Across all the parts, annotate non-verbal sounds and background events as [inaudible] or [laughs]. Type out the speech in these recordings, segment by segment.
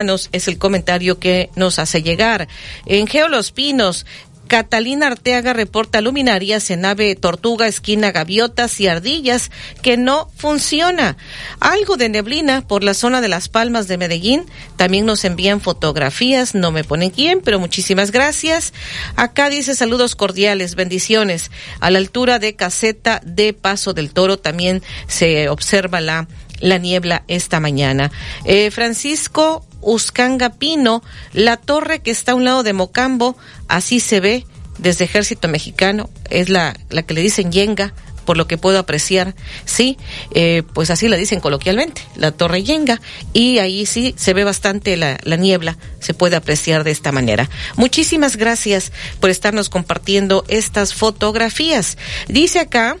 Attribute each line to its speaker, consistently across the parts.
Speaker 1: es el comentario que nos hace llegar. En Geo Los Pinos, Catalina Arteaga reporta luminarias en ave tortuga, esquina gaviotas y ardillas que no funciona. Algo de neblina por la zona de las Palmas de Medellín. También nos envían fotografías, no me ponen quién, pero muchísimas gracias. Acá dice saludos cordiales, bendiciones. A la altura de caseta de Paso del Toro también se observa la la niebla esta mañana. Eh, Francisco Uscanga Pino, la torre que está a un lado de Mocambo, así se ve desde Ejército Mexicano, es la, la que le dicen Yenga, por lo que puedo apreciar, sí, eh, pues así la dicen coloquialmente, la Torre Yenga, y ahí sí se ve bastante la, la, niebla, se puede apreciar de esta manera. Muchísimas gracias por estarnos compartiendo estas fotografías. Dice acá,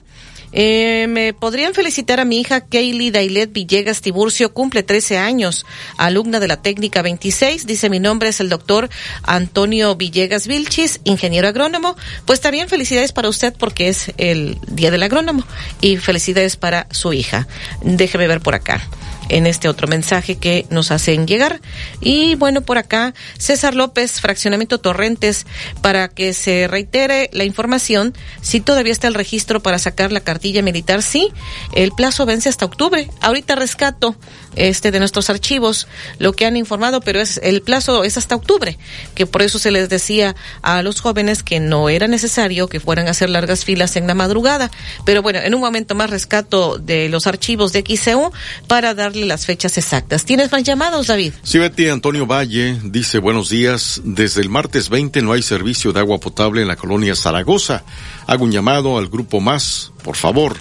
Speaker 1: eh, me podrían felicitar a mi hija Kaylee Dailet Villegas Tiburcio, cumple 13 años, alumna de la técnica 26. Dice mi nombre es el doctor Antonio Villegas Vilchis, ingeniero agrónomo. Pues también felicidades para usted porque es el día del agrónomo y felicidades para su hija. Déjeme ver por acá en este otro mensaje que nos hacen llegar. Y bueno, por acá, César López, Fraccionamiento Torrentes, para que se reitere la información, si todavía está el registro para sacar la cartilla militar, sí, el plazo vence hasta octubre. Ahorita rescato este de nuestros archivos lo que han informado, pero es el plazo es hasta octubre, que por eso se les decía a los jóvenes que no era necesario que fueran a hacer largas filas en la madrugada. Pero bueno, en un momento más rescato de los archivos de XCU para darle las fechas exactas. ¿Tienes más llamados, David?
Speaker 2: Sí, Betty Antonio Valle dice buenos días. Desde el martes 20 no hay servicio de agua potable en la colonia Zaragoza. Hago un llamado al grupo más, por favor,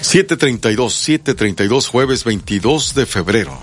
Speaker 2: 732, 732, jueves 22 de febrero.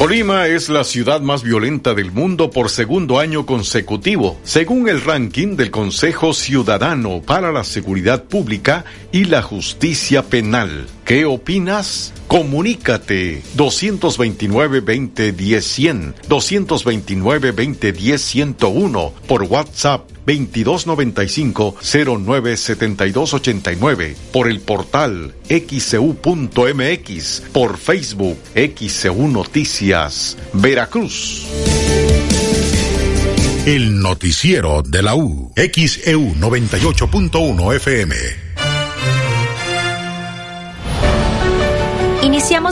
Speaker 2: Colima es la ciudad más violenta del mundo por segundo año consecutivo, según el ranking del Consejo Ciudadano para la Seguridad Pública y la Justicia Penal. ¿Qué opinas? Comunícate 229-2010-100, 229-2010-101 por WhatsApp 2295-097289, por el portal xcu.mx, por Facebook XCU Noticias, Veracruz.
Speaker 3: El noticiero de la U, XEU 98.1 FM.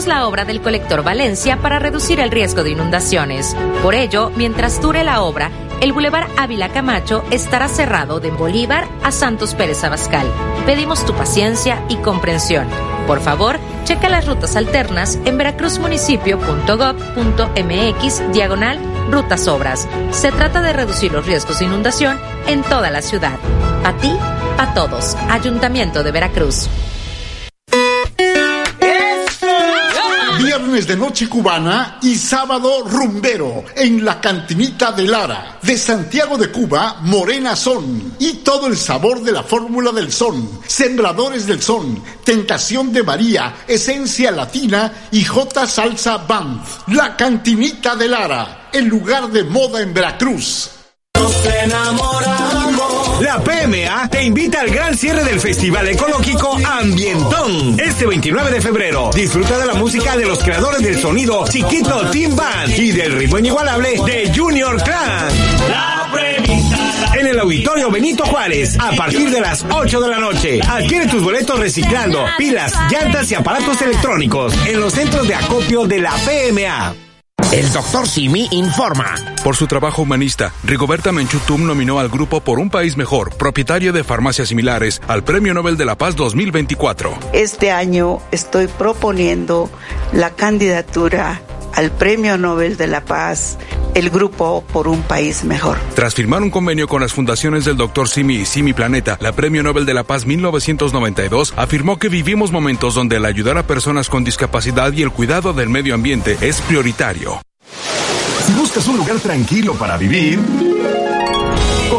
Speaker 4: La obra del colector Valencia para reducir el riesgo de inundaciones. Por ello, mientras dure la obra, el Boulevard Ávila Camacho estará cerrado de Bolívar a Santos Pérez Abascal. Pedimos tu paciencia y comprensión. Por favor, checa las rutas alternas en veracruzmunicipio.gov.mx diagonal rutas obras. Se trata de reducir los riesgos de inundación en toda la ciudad. A ti, a todos. Ayuntamiento de Veracruz.
Speaker 5: De noche cubana y sábado rumbero en la cantinita de Lara. De Santiago de Cuba, Morena Son. Y todo el sabor de la fórmula del son. Sembradores del son. Tentación de María. Esencia latina y J Salsa Band. La cantinita de Lara. El lugar de moda en Veracruz.
Speaker 6: Nos.
Speaker 7: La PMA te invita al gran cierre del Festival Ecológico Ambientón. Este 29 de febrero, disfruta de la música de los creadores del sonido Chiquito Team Band y del ritmo inigualable de Junior Clan. En el Auditorio Benito Juárez, a partir de las 8 de la noche. Adquiere tus boletos reciclando pilas, llantas y aparatos electrónicos en los centros de acopio de la PMA.
Speaker 8: El doctor Simi informa.
Speaker 9: Por su trabajo humanista, Rigoberta Menchutum nominó al grupo Por un País Mejor, propietario de farmacias similares, al Premio Nobel de la Paz 2024.
Speaker 10: Este año estoy proponiendo la candidatura al Premio Nobel de la Paz el grupo por un país mejor.
Speaker 9: Tras firmar un convenio con las fundaciones del Dr. Simi y Simi Planeta, la Premio Nobel de la Paz 1992 afirmó que vivimos momentos donde el ayudar a personas con discapacidad y el cuidado del medio ambiente es prioritario.
Speaker 3: Si buscas un lugar tranquilo para vivir,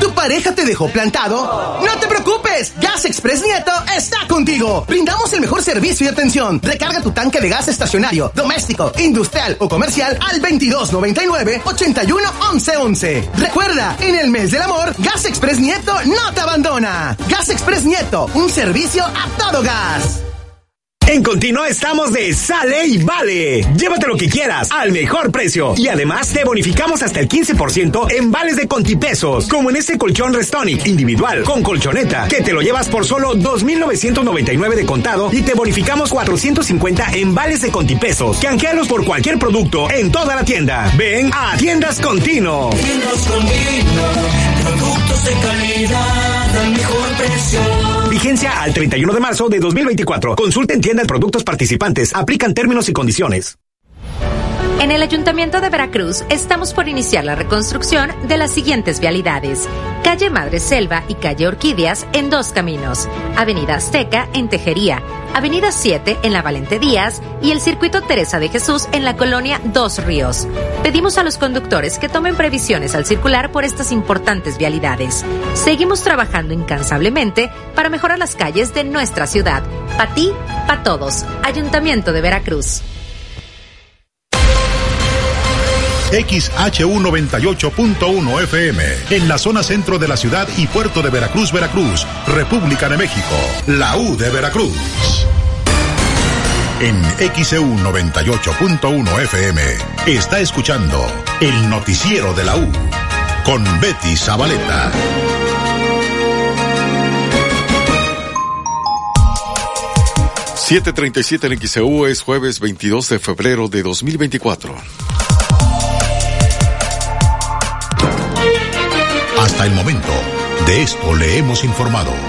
Speaker 11: ¿Tu pareja te dejó plantado? No te preocupes. Gas Express Nieto está contigo. Brindamos el mejor servicio y atención. Recarga tu tanque de gas estacionario, doméstico, industrial o comercial al 2299 81 11 11. Recuerda, en el mes del amor, Gas Express Nieto no te abandona. Gas Express Nieto, un servicio a todo gas.
Speaker 7: En Continuo estamos de sale y vale. Llévate lo que quieras al mejor precio. Y además te bonificamos hasta el 15% en vales de contipesos. Como en este colchón Restonic individual con colchoneta que te lo llevas por solo 2,999 de contado y te bonificamos 450 en vales de contipesos. Canjealos por cualquier producto en toda la tienda. Ven a Tiendas Continuo.
Speaker 12: Tiendas Continuo, productos de calidad al mejor precio.
Speaker 7: Vigencia al 31 de marzo de 2024. Consulta en tiendas productos participantes. Aplican términos y condiciones.
Speaker 4: En el Ayuntamiento de Veracruz estamos por iniciar la reconstrucción de las siguientes vialidades. Calle Madre Selva y Calle Orquídeas en dos caminos. Avenida Azteca en Tejería. Avenida 7 en la Valente Díaz y el Circuito Teresa de Jesús en la colonia Dos Ríos. Pedimos a los conductores que tomen previsiones al circular por estas importantes vialidades. Seguimos trabajando incansablemente para mejorar las calles de nuestra ciudad. Pa' ti, pa' todos. Ayuntamiento de Veracruz.
Speaker 3: XHU98.1 FM, en la zona centro de la ciudad y puerto de Veracruz, Veracruz, República de México, la U de Veracruz. En XEU 98.1 FM está escuchando el noticiero de la U con Betty Zabaleta.
Speaker 2: ...737 en XEU es jueves 22 de febrero de 2024.
Speaker 3: Hasta el momento, de esto le hemos informado.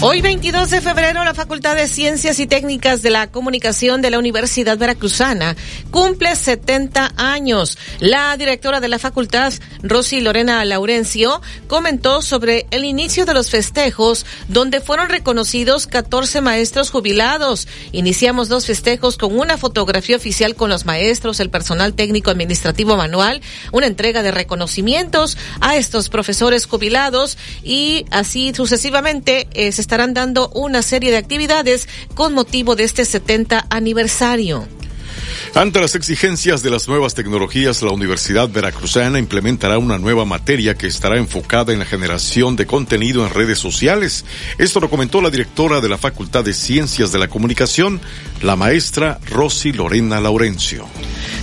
Speaker 1: Hoy 22 de febrero la Facultad de Ciencias y Técnicas de la Comunicación de la Universidad Veracruzana cumple 70 años. La directora de la facultad, Rosy Lorena Laurencio, comentó sobre el inicio de los festejos donde fueron reconocidos 14 maestros jubilados. Iniciamos dos festejos con una fotografía oficial con los maestros, el personal técnico administrativo manual, una entrega de reconocimientos a estos profesores jubilados y así sucesivamente eh, se estarán dando una serie de actividades con motivo de este 70 aniversario.
Speaker 2: Ante las exigencias de las nuevas tecnologías, la Universidad Veracruzana implementará una nueva materia que estará enfocada en la generación de contenido en redes sociales. Esto lo comentó la directora de la Facultad de Ciencias de la Comunicación, la maestra Rosy Lorena Laurencio.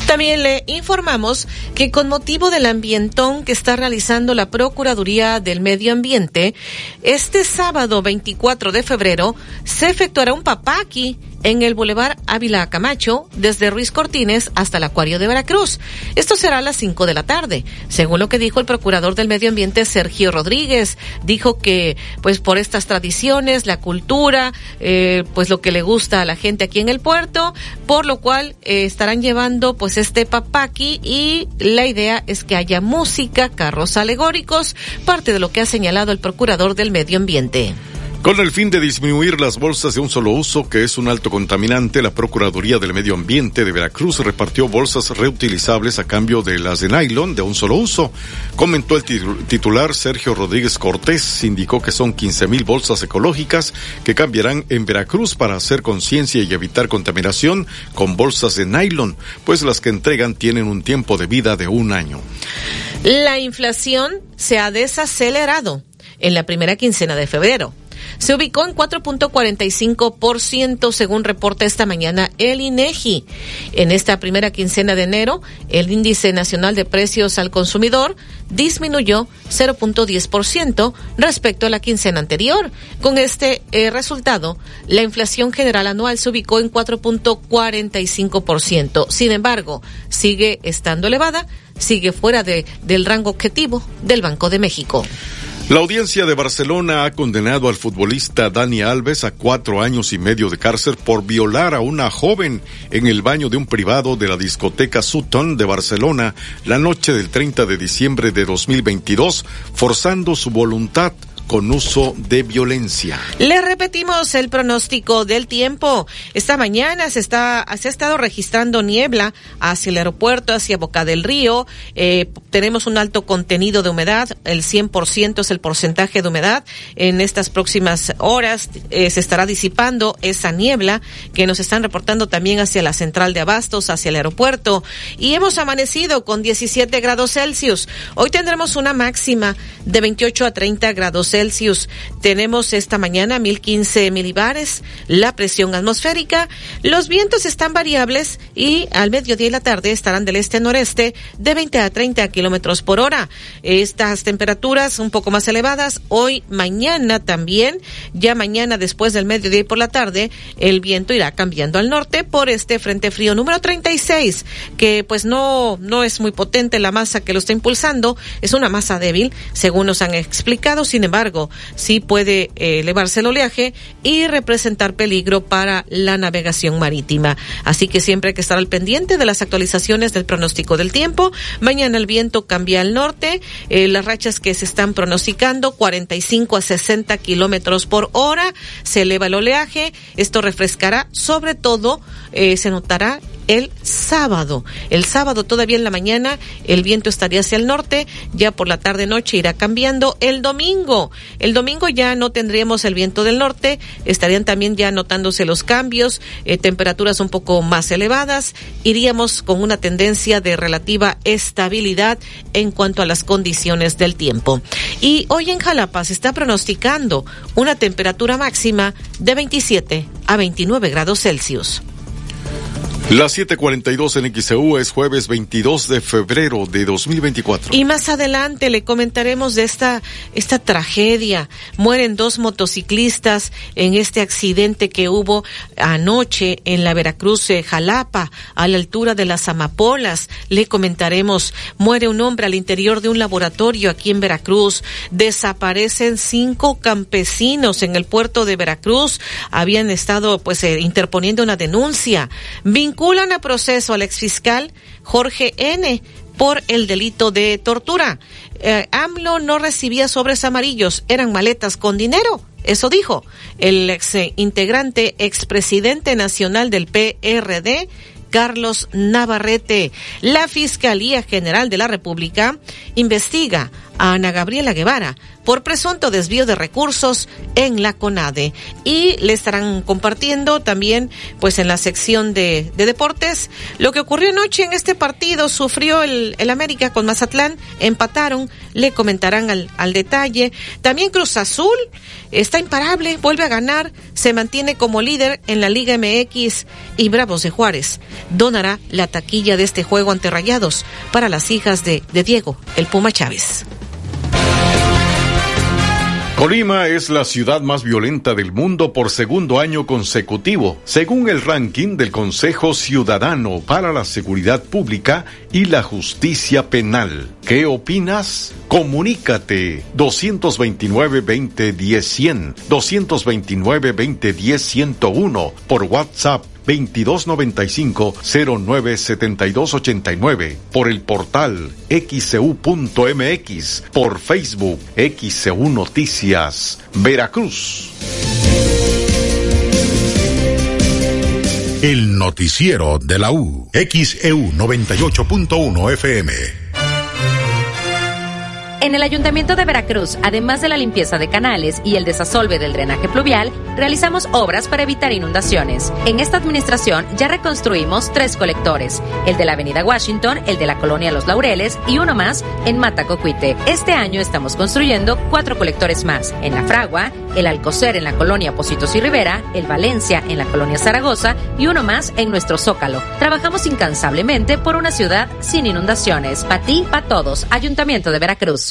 Speaker 1: También le informamos que con motivo del ambientón que está realizando la Procuraduría del Medio Ambiente, este sábado 24 de febrero se efectuará un papaqui en el Boulevard Ávila Camacho, desde Ruiz Cortines hasta el Acuario de Veracruz. Esto será a las 5 de la tarde. Según lo que dijo el procurador del Medio Ambiente, Sergio Rodríguez, dijo que, pues por estas tradiciones, la cultura, eh, pues lo que le gusta a la gente aquí en el puerto, por lo cual eh, estarán llevando pues este papaki y la idea es que haya música, carros alegóricos, parte de lo que ha señalado el procurador del Medio Ambiente.
Speaker 2: Con el fin de disminuir las bolsas de un solo uso, que es un alto contaminante, la Procuraduría del Medio Ambiente de Veracruz repartió bolsas reutilizables a cambio de las de nylon de un solo uso. Comentó el titular Sergio Rodríguez Cortés, indicó que son 15 mil bolsas ecológicas que cambiarán en Veracruz para hacer conciencia y evitar contaminación con bolsas de nylon, pues las que entregan tienen un tiempo de vida de un año.
Speaker 1: La inflación se ha desacelerado en la primera quincena de febrero se ubicó en 4.45% según reporta esta mañana el INEGI. En esta primera quincena de enero, el índice nacional de precios al consumidor disminuyó 0.10% respecto a la quincena anterior. Con este eh, resultado, la inflación general anual se ubicó en 4.45%. Sin embargo, sigue estando elevada, sigue fuera de, del rango objetivo del Banco de México.
Speaker 2: La audiencia de Barcelona ha condenado al futbolista Dani Alves a cuatro años y medio de cárcel por violar a una joven en el baño de un privado de la discoteca Sutton de Barcelona la noche del 30 de diciembre de 2022, forzando su voluntad con uso de violencia.
Speaker 1: Le repetimos el pronóstico del tiempo. Esta mañana se está se ha estado registrando niebla hacia el aeropuerto, hacia Boca del Río. Eh, tenemos un alto contenido de humedad, el 100% es el porcentaje de humedad. En estas próximas horas eh, se estará disipando esa niebla que nos están reportando también hacia la central de Abastos, hacia el aeropuerto. Y hemos amanecido con 17 grados Celsius. Hoy tendremos una máxima de 28 a 30 grados Celsius Celsius. Tenemos esta mañana 1015 milibares, la presión atmosférica. Los vientos están variables y al mediodía y la tarde estarán del este a noreste de 20 a 30 kilómetros por hora. Estas temperaturas un poco más elevadas hoy, mañana también. Ya mañana después del mediodía y por la tarde, el viento irá cambiando al norte por este frente frío número 36, que pues no, no es muy potente la masa que lo está impulsando. Es una masa débil, según nos han explicado. Sin embargo, sí puede eh, elevarse el oleaje y representar peligro para la navegación marítima. Así que siempre hay que estar al pendiente de las actualizaciones del pronóstico del tiempo. Mañana el viento cambia al norte, eh, las rachas que se están pronosticando 45 a 60 kilómetros por hora, se eleva el oleaje, esto refrescará, sobre todo eh, se notará el sábado. El sábado todavía en la mañana el viento estaría hacia el norte, ya por la tarde noche irá cambiando. El domingo, el domingo ya no tendríamos el viento del norte, estarían también ya notándose los cambios, eh, temperaturas un poco más elevadas, iríamos con una tendencia de relativa estabilidad en cuanto a las condiciones del tiempo. Y hoy en Jalapa se está pronosticando una temperatura máxima de 27 a 29 grados Celsius.
Speaker 2: Las 7:42 en XEU es jueves 22 de febrero de 2024.
Speaker 1: Y más adelante le comentaremos de esta esta tragedia. Mueren dos motociclistas en este accidente que hubo anoche en la Veracruz eh, Jalapa, a la altura de las Amapolas. Le comentaremos, muere un hombre al interior de un laboratorio aquí en Veracruz. Desaparecen cinco campesinos en el puerto de Veracruz. Habían estado pues eh, interponiendo una denuncia vinculan a proceso al exfiscal Jorge N por el delito de tortura. Eh, AMLO no recibía sobres amarillos, eran maletas con dinero. Eso dijo el ex integrante, expresidente nacional del PRD, Carlos Navarrete. La Fiscalía General de la República investiga Ana Gabriela Guevara por presunto desvío de recursos en la CONADE. Y le estarán compartiendo también, pues en la sección de, de deportes, lo que ocurrió anoche en este partido. Sufrió el, el América con Mazatlán, empataron, le comentarán al, al detalle. También Cruz Azul está imparable, vuelve a ganar, se mantiene como líder en la Liga MX y Bravos de Juárez donará la taquilla de este juego ante Rayados para las hijas de Diego, el Puma Chávez.
Speaker 2: Colima es la ciudad más violenta del mundo por segundo año consecutivo, según el ranking del Consejo Ciudadano para la Seguridad Pública y la Justicia Penal. ¿Qué opinas? Comunícate 229-2010-100, 229-2010-101 por WhatsApp 2295-097289, por el portal xcu.mx, por Facebook XCU Noticias, Veracruz.
Speaker 3: El noticiero de la U, XEU 98.1 FM.
Speaker 4: En el Ayuntamiento de Veracruz, además de la limpieza de canales y el desasolve del drenaje pluvial, realizamos obras para evitar inundaciones. En esta administración ya reconstruimos tres colectores, el de la Avenida Washington, el de la Colonia Los Laureles y uno más en Matacocuite. Este año estamos construyendo cuatro colectores más, en La Fragua, el Alcocer en la Colonia Positos y Rivera, el Valencia en la Colonia Zaragoza y uno más en nuestro Zócalo. Trabajamos incansablemente por una ciudad sin inundaciones. Pa' ti, pa' todos. Ayuntamiento de Veracruz.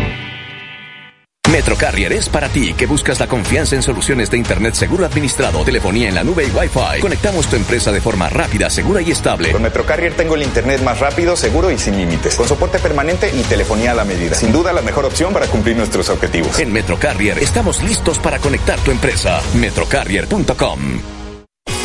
Speaker 13: Metrocarrier es para ti que buscas la confianza en soluciones de Internet seguro administrado, telefonía en la nube y Wi-Fi. Conectamos tu empresa de forma rápida, segura y estable.
Speaker 14: Con Metrocarrier tengo el Internet más rápido, seguro y sin límites. Con soporte permanente y telefonía a la medida. Sin duda la mejor opción para cumplir nuestros objetivos.
Speaker 13: En Metrocarrier estamos listos para conectar tu empresa. Metrocarrier.com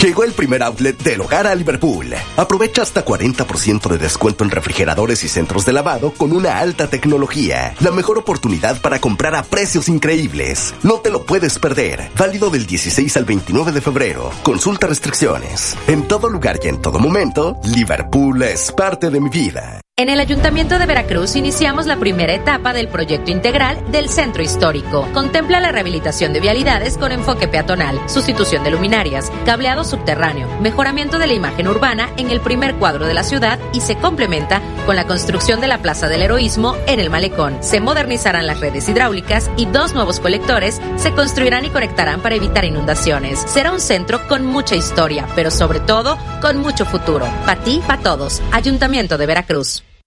Speaker 15: Llegó el primer outlet del hogar a Liverpool. Aprovecha hasta 40% de descuento en refrigeradores y centros de lavado con una alta tecnología. La mejor oportunidad para comprar a precios increíbles. No te lo puedes perder. Válido del 16 al 29 de febrero. Consulta restricciones. En todo lugar y en todo momento, Liverpool es parte de mi vida.
Speaker 4: En el Ayuntamiento de Veracruz iniciamos la primera etapa del proyecto integral del Centro Histórico. Contempla la rehabilitación de vialidades con enfoque peatonal, sustitución de luminarias, cableado subterráneo, mejoramiento de la imagen urbana en el primer cuadro de la ciudad y se complementa con la construcción de la Plaza del Heroísmo en el Malecón. Se modernizarán las redes hidráulicas y dos nuevos colectores se construirán y conectarán para evitar inundaciones. Será un centro con mucha historia, pero sobre todo con mucho futuro. Para ti, para todos. Ayuntamiento de Veracruz.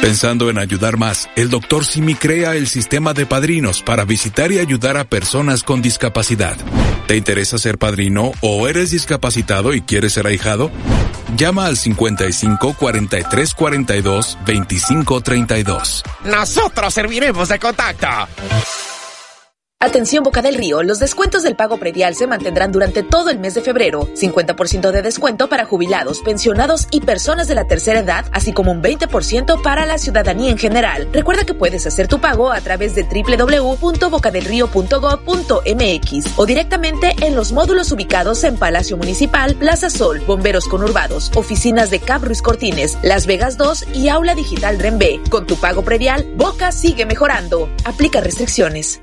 Speaker 9: Pensando en ayudar más, el Dr. Simi crea el sistema de padrinos para visitar y ayudar a personas con discapacidad. ¿Te interesa ser padrino o eres discapacitado y quieres ser ahijado? Llama al 55 43 42 25 32.
Speaker 16: Nosotros serviremos de contacto.
Speaker 8: Atención Boca del Río, los descuentos del pago predial se mantendrán durante todo el mes de febrero. 50% de descuento para jubilados, pensionados y personas de la tercera edad, así como un 20% para la ciudadanía en general. Recuerda que puedes hacer tu pago a través de www.bocadelrío.gov.mx o directamente en los módulos ubicados en Palacio Municipal, Plaza Sol, Bomberos Conurbados, oficinas de Cap Ruiz Cortines, Las Vegas 2 y Aula Digital Rembe. Con tu pago predial, Boca sigue mejorando. Aplica restricciones.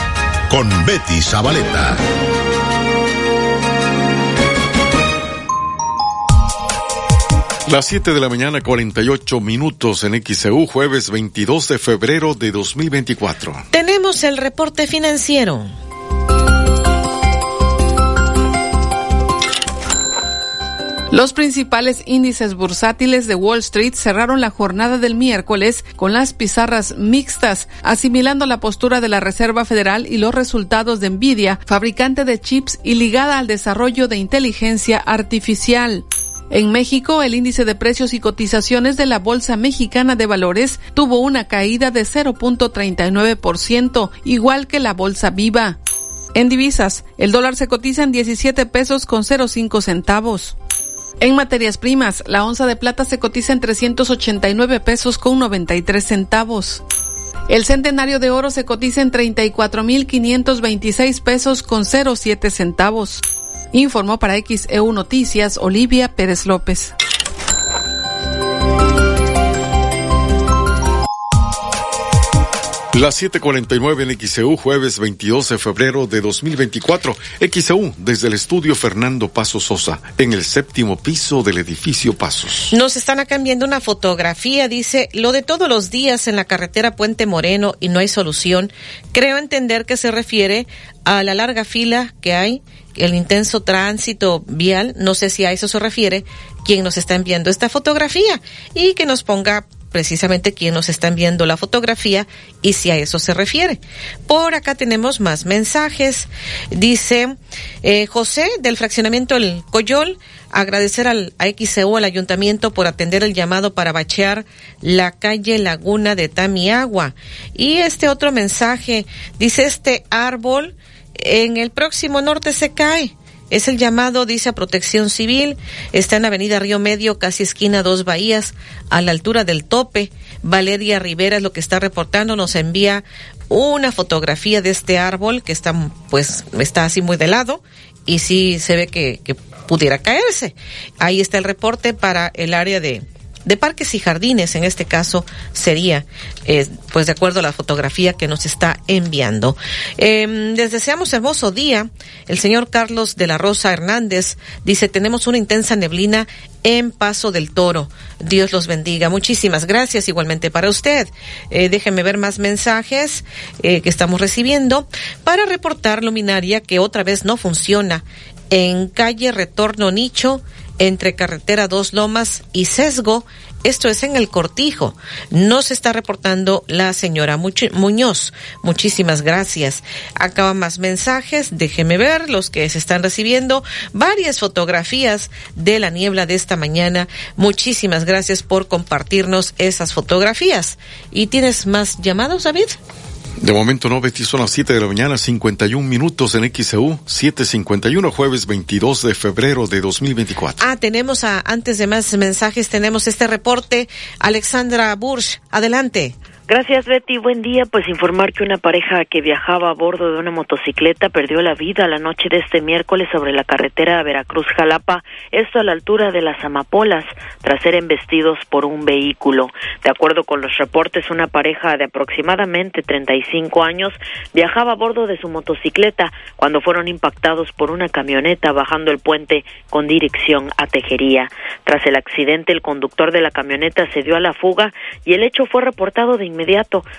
Speaker 3: con Betty Zabaleta.
Speaker 2: Las 7 de la mañana, 48 minutos en XEU, jueves 22 de febrero de 2024.
Speaker 17: Tenemos el reporte financiero.
Speaker 18: Los principales índices bursátiles de Wall Street cerraron la jornada del miércoles con las pizarras mixtas, asimilando la postura de la Reserva Federal y los resultados de Nvidia, fabricante de chips y ligada al desarrollo de inteligencia artificial. En México, el índice de precios y cotizaciones de la Bolsa Mexicana de Valores tuvo una caída de 0.39%, igual que la Bolsa Viva. En divisas, el dólar se cotiza en 17 pesos con 05 centavos. En materias primas, la onza de plata se cotiza en 389 pesos con 93 centavos. El centenario de oro se cotiza en 34.526 pesos con 07 centavos. Informó para XEU Noticias Olivia Pérez López.
Speaker 2: Las 7:49 en XEU, jueves 22 de febrero de 2024. XEU, desde el estudio Fernando Paso Sosa, en el séptimo piso del edificio Pasos.
Speaker 1: Nos están acá enviando una fotografía, dice, lo de todos los días en la carretera Puente Moreno y no hay solución. Creo entender que se refiere a la larga fila que hay, el intenso tránsito vial, no sé si a eso se refiere quien nos está enviando esta fotografía y que nos ponga precisamente quien nos está enviando la fotografía y si a eso se refiere. Por acá tenemos más mensajes. Dice eh, José del fraccionamiento El Coyol, agradecer al a XCU, al ayuntamiento por atender el llamado para bachear la calle Laguna de Tamiagua. Y este otro mensaje dice este árbol en el próximo norte se cae. Es el llamado, dice, a protección civil. Está en Avenida Río Medio, casi esquina Dos Bahías, a la altura del tope. Valeria Rivera es lo que está reportando, nos envía una fotografía de este árbol que está, pues, está así muy de lado y sí se ve que, que pudiera caerse. Ahí está el reporte para el área de, de parques y jardines, en este caso sería, eh, pues de acuerdo a la fotografía que nos está enviando. Eh, les deseamos hermoso día. El señor Carlos de la Rosa Hernández dice, tenemos una intensa neblina en Paso del Toro. Dios los bendiga. Muchísimas gracias igualmente para usted. Eh, déjenme ver más mensajes eh, que estamos recibiendo para reportar luminaria que otra vez no funciona en calle Retorno Nicho entre carretera Dos Lomas y Sesgo. Esto es en el Cortijo. No se está reportando la señora Muñoz. Muchísimas gracias. Acaba más mensajes. Déjeme ver los que se están recibiendo. Varias fotografías de la niebla de esta mañana. Muchísimas gracias por compartirnos esas fotografías. ¿Y tienes más llamados, David?
Speaker 2: De momento no, Betty, son las 7 de la mañana, 51 minutos en XEU, 7.51, jueves 22 de febrero de 2024.
Speaker 1: Ah, tenemos a, antes de más mensajes, tenemos este reporte. Alexandra Bursch, adelante.
Speaker 19: Gracias, Betty. Buen día. Pues informar que una pareja que viajaba a bordo de una motocicleta perdió la vida la noche de este miércoles sobre la carretera Veracruz-Jalapa, esto a la altura de las Amapolas, tras ser embestidos por un vehículo. De acuerdo con los reportes, una pareja de aproximadamente 35 años viajaba a bordo de su motocicleta cuando fueron impactados por una camioneta bajando el puente con dirección a Tejería. Tras el accidente, el conductor de la camioneta se dio a la fuga y el hecho fue reportado de inmediato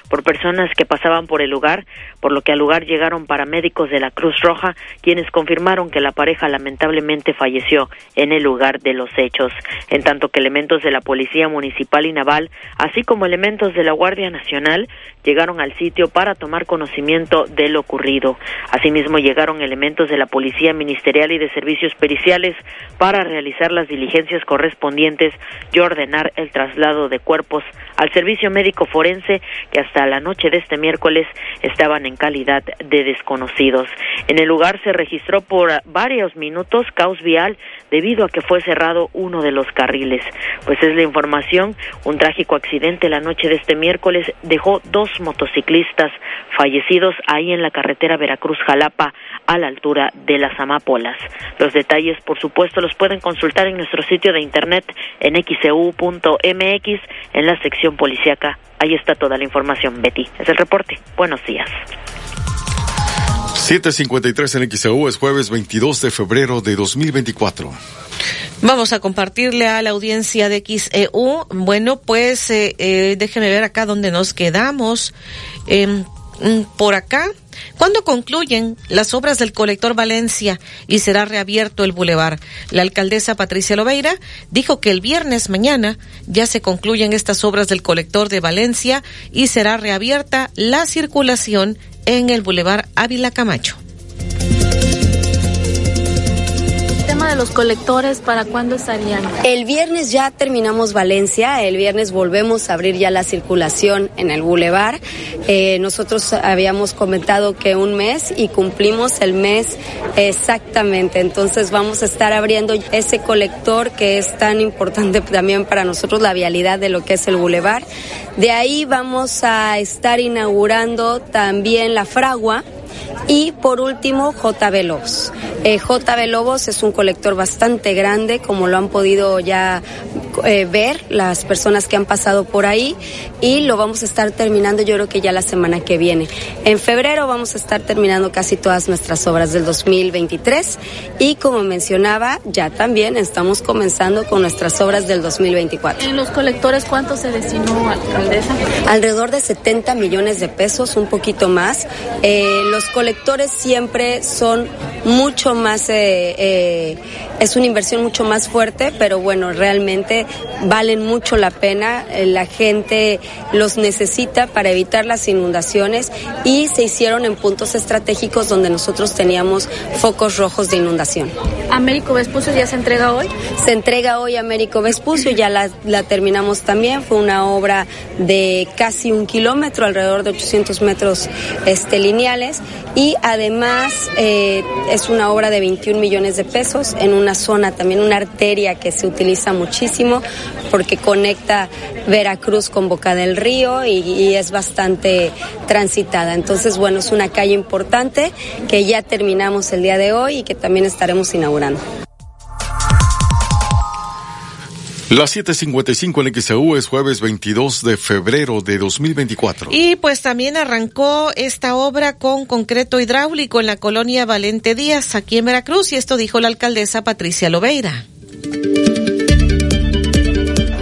Speaker 19: por personas que pasaban por el lugar, por lo que al lugar llegaron paramédicos de la Cruz Roja, quienes confirmaron que la pareja lamentablemente falleció en el lugar de los hechos, en tanto que elementos de la Policía Municipal y Naval, así como elementos de la Guardia Nacional, llegaron al sitio para tomar conocimiento de lo ocurrido. Asimismo, llegaron elementos de la Policía Ministerial y de Servicios Periciales para realizar las diligencias correspondientes y ordenar el traslado de cuerpos al Servicio Médico Forense que hasta la noche de este miércoles estaban en calidad de desconocidos. En el lugar se registró por varios minutos caos vial debido a que fue cerrado uno de los carriles. Pues es la información, un trágico accidente la noche de este miércoles dejó dos motociclistas fallecidos ahí en la carretera Veracruz-Jalapa a la altura de las Amapolas. Los detalles, por supuesto, los pueden consultar en nuestro sitio de internet en xcu.mx en la sección policiaca. Ahí está toda la información, Betty. Es el reporte. Buenos días.
Speaker 2: 753 en XEU es jueves 22 de febrero de 2024.
Speaker 1: Vamos a compartirle a la audiencia de XEU. Bueno, pues eh, eh, déjeme ver acá donde nos quedamos. Eh, por acá, ¿Cuándo concluyen las obras del colector Valencia y será reabierto el bulevar? La alcaldesa Patricia Lobeira dijo que el viernes mañana ya se concluyen estas obras del colector de Valencia y será reabierta la circulación en el bulevar Ávila Camacho.
Speaker 20: De los colectores, ¿para cuándo estarían?
Speaker 21: El viernes ya terminamos Valencia, el viernes volvemos a abrir ya la circulación en el bulevar. Eh, nosotros habíamos comentado que un mes y cumplimos el mes exactamente, entonces vamos a estar abriendo ese colector que es tan importante también para nosotros, la vialidad de lo que es el bulevar. De ahí vamos a estar inaugurando también la fragua y por último, JB Lobos. Eh, JB Lobos es un colector bastante grande, como lo han podido ya eh, ver las personas que han pasado por ahí y lo vamos a estar terminando yo creo que ya la semana que viene. En febrero vamos a estar terminando casi todas nuestras obras del 2023 y como mencionaba, ya también estamos comenzando con nuestras obras del 2024.
Speaker 20: ¿En los colectores cuánto se destinó, alcaldesa?
Speaker 21: Alrededor de 70 millones de pesos, un poquito más. Eh, los colectores siempre son mucho más, eh, eh, es una inversión mucho más fuerte, pero bueno, realmente valen mucho la pena. Eh, la gente los necesita para evitar las inundaciones y se hicieron en puntos estratégicos donde nosotros teníamos focos rojos de inundación.
Speaker 20: ¿Américo Vespucio ya se entrega hoy?
Speaker 21: Se entrega hoy Américo Vespucio, ya la, la terminamos también. Fue una obra de casi un kilómetro, alrededor de 800 metros este, lineales y además eh, es una obra de 21 millones de pesos en una zona, también una arteria que se utiliza muchísimo porque conecta Veracruz con Boca del Río y, y es bastante transitada. Entonces, bueno, es una calle importante que ya terminamos el día de hoy y que también estaremos inaugurando.
Speaker 2: Las 7:55 en XEU es jueves 22 de febrero de 2024.
Speaker 17: Y pues también arrancó esta obra con concreto hidráulico en la colonia Valente Díaz, aquí en Veracruz, y esto dijo la alcaldesa Patricia Lobeira.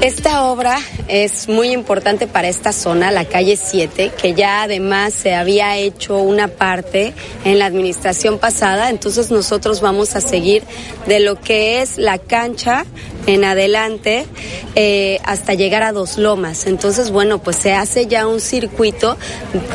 Speaker 21: Esta obra es muy importante para esta zona, la calle 7, que ya además se había hecho una parte en la administración pasada, entonces nosotros vamos a seguir de lo que es la cancha en adelante eh, hasta llegar a Dos Lomas. Entonces, bueno, pues se hace ya un circuito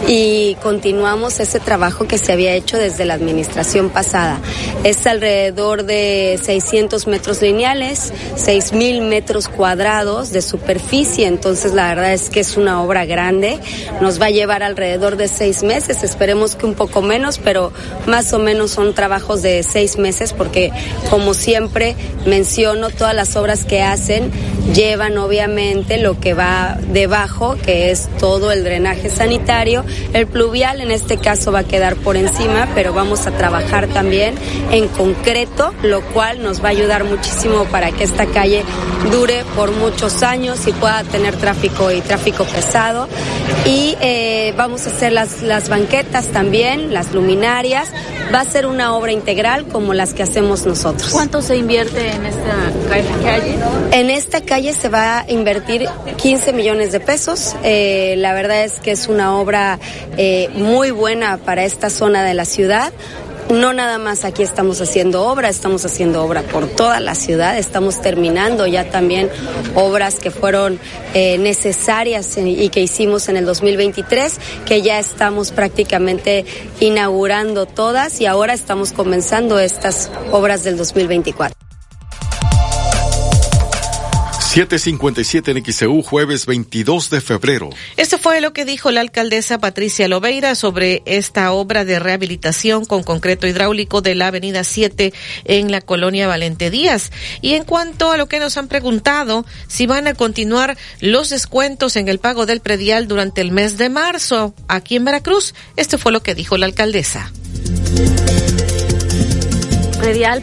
Speaker 21: y continuamos ese trabajo que se había hecho desde la administración pasada. Es alrededor de 600 metros lineales, 6 mil metros cuadrados de superficie, entonces la verdad es que es una obra grande. Nos va a llevar alrededor de seis meses, esperemos que un poco menos, pero más o menos son trabajos de seis meses porque, como siempre menciono, todas las obras que hacen llevan obviamente lo que va debajo, que es todo el drenaje sanitario. El pluvial en este caso va a quedar por encima, pero vamos a trabajar también en concreto, lo cual nos va a ayudar muchísimo para que esta calle dure por muchos años y pueda tener tráfico y tráfico pesado. Y eh, vamos a hacer las, las banquetas también, las luminarias. Va a ser una obra integral como las que hacemos nosotros.
Speaker 20: ¿Cuánto se invierte en esta calle?
Speaker 21: En esta calle se va a invertir 15 millones de pesos. Eh, la verdad es que es una obra eh, muy buena para esta zona de la ciudad. No nada más aquí estamos haciendo obra, estamos haciendo obra por toda la ciudad, estamos terminando ya también obras que fueron eh, necesarias y que hicimos en el 2023, que ya estamos prácticamente inaugurando todas y ahora estamos comenzando estas obras del 2024.
Speaker 2: 757 en XEU, jueves 22 de febrero.
Speaker 17: Esto fue lo que dijo la alcaldesa Patricia Lobeira sobre esta obra de rehabilitación con concreto hidráulico de la avenida 7 en la colonia Valente Díaz. Y en cuanto a lo que nos han preguntado, si van a continuar los descuentos en el pago del predial durante el mes de marzo aquí en Veracruz, esto fue lo que dijo la alcaldesa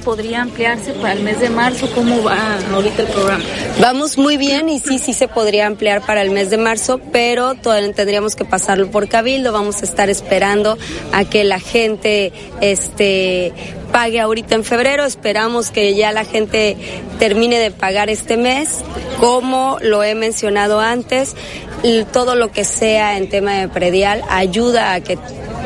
Speaker 20: podría ampliarse para el mes de marzo? ¿Cómo va ahorita el programa?
Speaker 21: Vamos muy bien y sí, sí se podría ampliar para el mes de marzo, pero todavía tendríamos que pasarlo por cabildo. Vamos a estar esperando a que la gente este, pague ahorita en febrero. Esperamos que ya la gente termine de pagar este mes. Como lo he mencionado antes, todo lo que sea en tema de predial ayuda a que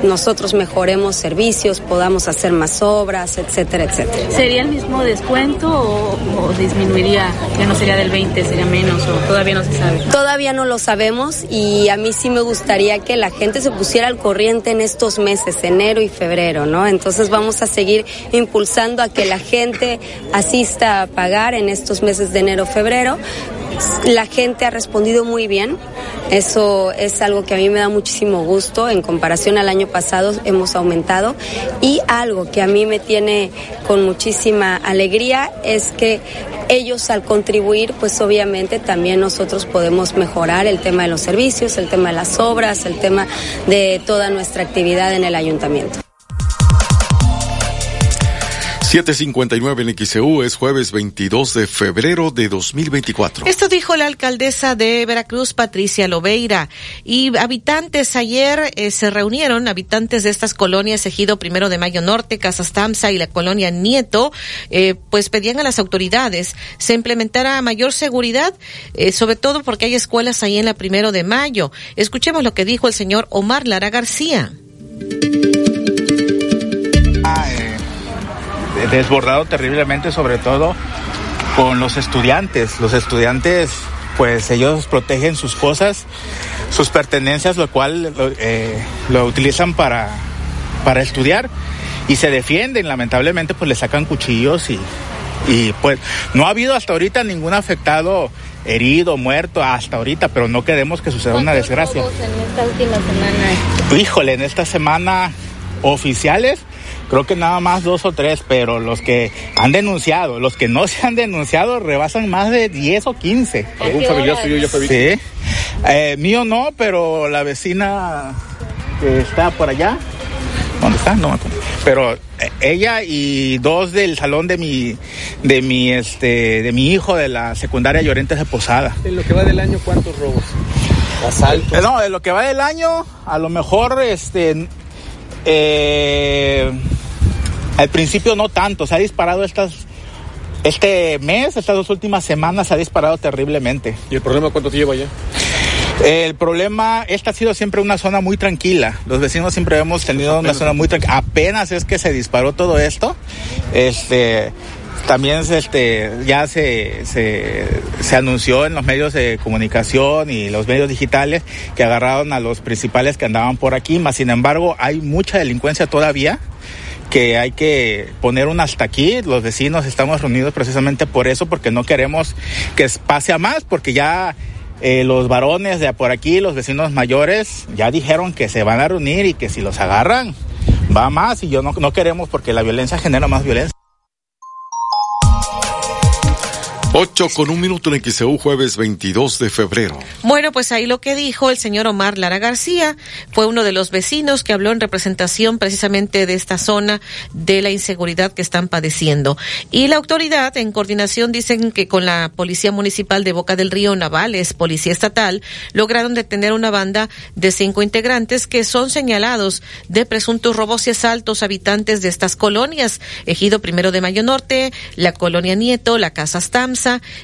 Speaker 21: nosotros mejoremos servicios, podamos hacer más obras, etcétera, etcétera.
Speaker 20: ¿Sería el mismo descuento o, o, disminuiría? Ya no sería del 20, sería menos o todavía no se sabe.
Speaker 21: Todavía no lo sabemos y a mí sí me gustaría que la gente se pusiera al corriente en estos meses, enero y febrero, ¿no? Entonces vamos a seguir impulsando a que la gente asista a pagar en estos meses de enero, febrero. La gente ha respondido muy bien. Eso es algo que a mí me da muchísimo gusto. En comparación al año pasado hemos aumentado. Y algo que a mí me tiene con muchísima alegría es que ellos al contribuir, pues obviamente también nosotros podemos mejorar el tema de los servicios, el tema de las obras, el tema de toda nuestra actividad en el ayuntamiento.
Speaker 2: 759 en XEU es jueves 22 de febrero de 2024.
Speaker 1: Esto dijo la alcaldesa de Veracruz, Patricia Lobeira. Y habitantes ayer eh, se reunieron, habitantes de estas colonias, Ejido Primero de Mayo Norte, Casas Tamsa y la colonia Nieto, eh, pues pedían a las autoridades se implementara mayor seguridad, eh, sobre todo porque hay escuelas ahí en la Primero de Mayo. Escuchemos lo que dijo el señor Omar Lara García.
Speaker 22: Desbordado terriblemente, sobre todo con los estudiantes. Los estudiantes, pues ellos protegen sus cosas, sus pertenencias, lo cual eh, lo utilizan para, para estudiar y se defienden. Lamentablemente, pues le sacan cuchillos y, y pues no ha habido hasta ahorita ningún afectado herido, muerto, hasta ahorita, pero no queremos que suceda una desgracia.
Speaker 20: en esta última semana?
Speaker 22: Híjole, en esta semana oficiales creo que nada más dos o tres, pero los que han denunciado, los que no se han denunciado rebasan más de 10 o 15.
Speaker 23: ¿Algún familiar suyo ya fue víctima?
Speaker 22: Sí. Eh, mío no, pero la vecina que está por allá, ¿dónde está? No me acuerdo. Pero eh, ella y dos del salón de mi, de mi, este, de mi hijo de la secundaria Llorentes de Posada.
Speaker 23: En lo que va del año, ¿cuántos robos? Asaltos.
Speaker 22: Eh, no, en lo que va del año, a lo mejor, este, eh, al principio no tanto, se ha disparado estas, este mes, estas dos últimas semanas se ha disparado terriblemente.
Speaker 23: ¿Y el problema cuánto lleva ya?
Speaker 22: El problema, esta ha sido siempre una zona muy tranquila. Los vecinos siempre hemos tenido una zona muy tranquila. Apenas es que se disparó todo esto. Este, también este, ya se, se, se, anunció en los medios de comunicación y los medios digitales que agarraron a los principales que andaban por aquí, más sin embargo hay mucha delincuencia todavía que hay que poner un hasta aquí. Los vecinos estamos reunidos precisamente por eso, porque no queremos que pase a más, porque ya eh, los varones de por aquí, los vecinos mayores, ya dijeron que se van a reunir y que si los agarran, va más y yo no, no queremos porque la violencia genera más violencia.
Speaker 2: 8 con un minuto en XEU, jueves 22 de febrero.
Speaker 1: Bueno, pues ahí lo que dijo el señor Omar Lara García fue uno de los vecinos que habló en representación precisamente de esta zona de la inseguridad que están padeciendo. Y la autoridad, en coordinación, dicen que con la Policía Municipal de Boca del Río Navales, Policía Estatal, lograron detener una banda de cinco integrantes que son señalados de presuntos robos y asaltos habitantes de estas colonias. Ejido Primero de Mayo Norte, la Colonia Nieto, la Casa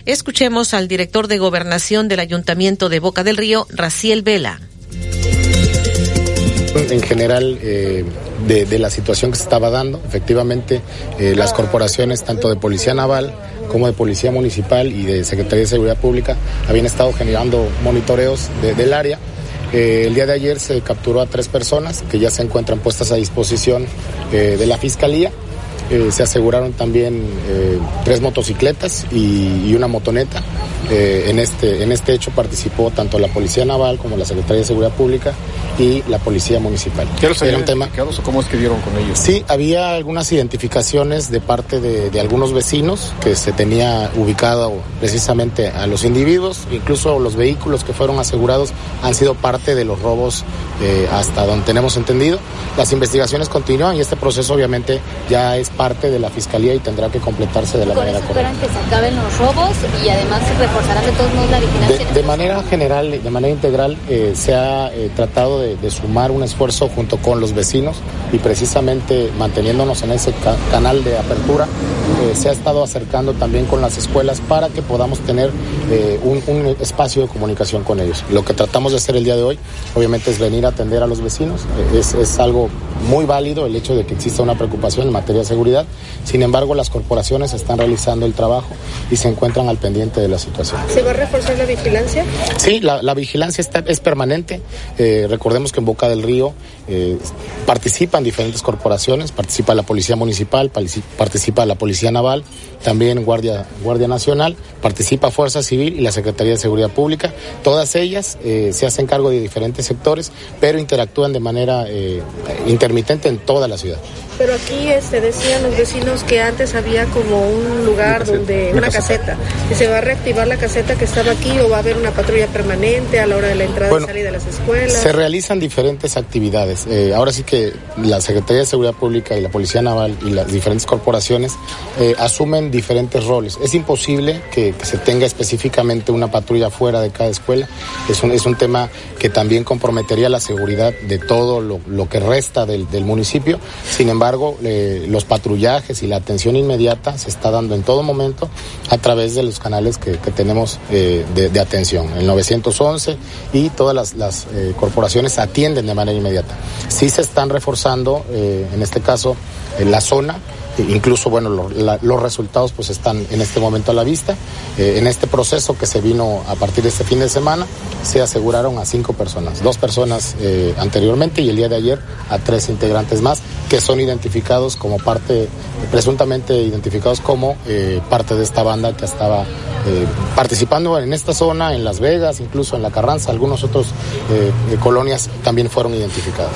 Speaker 1: Escuchemos al director de Gobernación del Ayuntamiento de Boca del Río, Raciel Vela.
Speaker 24: En general, eh, de, la situación que se estaba dando, efectivamente, eh, las corporaciones, tanto de Policía Naval como de Policía Municipal y de Secretaría de Seguridad Pública, habían estado generando monitoreos de, del área. Eh, el día de ayer se capturó a tres personas que ya se encuentran puestas a disposición de la Fiscalía. Eh, se aseguraron también eh, tres motocicletas y, y una motoneta. Eh, en, este, en este hecho participó tanto la Policía Naval como la Secretaría de Seguridad Pública y la Policía Municipal.
Speaker 23: ¿Qué los Era un tema... o cómo es que dieron con ellos?
Speaker 24: Sí, había algunas identificaciones de parte de, de, algunos vecinos que se tenía ubicado precisamente a los individuos, incluso los vehículos que fueron asegurados han sido parte de los robos eh, hasta donde tenemos entendido. Las investigaciones continúan y este proceso obviamente ya es parte de la Fiscalía y tendrá que completarse de la
Speaker 20: ¿Con
Speaker 24: manera
Speaker 20: eso
Speaker 24: correcta.
Speaker 20: esperan que se acaben los robos y además reforzarán de todos modos la vigilancia?
Speaker 24: De, de manera general, de manera integral, eh, se ha eh, tratado de, de, sumar un esfuerzo junto con los vecinos y precisamente manteniéndonos en ese ca canal de apertura, eh, se ha estado acercando también con las escuelas para que podamos tener eh, un, un, espacio de comunicación con ellos. Lo que tratamos de hacer el día de hoy, obviamente, es venir a atender a los vecinos. Eh, es, es algo muy válido el hecho de que exista una preocupación en materia de seguridad. Sin embargo, las corporaciones están realizando el trabajo y se encuentran al pendiente de la situación.
Speaker 25: ¿Se va a reforzar la vigilancia?
Speaker 24: Sí, la, la vigilancia está, es permanente. Eh, recordemos que en Boca del Río eh, participan diferentes corporaciones, participa la Policía Municipal, participa la Policía Naval, también Guardia, Guardia Nacional, participa Fuerza Civil y la Secretaría de Seguridad Pública. Todas ellas eh, se hacen cargo de diferentes sectores, pero interactúan de manera eh, intermitente en toda la ciudad.
Speaker 25: Pero aquí este, decían los vecinos que antes había como un lugar donde, una caseta, y se va a reactivar la caseta que estaba aquí o va a haber una patrulla permanente a la hora de la entrada y salida de las escuelas.
Speaker 24: Se realizan diferentes actividades. Eh, ahora sí que la Secretaría de Seguridad Pública y la Policía Naval y las diferentes corporaciones eh, asumen diferentes roles. Es imposible que, se tenga específicamente una patrulla fuera de cada escuela. Es un, es un tema que también comprometería la seguridad de todo lo, que resta del, municipio. Sin embargo, eh, los patrullajes y la atención inmediata se está dando en todo momento a través de los canales que, tenemos de, de, atención, el 911 y todas las, las corporaciones atienden de manera inmediata. Sí se están reforzando, eh, en este caso, en la zona. Incluso, bueno, los resultados pues están en este momento a la vista. Eh, en este proceso que se vino a partir de este fin de semana, se aseguraron a cinco personas, dos personas eh, anteriormente y el día de ayer a tres integrantes más que son identificados como parte, presuntamente identificados como parte de esta banda que estaba participando en esta zona, en Las Vegas, incluso en La Carranza, algunos otros colonias también fueron identificados.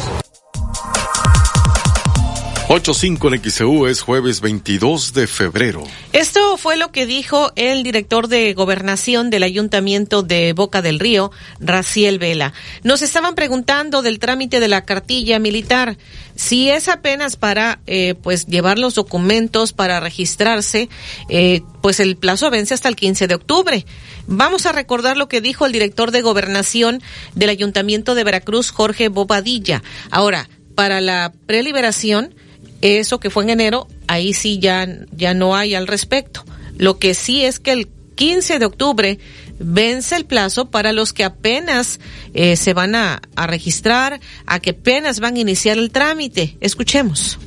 Speaker 2: 8.5 en XEU es jueves 22 de febrero.
Speaker 1: Esto fue lo que dijo el director de gobernación del ayuntamiento de Boca del Río, Raciel Vela. Nos estaban preguntando del trámite de la cartilla militar. Si es apenas para, eh, pues, llevar los documentos para registrarse, eh, pues el plazo vence hasta el 15 de octubre. Vamos a recordar lo que dijo el director de gobernación del ayuntamiento de Veracruz, Jorge Bobadilla. Ahora, para la preliberación, eso que fue en enero, ahí sí ya, ya no hay al respecto. Lo que sí es que el 15 de octubre vence el plazo para los que apenas eh, se van a, a registrar, a que apenas van a iniciar el trámite. Escuchemos.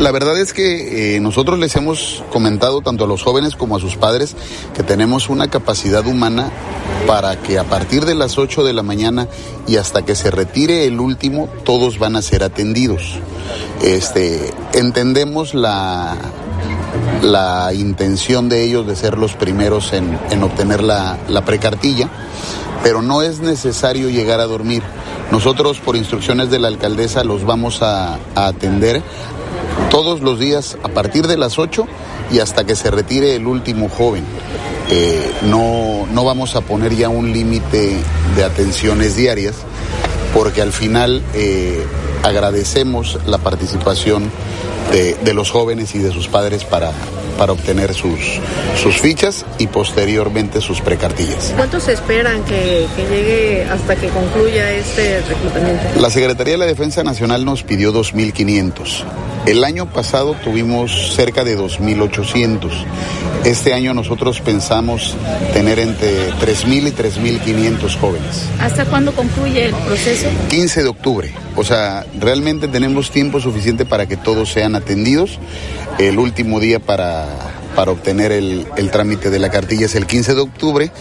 Speaker 26: La verdad es que eh, nosotros les hemos comentado tanto a los jóvenes como a sus padres que tenemos una capacidad humana para que a partir de las 8 de la mañana y hasta que se retire el último, todos van a ser atendidos. Este, entendemos la, la intención de ellos de ser los primeros en, obtener la, precartilla, pero no es necesario llegar a dormir. Nosotros, por instrucciones de la alcaldesa, los vamos a atender todos los días a partir de las 8 y hasta que se retire el último joven. Eh, no, no vamos a poner ya un límite de atenciones diarias porque al final eh, agradecemos la participación de, los jóvenes y de sus padres para, para obtener sus, sus fichas y posteriormente sus precartillas.
Speaker 25: ¿Cuántos esperan que, que, llegue hasta que concluya este reclutamiento?
Speaker 26: La Secretaría de la Defensa Nacional nos pidió 2.500. El año pasado tuvimos cerca de 2.800. Este año nosotros pensamos tener entre 3.000 y 3.500 jóvenes.
Speaker 20: ¿Hasta cuándo concluye el proceso?
Speaker 26: 15 de octubre. O sea, realmente tenemos tiempo suficiente para que todos sean atendidos. El último día para, para obtener el, el trámite de la cartilla es el 15 de octubre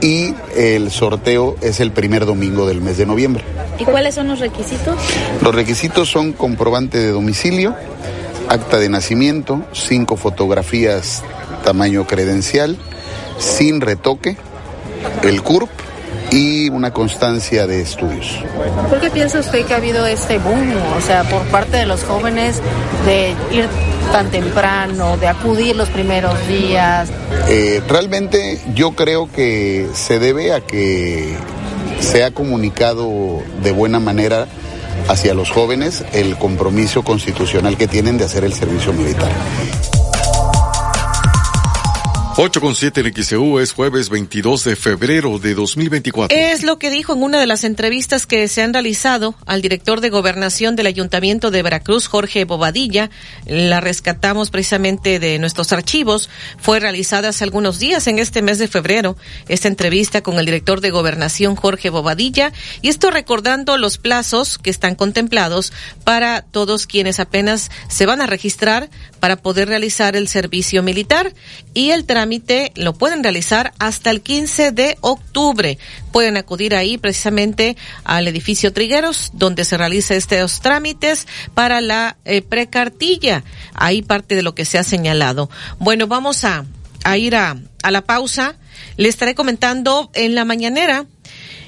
Speaker 26: y el sorteo es el primer domingo del mes de noviembre.
Speaker 20: ¿Y cuáles son los requisitos?
Speaker 26: Los requisitos son comprobante de domicilio, acta de nacimiento, cinco fotografías tamaño credencial, sin retoque, el CURP y una constancia de estudios.
Speaker 20: ¿Por qué piensa usted que ha habido este boom, o sea, por parte de los jóvenes de ir tan temprano, de acudir los primeros días?
Speaker 26: Eh, realmente yo creo que se debe a que se ha comunicado de buena manera hacia los jóvenes el compromiso constitucional que tienen de hacer el servicio militar.
Speaker 2: 8 con 7 en XEU es jueves 22 de febrero de 2024.
Speaker 1: Es lo que dijo en una de las entrevistas que se han realizado al director de gobernación del Ayuntamiento de Veracruz, Jorge Bobadilla. La rescatamos precisamente de nuestros archivos. Fue realizada hace algunos días en este mes de febrero esta entrevista con el director de gobernación, Jorge Bobadilla. Y esto recordando los plazos que están contemplados para todos quienes apenas se van a registrar para poder realizar el servicio militar y el trámite lo pueden realizar hasta el 15 de octubre. Pueden acudir ahí precisamente al edificio Trigueros, donde se realiza estos trámites para la eh, precartilla. Ahí parte de lo que se ha señalado. Bueno, vamos a, ir a, a la pausa. Le estaré comentando en la mañanera,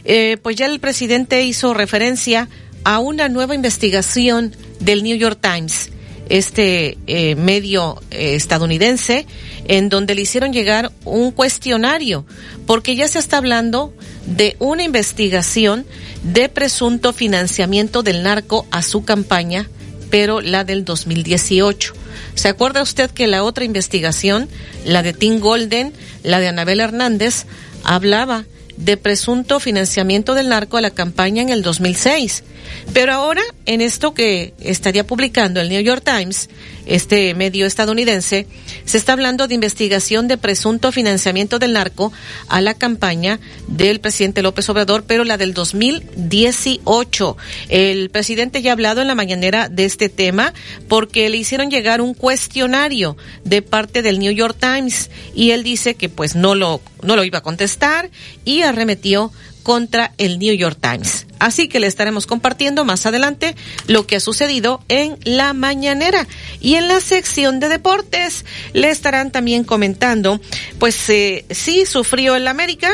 Speaker 1: eh, pues ya el presidente hizo referencia a una nueva investigación del New York Times, este eh, medio eh, estadounidense, en donde le hicieron llegar un cuestionario, porque ya se está hablando de una investigación de presunto financiamiento del narco a su campaña, pero la del 2018. ¿Se acuerda usted que la otra investigación, la de Tim Golden, la de Anabel Hernández, hablaba de presunto financiamiento del narco a la campaña en el 2006? Pero ahora, en esto que estaría publicando el New York Times, este medio estadounidense, se está hablando de investigación de presunto financiamiento del narco a la campaña del presidente López Obrador, pero la del 2018. El presidente ya ha hablado en la mañanera de este tema porque le hicieron llegar un cuestionario de parte del New York Times y él dice que pues no lo, no lo iba a contestar y arremetió contra el New York Times. Así que le estaremos compartiendo más adelante lo que ha sucedido en la mañanera. Y en la sección de deportes le estarán también comentando, pues eh, sí, sufrió el América,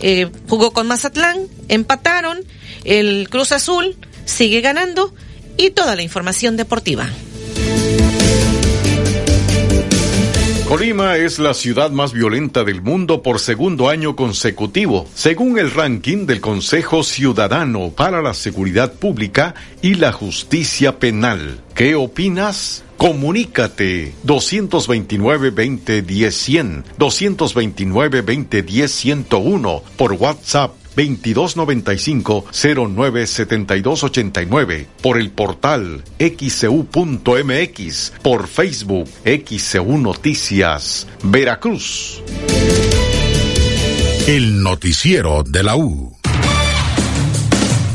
Speaker 1: eh, jugó con Mazatlán, empataron, el Cruz Azul sigue ganando y toda la información deportiva.
Speaker 2: Colima es la ciudad más violenta del mundo por segundo año consecutivo, según el ranking del Consejo Ciudadano para la Seguridad Pública y la Justicia Penal. ¿Qué opinas? Comunícate 229-2010-100, 229-2010-101 por WhatsApp 2295-097289, por el portal xcu.mx, por Facebook XCU Noticias, Veracruz.
Speaker 3: El noticiero de la U.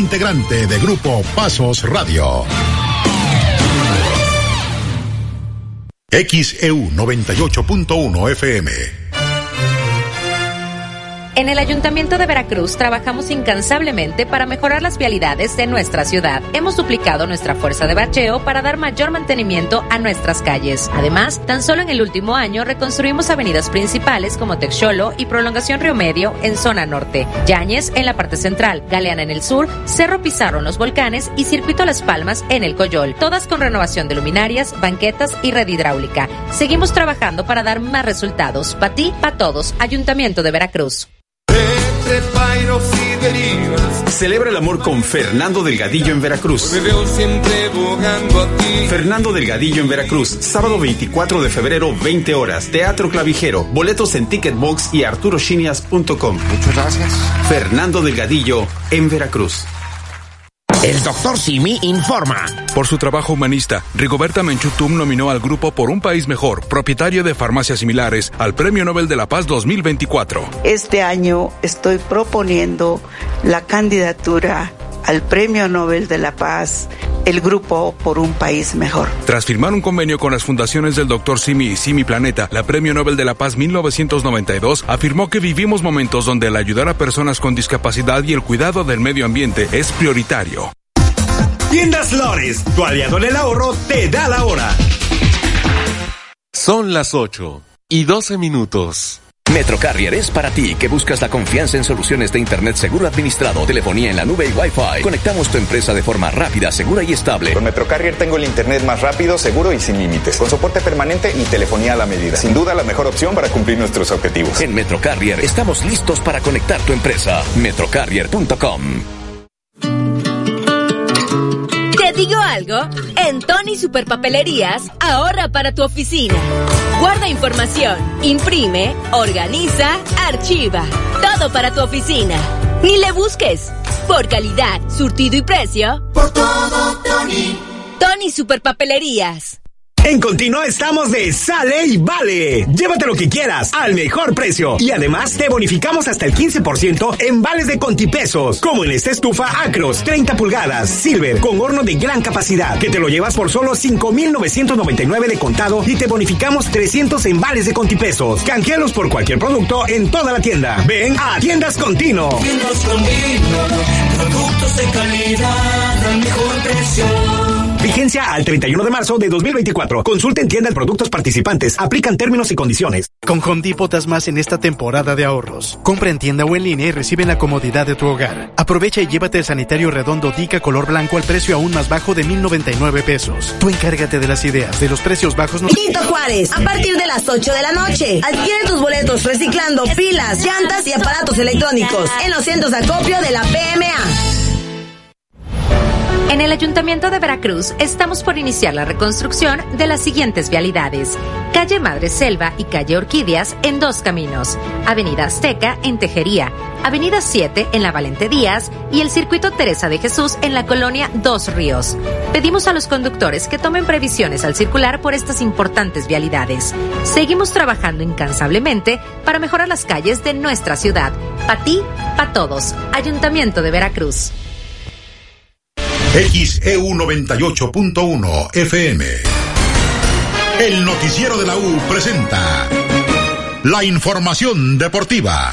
Speaker 3: integrante de Grupo Pasos Radio. XEU 98.1 FM.
Speaker 4: En el Ayuntamiento de Veracruz trabajamos incansablemente para mejorar las vialidades de nuestra ciudad. Hemos duplicado nuestra fuerza de bacheo para dar mayor mantenimiento a nuestras calles. Además, tan solo en el último año reconstruimos avenidas principales como Texolo y Prolongación Río Medio en zona norte, Yáñez en la parte central, Galeana en el sur, Cerro Pizarro en los volcanes y Circuito Las Palmas en el Coyol, todas con renovación de luminarias, banquetas y red hidráulica. Seguimos trabajando para dar más resultados. Para ti, para todos. Ayuntamiento de Veracruz.
Speaker 27: Celebra el amor con Fernando Delgadillo en Veracruz. Fernando Delgadillo en Veracruz, sábado 24 de febrero, 20 horas. Teatro Clavijero. Boletos en Ticketbox y arturochinias.com.
Speaker 28: Muchas gracias.
Speaker 27: Fernando Delgadillo en Veracruz.
Speaker 28: El doctor Simi informa.
Speaker 9: Por su trabajo humanista, Rigoberta Menchutum nominó al grupo Por un País Mejor, propietario de farmacias similares, al Premio Nobel de la Paz 2024.
Speaker 10: Este año estoy proponiendo la candidatura al Premio Nobel de la Paz, el grupo Por un País Mejor.
Speaker 9: Tras firmar un convenio con las fundaciones del Dr. Simi y Simi Planeta, la Premio Nobel de la Paz 1992 afirmó que vivimos momentos donde el ayudar a personas con discapacidad y el cuidado del medio ambiente es prioritario.
Speaker 7: Tiendas Flores, tu aliado en el ahorro, te da la hora.
Speaker 29: Son las 8 y 12 minutos.
Speaker 13: Metrocarrier es para ti que buscas la confianza en soluciones de Internet seguro administrado, telefonía en la nube y Wi-Fi. Conectamos tu empresa de forma rápida, segura y estable.
Speaker 30: Con Metrocarrier tengo el Internet más rápido, seguro y sin límites. Con soporte permanente y telefonía a la medida. Sin duda la mejor opción para cumplir nuestros objetivos.
Speaker 13: En Metrocarrier estamos listos para conectar tu empresa. Metrocarrier.com
Speaker 31: ¿Te digo algo? En Tony Superpapelerías, ahorra para tu oficina. Guarda información, imprime, organiza, archiva. Todo para tu oficina. Ni le busques. Por calidad, surtido y precio.
Speaker 32: Por todo, Tony.
Speaker 31: Tony Superpapelerías.
Speaker 33: En Continuo estamos de sale y vale. Llévate lo que quieras al mejor precio. Y además te bonificamos hasta el 15% en vales de contipesos. Como en esta estufa Acros, 30 pulgadas, Silver, con horno de gran capacidad. Que te lo llevas por solo 5,999 de contado y te bonificamos 300 en vales de contipesos. Canjealos por cualquier producto en toda la tienda. Ven a Tiendas Continuo.
Speaker 34: Tiendas Continuo, productos de calidad al mejor precio.
Speaker 33: Vigencia al 31 de marzo de 2024. Consulta en tiendas productos participantes. Aplican términos y condiciones.
Speaker 35: Con Home Depot das más en esta temporada de ahorros. Compra en tienda o en línea y recibe la comodidad de tu hogar. Aprovecha y llévate el sanitario redondo Dica color blanco al precio aún más bajo de 1,099 pesos. Tú encárgate de las ideas, de los precios bajos. No...
Speaker 36: Tito Juárez, a partir de las 8 de la noche. Adquiere tus boletos reciclando pilas, llantas y aparatos electrónicos en los centros de acopio de la PMA.
Speaker 4: En el Ayuntamiento de Veracruz estamos por iniciar la reconstrucción de las siguientes vialidades. Calle Madre Selva y Calle Orquídeas en dos caminos. Avenida Azteca en Tejería. Avenida 7 en la Valente Díaz y el Circuito Teresa de Jesús en la colonia Dos Ríos. Pedimos a los conductores que tomen previsiones al circular por estas importantes vialidades. Seguimos trabajando incansablemente para mejorar las calles de nuestra ciudad. Pa' ti, pa' todos. Ayuntamiento de Veracruz.
Speaker 3: XEU 98.1 FM. El noticiero de la U presenta la información deportiva.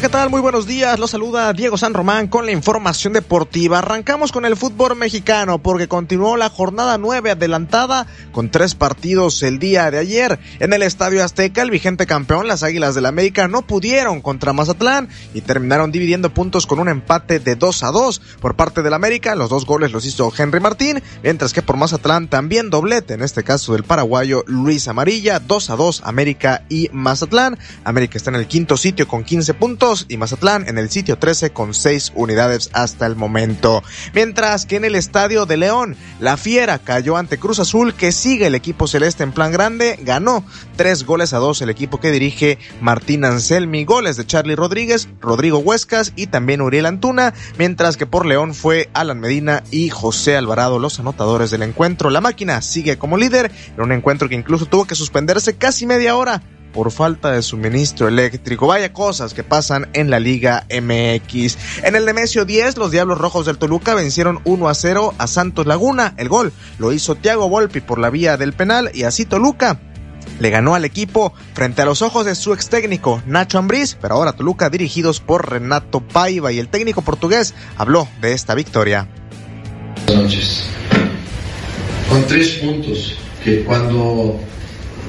Speaker 37: ¿Qué tal? Muy buenos días. Los saluda Diego San Román con la información deportiva. Arrancamos con el fútbol mexicano porque continuó la jornada 9 adelantada con tres partidos el día de ayer. En el Estadio Azteca, el vigente campeón, las Águilas del América, no pudieron contra Mazatlán y terminaron dividiendo puntos con un empate de 2 a 2 por parte del América. Los dos goles los hizo Henry Martín, mientras que por Mazatlán también doblete, en este caso del paraguayo Luis Amarilla, 2 a 2 América y Mazatlán. América está en el quinto sitio con 15 puntos y Mazatlán en el sitio 13 con 6 unidades hasta el momento. Mientras que en el estadio de León, la Fiera cayó ante Cruz Azul que sigue el equipo celeste en plan grande, ganó 3 goles a 2 el equipo que dirige Martín Anselmi, goles de Charlie Rodríguez, Rodrigo Huescas y también Uriel Antuna, mientras que por León fue Alan Medina y José Alvarado los anotadores del encuentro. La máquina sigue como líder en un encuentro que incluso tuvo que suspenderse casi media hora por falta de suministro eléctrico. Vaya cosas que pasan en la Liga MX. En el Nemesio 10, los Diablos Rojos del Toluca vencieron 1 a 0 a Santos Laguna. El gol lo hizo Thiago Volpi por la vía del penal y así Toluca le ganó al equipo frente a los ojos de su ex técnico Nacho Ambriz, pero ahora Toluca dirigidos por Renato Paiva y el técnico portugués habló de esta victoria.
Speaker 38: Buenas noches. Con tres puntos que cuando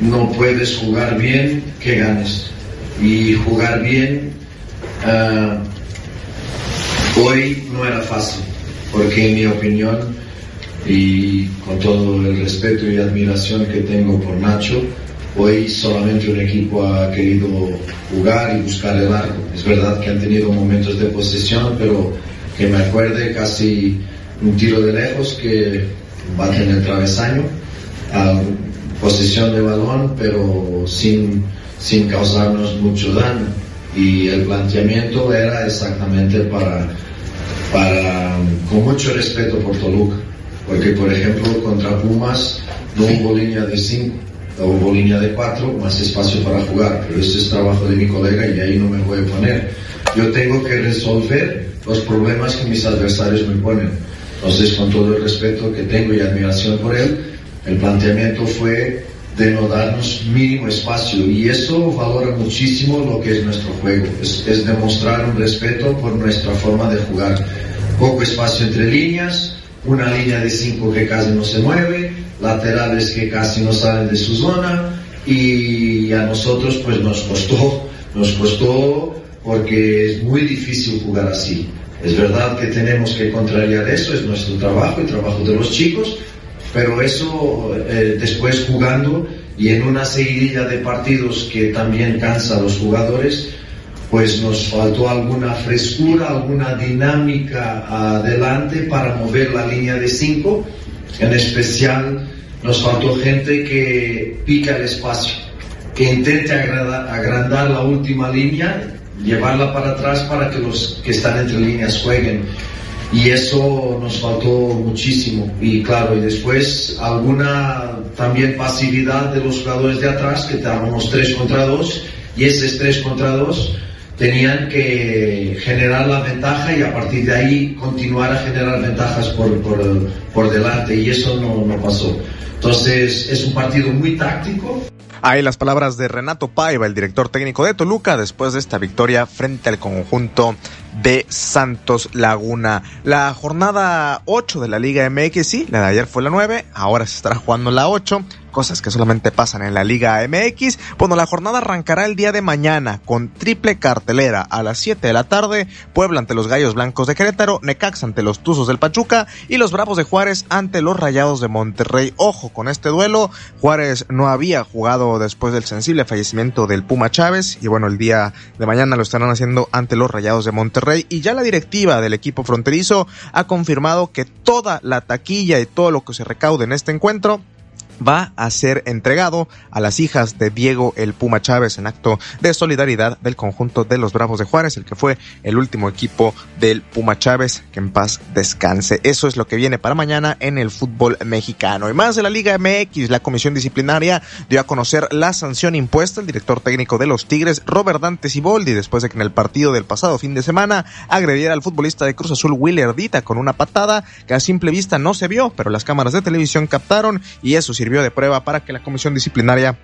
Speaker 38: no puedes jugar bien que ganes. Y jugar bien uh, hoy no era fácil, porque en mi opinión, y con todo el respeto y admiración que tengo por Nacho, hoy solamente un equipo ha querido jugar y buscar el arco. Es verdad que han tenido momentos de posesión, pero que me acuerde casi un tiro de lejos que bate en el travesaño. Posesión de balón, pero sin, sin causarnos mucho daño. Y el planteamiento era exactamente para, para, con mucho respeto por Toluca, porque por ejemplo contra Pumas no hubo línea de 5, hubo línea de 4, más espacio para jugar, pero ese es trabajo de mi colega y ahí no me voy a poner. Yo tengo que resolver los problemas que mis adversarios me ponen. Entonces, con todo el respeto que tengo y admiración por él, el planteamiento fue de no darnos mínimo espacio y eso valora muchísimo lo que es nuestro juego. Es, demostrar un respeto por nuestra forma de jugar. Poco espacio entre líneas, una línea de cinco que casi no se mueve, laterales que casi no salen de su zona y a nosotros pues nos costó, nos costó porque es muy difícil jugar así. Es verdad que tenemos que contrariar eso, es nuestro trabajo y trabajo de los chicos, pero eso eh, después jugando y en una seguidilla de partidos que también cansa a los jugadores, pues nos faltó alguna frescura, alguna dinámica adelante para mover la línea de cinco. En especial nos faltó gente que pica el espacio. que intente agrandar la última línea, llevarla para atrás para que los que están entre líneas jueguen. Y eso nos faltó muchísimo. Y claro, y después alguna también pasividad de los jugadores de atrás, que estábamos 3 contra 2, y ese 3 contra 2 tenían que generar la ventaja y a partir de ahí continuar a generar ventajas por, por, por delante, y eso no, no pasó. Entonces es un partido muy táctico.
Speaker 37: Ahí las palabras de Renato Paiva, el director técnico de Toluca, después de esta victoria frente al conjunto de Santos Laguna. La jornada 8 de la Liga MX, sí, la de ayer fue la 9, ahora se estará jugando la 8 cosas que solamente pasan en la Liga MX. Bueno, la jornada arrancará el día de mañana con triple cartelera a las 7 de la tarde, Puebla ante los Gallos Blancos de Querétaro, Necax ante los Tuzos del Pachuca y los Bravos de Juárez ante los Rayados de Monterrey. Ojo con este duelo, Juárez no había jugado después del sensible fallecimiento del Puma Chávez y bueno, el día de mañana lo estarán haciendo ante los Rayados de Monterrey Rey y ya la directiva del equipo fronterizo ha confirmado que toda la taquilla y todo lo que se recaude en este encuentro va a ser entregado a las hijas de Diego el Puma Chávez en acto de solidaridad del conjunto de los Bravos de Juárez, el que fue el último equipo del Puma Chávez, que en paz descanse. Eso es lo que viene para mañana en el fútbol mexicano. Y más de la Liga MX, la comisión disciplinaria dio a conocer la sanción impuesta al director técnico de los Tigres, Robert Dante Siboldi, después de que en el partido del pasado fin de semana agrediera al futbolista de Cruz Azul, Willer Dita, con una patada que a simple vista no se vio, pero las cámaras de televisión captaron y eso sirvió de prueba para que la comisión disciplinaria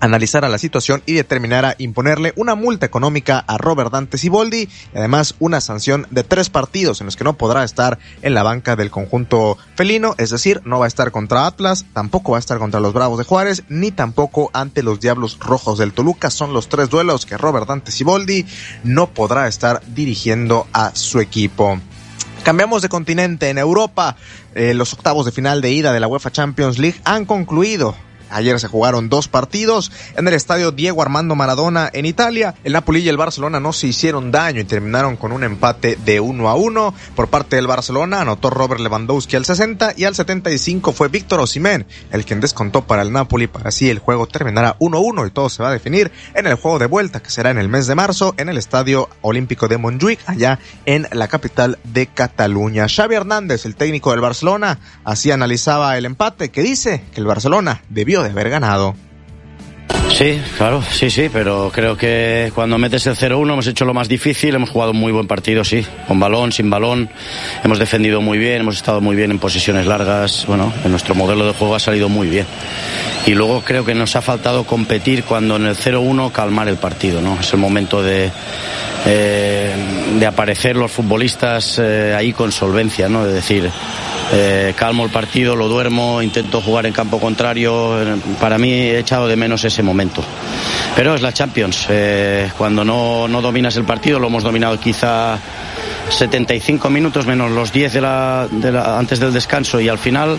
Speaker 37: analizara la situación y determinara imponerle una multa económica a Robert Dante Siboldi y además una sanción de tres partidos en los que no podrá estar en la banca del conjunto felino, es decir, no va a estar contra Atlas, tampoco va a estar contra los Bravos de Juárez, ni tampoco ante los Diablos Rojos del Toluca. Son los tres duelos que Robert Dante Siboldi no podrá estar dirigiendo a su equipo. Cambiamos de continente. En Europa, eh, los octavos de final de ida de la UEFA Champions League han concluido. Ayer se jugaron dos partidos en el estadio Diego Armando Maradona en Italia. El Napoli y el Barcelona no se hicieron daño y terminaron con un empate de 1 a 1. Por parte del Barcelona anotó Robert Lewandowski al 60 y al 75 fue Víctor Osimén el quien descontó para el Napoli para así el juego terminará 1 a 1 y todo se va a definir en el juego de vuelta que será en el mes de marzo en el Estadio Olímpico de Montjuic allá en la capital de Cataluña. Xavi Hernández, el técnico del Barcelona, así analizaba el empate que dice que el Barcelona debió de haber ganado.
Speaker 39: Sí, claro, sí, sí, pero creo que cuando metes el 0-1 hemos hecho lo más difícil, hemos jugado un muy buen partido, sí, con balón, sin balón, hemos defendido muy bien, hemos estado muy bien en posiciones largas, bueno, en nuestro modelo de juego ha salido muy bien. Y luego creo que nos ha faltado competir cuando en el 0-1 calmar el partido, ¿no? Es el momento de, eh, de aparecer los futbolistas eh, ahí con solvencia, ¿no? De decir, eh, calmo el partido, lo duermo, intento jugar en campo contrario. Para mí he echado de menos ese momento. Pero es la Champions. Eh, cuando no, no, dominas el partido, lo hemos dominado quizá 75 minutos menos los 10 de la, de la, antes del descanso y al final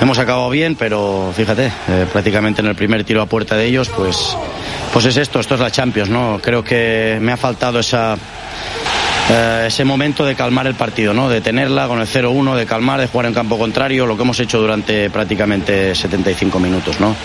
Speaker 39: hemos acabado bien, pero fíjate, eh, prácticamente en el primer tiro a puerta de ellos, pues, pues es esto, esto es la Champions, ¿no? Creo que me ha faltado esa eh, ese momento de calmar el partido, ¿no? De tenerla con el 0-1, de calmar, de jugar en campo contrario, lo que hemos hecho durante prácticamente 75 minutos, ¿no?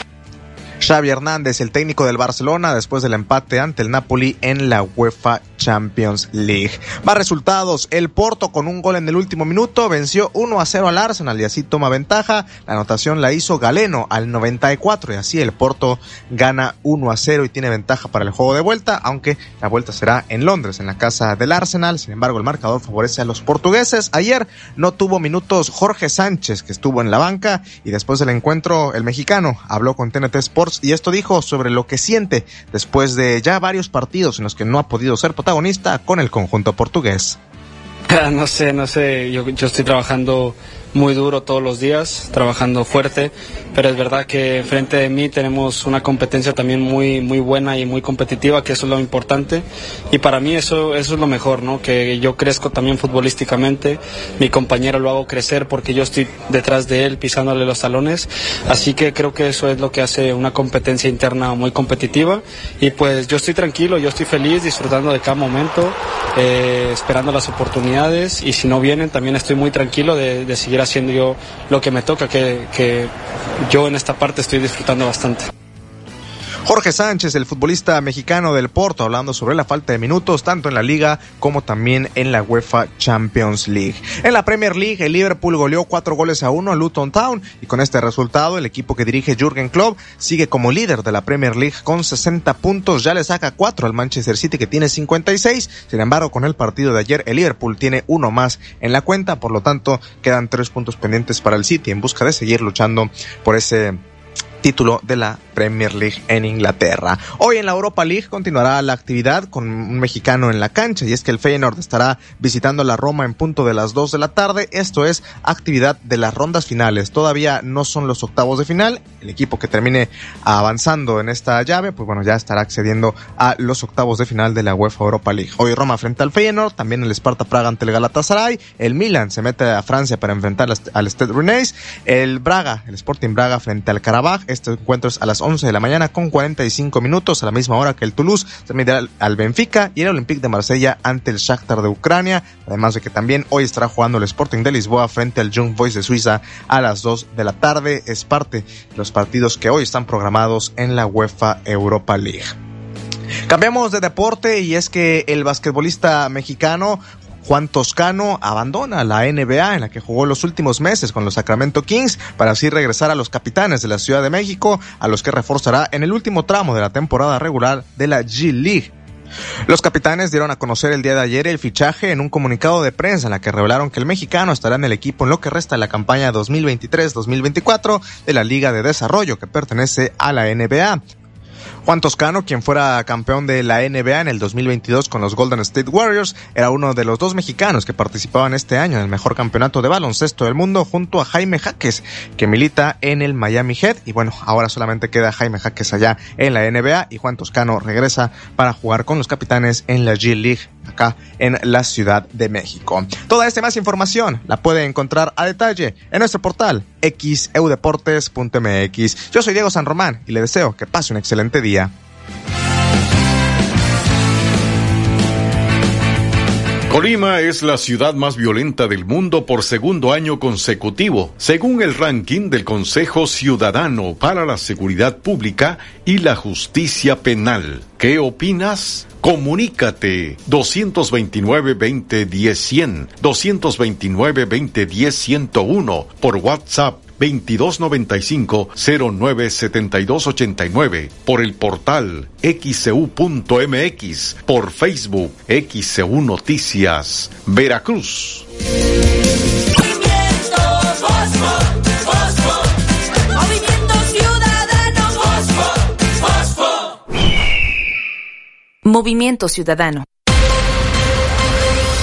Speaker 37: Xavi Hernández, el técnico del Barcelona, después del empate ante el Napoli en la UEFA Champions League. Más resultados, el Porto con un gol en el último minuto venció 1 a 0 al Arsenal y así toma ventaja. La anotación la hizo Galeno al 94 y así el Porto gana 1 a 0 y tiene ventaja para el juego de vuelta, aunque la vuelta será en Londres, en la casa del Arsenal. Sin embargo, el marcador favorece a los portugueses. Ayer no tuvo minutos Jorge Sánchez, que estuvo en la banca y después del encuentro el mexicano habló con TNT Sports y esto dijo sobre lo que siente después de ya varios partidos en los que no ha podido ser protagonista con el conjunto portugués. [laughs]
Speaker 40: No sé, no sé, yo, yo estoy trabajando muy duro todos los días, trabajando fuerte, pero es verdad que frente de mí tenemos una competencia también muy, muy buena y muy competitiva, que eso es lo importante. Y para mí eso, eso es lo mejor, ¿no? Que yo crezco también futbolísticamente, mi compañero lo hago crecer porque yo estoy detrás de él pisándole los talones. Así que creo que eso es lo que hace una competencia interna muy competitiva. Y pues yo estoy tranquilo, yo estoy feliz, disfrutando de cada momento, eh, esperando las oportunidades y si no vienen también estoy muy tranquilo de, de seguir haciendo yo lo que me toca, que, que yo en esta parte estoy disfrutando bastante.
Speaker 37: Jorge Sánchez, el futbolista mexicano del Porto, hablando sobre la falta de minutos tanto en la liga como también en la UEFA Champions League. En la Premier League, el Liverpool goleó cuatro goles a uno a Luton Town y con este resultado el equipo que dirige Jürgen Klopp sigue como líder de la Premier League con 60 puntos, ya le saca cuatro al Manchester City que tiene 56. Sin embargo, con el partido de ayer el Liverpool tiene uno más en la cuenta, por lo tanto quedan tres puntos pendientes para el City en busca de seguir luchando por ese título de la Premier League en Inglaterra. Hoy en la Europa League continuará la actividad con un mexicano en la cancha y es que el Feyenoord estará visitando la Roma en punto de las 2 de la tarde. Esto es actividad de las rondas finales. Todavía no son los octavos de final. El equipo que termine avanzando en esta llave, pues bueno, ya estará accediendo a los octavos de final de la UEFA Europa League. Hoy Roma frente al Feyenoord, también el Sparta Praga ante el Galatasaray, el Milan se mete a Francia para enfrentar al Stade Rennais, el Braga, el Sporting Braga frente al Karabakh. Este encuentro es a las 11 de la mañana con 45 minutos, a la misma hora que el Toulouse se medirá al Benfica y el Olympique de Marsella ante el Shakhtar de Ucrania. Además de que también hoy estará jugando el Sporting de Lisboa frente al Young Boys de Suiza a las 2 de la tarde. Es parte de los partidos que hoy están programados en la UEFA Europa League. Cambiamos de deporte y es que el basquetbolista mexicano Juan Toscano abandona la NBA en la que jugó los últimos meses con los Sacramento Kings para así regresar a los capitanes de la Ciudad de México, a los que reforzará en el último tramo de la temporada regular de la G League. Los capitanes dieron a conocer el día de ayer el fichaje en un comunicado de prensa en la que revelaron que el mexicano estará en el equipo en lo que resta de la campaña 2023-2024 de la Liga de Desarrollo que pertenece a la NBA. Juan Toscano, quien fuera campeón de la NBA en el 2022 con los Golden State Warriors, era uno de los dos mexicanos que participaban este año en el mejor campeonato de baloncesto del mundo junto a Jaime Jaques, que milita en el Miami Heat. Y bueno, ahora solamente queda Jaime Jaques allá en la NBA y Juan Toscano regresa para jugar con los capitanes en la G League acá en la Ciudad de México. Toda esta más información la puede encontrar a detalle en nuestro portal xeudeportes.mx. Yo soy Diego San Román y le deseo que pase un excelente día.
Speaker 2: Colima es la ciudad más violenta del mundo por segundo año consecutivo, según el ranking del Consejo Ciudadano para la Seguridad Pública y la Justicia Penal. ¿Qué opinas? Comunícate 229-2010-100, 229-2010-101 por WhatsApp 2295-097289, por el portal xcu.mx, por Facebook XCU Noticias, Veracruz.
Speaker 31: Movimiento Ciudadano.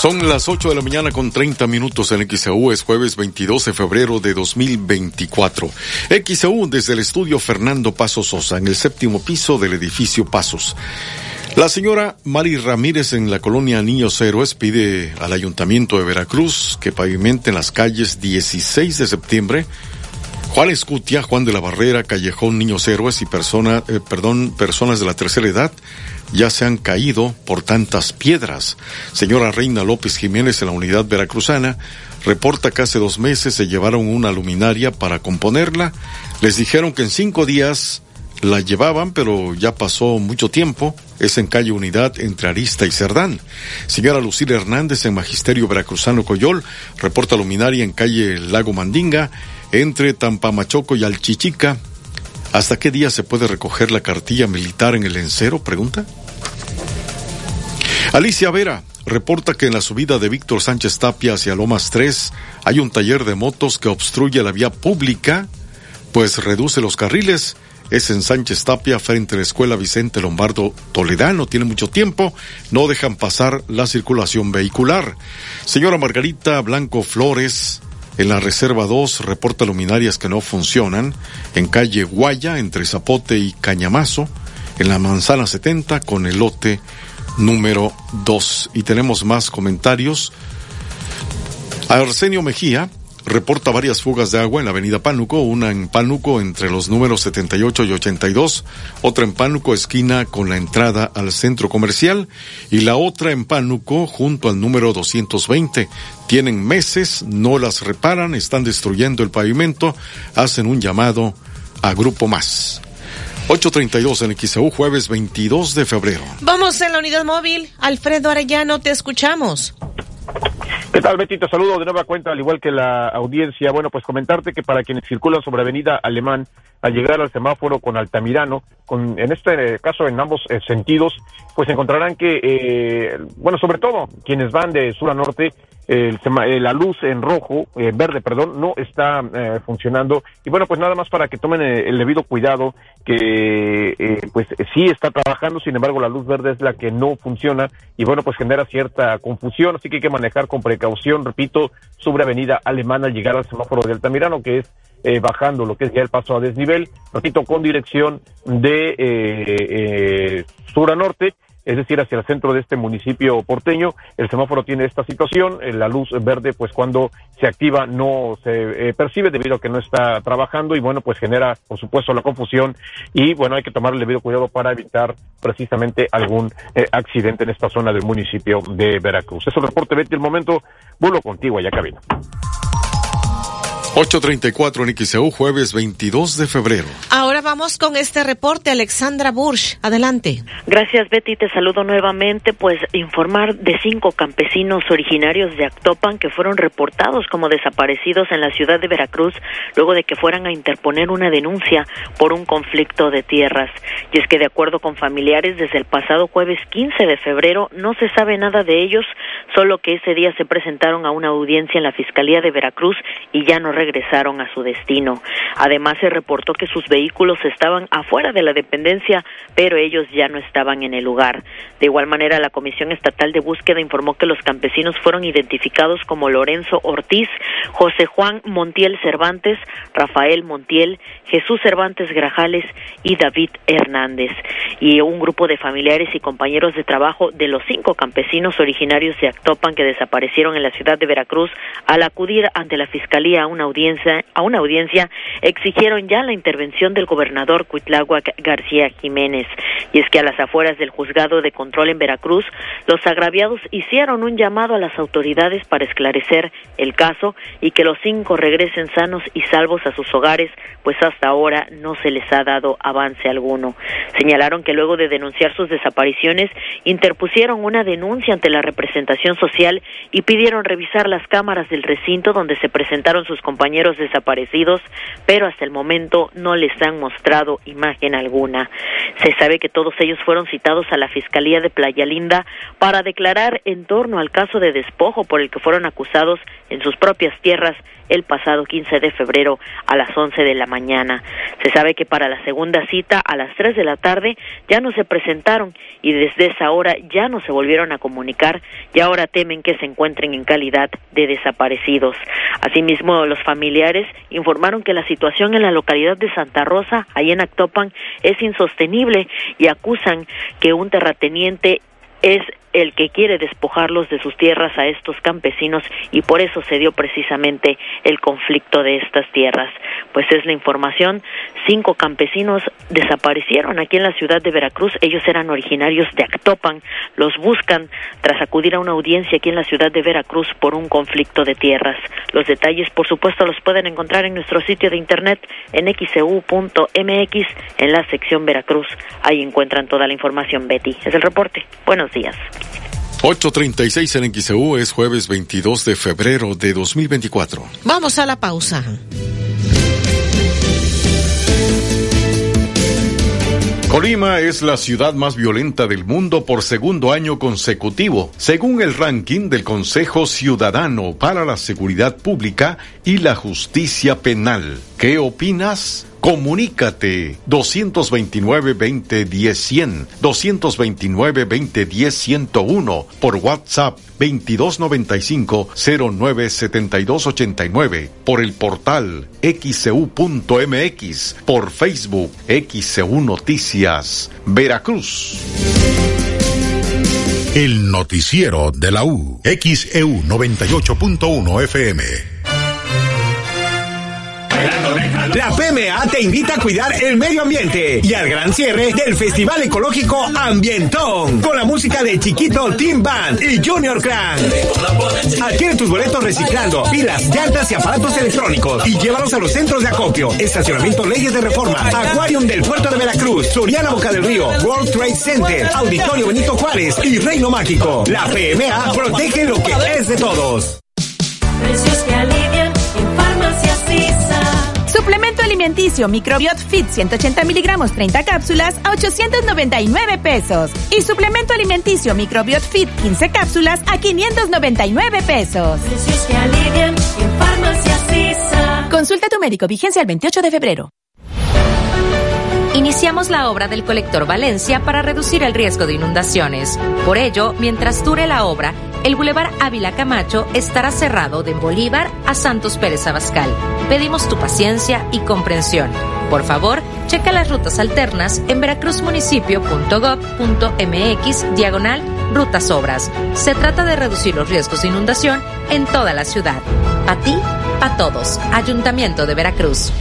Speaker 2: Son las 8 de la mañana con 30 minutos en XEU, es jueves 22 de febrero de 2024. XEU desde el estudio Fernando Pasos Sosa, en el séptimo piso del edificio Pasos. La señora Mari Ramírez en la colonia Niños Héroes pide al Ayuntamiento de Veracruz que pavimenten las calles 16 de septiembre, Juan Escutia, Juan de la Barrera, Callejón Niños Héroes y persona, eh, perdón, personas de la tercera edad ya se han caído por tantas piedras. Señora Reina López Jiménez en la unidad veracruzana reporta que hace dos meses se llevaron una luminaria para componerla. Les dijeron que en cinco días la llevaban, pero ya pasó mucho tiempo. Es en calle Unidad entre Arista y Cerdán. Señora Lucila Hernández en Magisterio Veracruzano Coyol reporta luminaria en calle Lago Mandinga entre Tampamachoco y Alchichica. ¿Hasta qué día se puede recoger la cartilla militar en el encero? Pregunta. Alicia Vera reporta que en la subida de Víctor Sánchez Tapia hacia Lomas 3 hay un taller de motos que obstruye la vía pública, pues reduce los carriles. Es en Sánchez Tapia frente a la escuela Vicente Lombardo Toledano. Tiene mucho tiempo. No dejan pasar la circulación vehicular. Señora Margarita Blanco Flores en la Reserva 2 reporta luminarias que no funcionan. En calle Guaya, entre Zapote y Cañamazo. En la Manzana 70 con el lote número 2. Y tenemos más comentarios. Arsenio Mejía reporta varias fugas de agua en la avenida Pánuco, una en Pánuco entre los números 78 y 82, otra en Pánuco esquina con la entrada al centro comercial y la otra en Pánuco junto al número 220. Tienen meses, no las reparan, están destruyendo el pavimento, hacen un llamado a Grupo Más. 8.32 en XEU, jueves 22 de febrero.
Speaker 1: Vamos en la unidad móvil. Alfredo Arellano, te escuchamos.
Speaker 41: ¿Qué tal, Betty? Te saludo de nueva cuenta, al igual que la audiencia. Bueno, pues comentarte que para quienes circulan sobre Avenida Alemán, al llegar al semáforo con Altamirano, con, en este caso en ambos eh, sentidos, pues encontrarán que, eh, bueno, sobre todo quienes van de sur a norte, el, eh, la luz en rojo, en verde, perdón, no está funcionando. Y bueno, pues nada más para que tomen el debido cuidado, que pues sí está trabajando, sin embargo la luz verde es la que no funciona y bueno, pues genera cierta confusión, así que hay que manejar con precaución, repito, sobre Avenida Alemana al llegar al semáforo de Altamirano, que es eh, bajando lo que es ya el paso a desnivel, repito, con dirección de eh, eh, sur a norte, es decir, hacia el centro de este municipio porteño. El semáforo tiene esta situación, la luz verde, pues cuando se activa no se percibe debido a que no está trabajando y bueno, pues genera, por supuesto, la confusión y bueno, hay que tomar el debido cuidado para evitar precisamente algún accidente en esta zona del municipio de Veracruz. Es el reporte, Betty, el momento, vuelo contigo allá cabina.
Speaker 2: 8.34 en XEU, jueves 22 de febrero.
Speaker 1: Ahora vamos con este reporte, Alexandra Bursch. Adelante.
Speaker 19: Gracias, Betty. Te saludo nuevamente. Pues informar de cinco campesinos originarios de Actopan que fueron reportados como desaparecidos en la ciudad de Veracruz luego de que fueran a interponer una denuncia por un conflicto de tierras. Y es que, de acuerdo con familiares, desde el pasado jueves 15 de febrero no se sabe nada de ellos, solo que ese día se presentaron a una audiencia en la Fiscalía de Veracruz y ya no regresaron a su destino. Además, se reportó que sus vehículos estaban afuera de la dependencia, pero ellos ya no estaban en el lugar. De igual manera, la Comisión Estatal de Búsqueda informó que los campesinos fueron identificados como Lorenzo Ortiz, José Juan Montiel Cervantes, Rafael Montiel, Jesús Cervantes Grajales y David Hernández. Y un grupo de familiares y compañeros de trabajo de los cinco campesinos originarios de Actopan que desaparecieron en la ciudad de Veracruz, al acudir ante la Fiscalía a una audiencia, a una audiencia exigieron ya la intervención del gobernador Cuitláhuac García Jiménez. Y es que a las afueras del juzgado de control en Veracruz, los agraviados hicieron un llamado a las autoridades para esclarecer el caso y que los cinco regresen sanos y salvos a sus hogares, pues hasta ahora no se les ha dado avance alguno. Señalaron que luego de denunciar sus desapariciones, interpusieron una denuncia ante la representación social y pidieron revisar las cámaras del recinto donde se presentaron sus compañeros desaparecidos, pero hasta el momento no les han mostrado imagen alguna. Se sabe que todos ellos fueron citados a la Fiscalía de Playa Linda para declarar en torno al caso de despojo por el que fueron acusados en sus propias tierras el pasado 15 de febrero a las 11 de la mañana. Se sabe que para la segunda cita a las 3 de la tarde ya no se presentaron y desde esa hora ya no se volvieron a comunicar y ahora temen que se encuentren en calidad de desaparecidos. Asimismo, los familiares informaron que la situación en la localidad de Santa Rosa, ahí en Actopan, es insostenible y acusan que un terrateniente es el que quiere despojarlos de sus tierras a estos campesinos y por eso se dio precisamente el conflicto de estas tierras. Pues es la información, cinco campesinos desaparecieron aquí en la ciudad de Veracruz, ellos eran originarios de Actopan, los buscan tras acudir a una audiencia aquí en la ciudad de Veracruz por un conflicto de tierras. Los detalles, por supuesto, los pueden encontrar en nuestro sitio de internet en xcu.mx en la sección Veracruz. Ahí encuentran toda la información, Betty. Es el reporte. Buenos días.
Speaker 2: 8.36 en XEU es jueves 22 de febrero de 2024.
Speaker 1: Vamos a la pausa.
Speaker 2: Colima es la ciudad más violenta del mundo por segundo año consecutivo, según el ranking del Consejo Ciudadano para la Seguridad Pública y la Justicia Penal. ¿Qué opinas? Comunícate 229-2010-100, 229-2010-101 por WhatsApp 2295-097289, por el portal xcu.mx, por Facebook XCU Noticias, Veracruz.
Speaker 3: El noticiero de la U. XEU 98.1 FM.
Speaker 33: La PMA te invita a cuidar el medio ambiente y al gran cierre del Festival Ecológico Ambientón con la música de Chiquito Team Band y Junior Clan. Adquiere tus boletos reciclando pilas, llantas y aparatos electrónicos y llévalos a los centros de acopio, estacionamiento Leyes de Reforma, Aquarium del Puerto de Veracruz, Soriana Boca del Río, World Trade Center, Auditorio Benito Juárez y Reino Mágico. La PMA protege lo que es de todos.
Speaker 42: Suplemento alimenticio Microbiot Fit 180 miligramos 30 cápsulas a 899 pesos. Y suplemento alimenticio Microbiot Fit 15 cápsulas a 599 pesos.
Speaker 43: En.
Speaker 42: Consulta a tu médico. Vigencia el 28 de febrero.
Speaker 4: Iniciamos la obra del colector Valencia para reducir el riesgo de inundaciones. Por ello, mientras dure la obra, el Boulevard Ávila Camacho estará cerrado de Bolívar a Santos Pérez Abascal. Pedimos tu paciencia y comprensión. Por favor, checa las rutas alternas en veracruzmunicipio.gov.mx diagonal rutas obras. Se trata de reducir los riesgos de inundación en toda la ciudad. A ti, a todos. Ayuntamiento de Veracruz.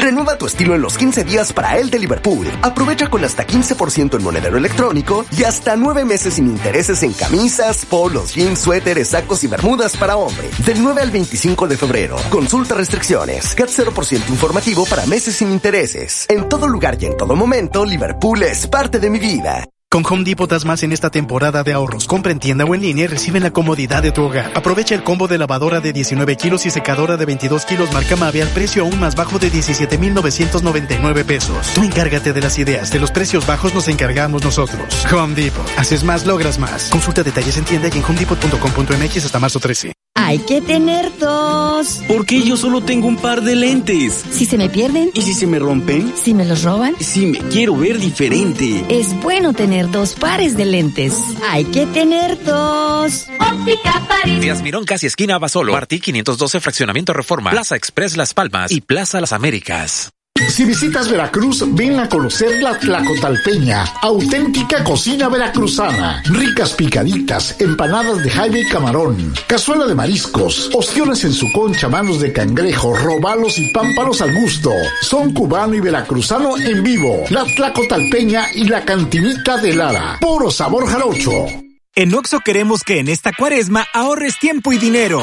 Speaker 44: Renueva tu estilo en los 15 días para el de Liverpool. Aprovecha con hasta 15% en monedero electrónico y hasta 9 meses sin intereses en camisas, polos, jeans, suéteres, sacos y bermudas para hombre. Del 9 al 25 de febrero. Consulta restricciones. CAT 0% informativo para meses sin intereses. En todo lugar y en todo momento, Liverpool es parte de mi vida.
Speaker 35: Con Home Depot das más en esta temporada de ahorros. Compra en tienda o en línea y recibe la comodidad de tu hogar. Aprovecha el combo de lavadora de 19 kilos y secadora de 22 kilos marca Mave al precio aún más bajo de 17,999 pesos. Tú encárgate de las ideas. De los precios bajos nos encargamos nosotros. Home Depot. Haces más, logras más. Consulta detalles en tienda y en homedepot.com.mx hasta marzo 13.
Speaker 45: Hay que tener dos.
Speaker 46: ¿Por qué yo solo tengo un par de lentes?
Speaker 45: Si se me pierden.
Speaker 46: ¿Y si se me rompen?
Speaker 45: Si me los roban.
Speaker 46: Si me quiero ver diferente.
Speaker 45: Es bueno tener dos pares de lentes. Hay que tener dos.
Speaker 47: Óptica París. Díaz Mirón, casi esquina Basolo. Martí 512, Fraccionamiento Reforma. Plaza Express Las Palmas y Plaza Las Américas.
Speaker 5: Si visitas Veracruz, ven a conocer la Tlacotalpeña, auténtica cocina veracruzana. Ricas picaditas, empanadas de jaime y camarón, cazuela de mariscos, ostiones en su concha, manos de cangrejo, robalos y pámpanos al gusto. Son cubano y veracruzano en vivo. La Tlacotalpeña y la cantinita de Lara. Puro sabor jarocho.
Speaker 48: En Oxo queremos que en esta cuaresma ahorres tiempo y dinero.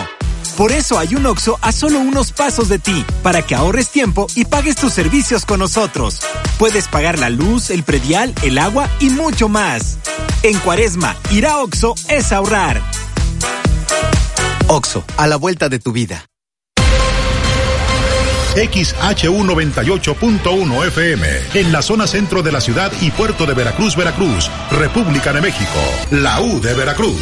Speaker 48: Por eso hay un Oxo a solo unos pasos de ti, para que ahorres tiempo y pagues tus servicios con nosotros. Puedes pagar la luz, el predial, el agua y mucho más. En Cuaresma, ir a Oxo es ahorrar.
Speaker 49: Oxo, a la vuelta de tu vida.
Speaker 3: XHU 98.1 FM, en la zona centro de la ciudad y puerto de Veracruz, Veracruz, República de México, la U de Veracruz.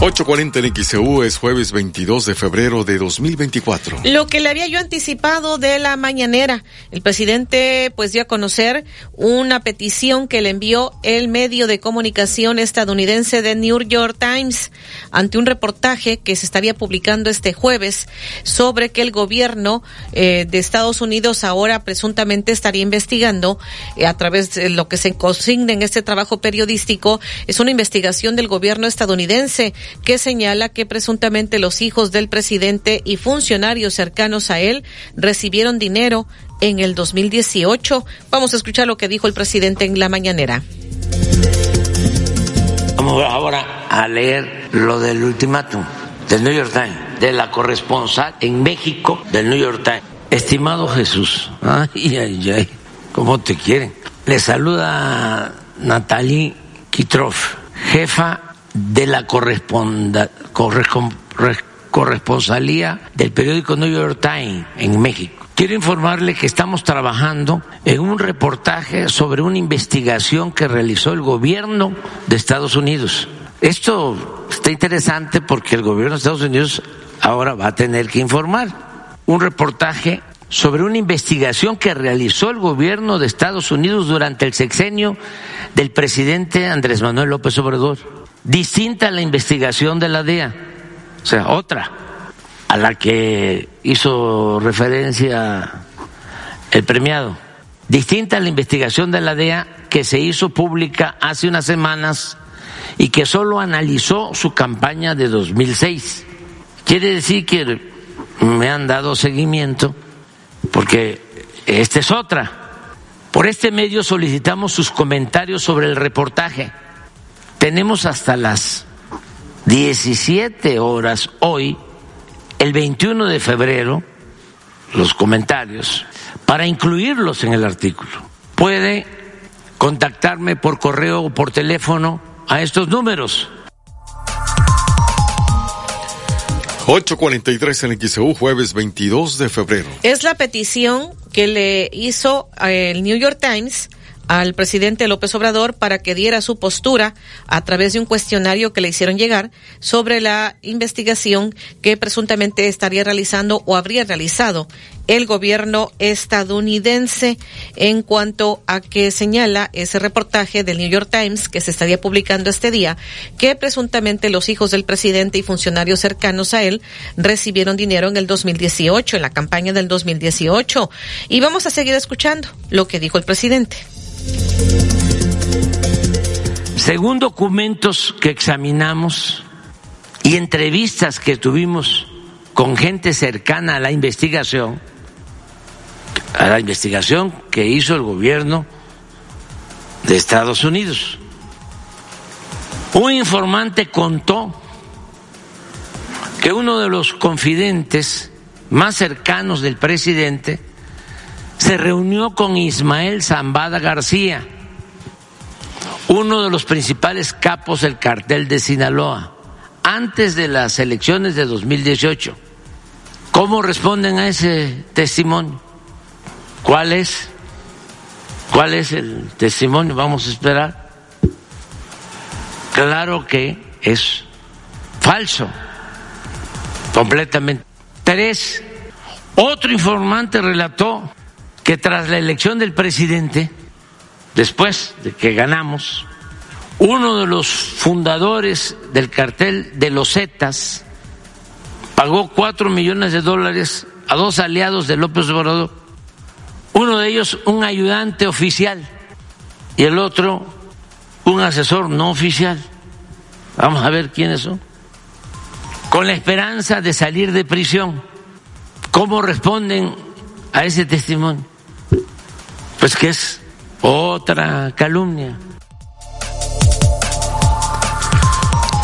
Speaker 2: 8.40 en XEU es jueves 22 de febrero de 2024.
Speaker 1: Lo que le había yo anticipado de la mañanera, el presidente pues dio a conocer una petición que le envió el medio de comunicación estadounidense de New York Times ante un reportaje que se estaría publicando este jueves sobre que el gobierno eh, de Estados Unidos ahora presuntamente estaría investigando eh, a través de lo que se consigna en este trabajo periodístico, es una investigación del gobierno estadounidense que señala que presuntamente los hijos del presidente y funcionarios cercanos a él recibieron dinero en el 2018. Vamos a escuchar lo que dijo el presidente en la mañanera.
Speaker 50: Vamos ahora a leer lo del ultimátum del New York Times, de la corresponsal en México del New York Times. Estimado Jesús, ay, ay, ay, ¿cómo te quieren? Le saluda Natalie Kitroff, jefa de la corresponsalía del periódico New York Times en México. Quiero informarle que estamos trabajando en un reportaje sobre una investigación que realizó el gobierno de Estados Unidos. Esto está interesante porque el gobierno de Estados Unidos ahora va a tener que informar. Un reportaje sobre una investigación que realizó el gobierno de Estados Unidos durante el sexenio del presidente Andrés Manuel López Obrador. Distinta a la investigación de la DEA, o sea, otra, a la que hizo referencia el premiado. Distinta a la investigación de la DEA que se hizo pública hace unas semanas y que solo analizó su campaña de 2006. Quiere decir que me han dado seguimiento porque esta es otra. Por este medio solicitamos sus comentarios sobre el reportaje. Tenemos hasta las 17 horas hoy, el 21 de febrero, los comentarios, para incluirlos en el artículo. Puede contactarme por correo o por teléfono a estos números
Speaker 2: 8.43 en XEU, jueves 22 de febrero.
Speaker 1: Es la petición que le hizo eh, el New York Times al presidente López Obrador para que diera su postura a través de un cuestionario que le hicieron llegar sobre la investigación que presuntamente estaría realizando o habría realizado el gobierno estadounidense en cuanto a que señala ese reportaje del New York Times que se estaría publicando este día que presuntamente los hijos del presidente y funcionarios cercanos a él recibieron dinero en el 2018, en la campaña del 2018. Y vamos a seguir escuchando lo que dijo el presidente.
Speaker 50: Según documentos que examinamos y entrevistas que tuvimos con gente cercana a la investigación, a la investigación que hizo el gobierno de Estados Unidos, un informante contó que uno de los confidentes más cercanos del presidente se reunió con Ismael Zambada García, uno de los principales capos del cartel de Sinaloa, antes de las elecciones de 2018. ¿Cómo responden a ese testimonio? ¿Cuál es? ¿Cuál es el testimonio? Vamos a esperar. Claro que es falso, completamente. Tres, otro informante relató que tras la elección del presidente, después de que ganamos, uno de los fundadores del cartel de los Zetas pagó cuatro millones de dólares a dos aliados de López Obrador, uno de ellos un ayudante oficial y el otro un asesor no oficial. Vamos a ver quiénes son. Con la esperanza de salir de prisión. ¿Cómo responden a ese testimonio? Pues que es otra calumnia.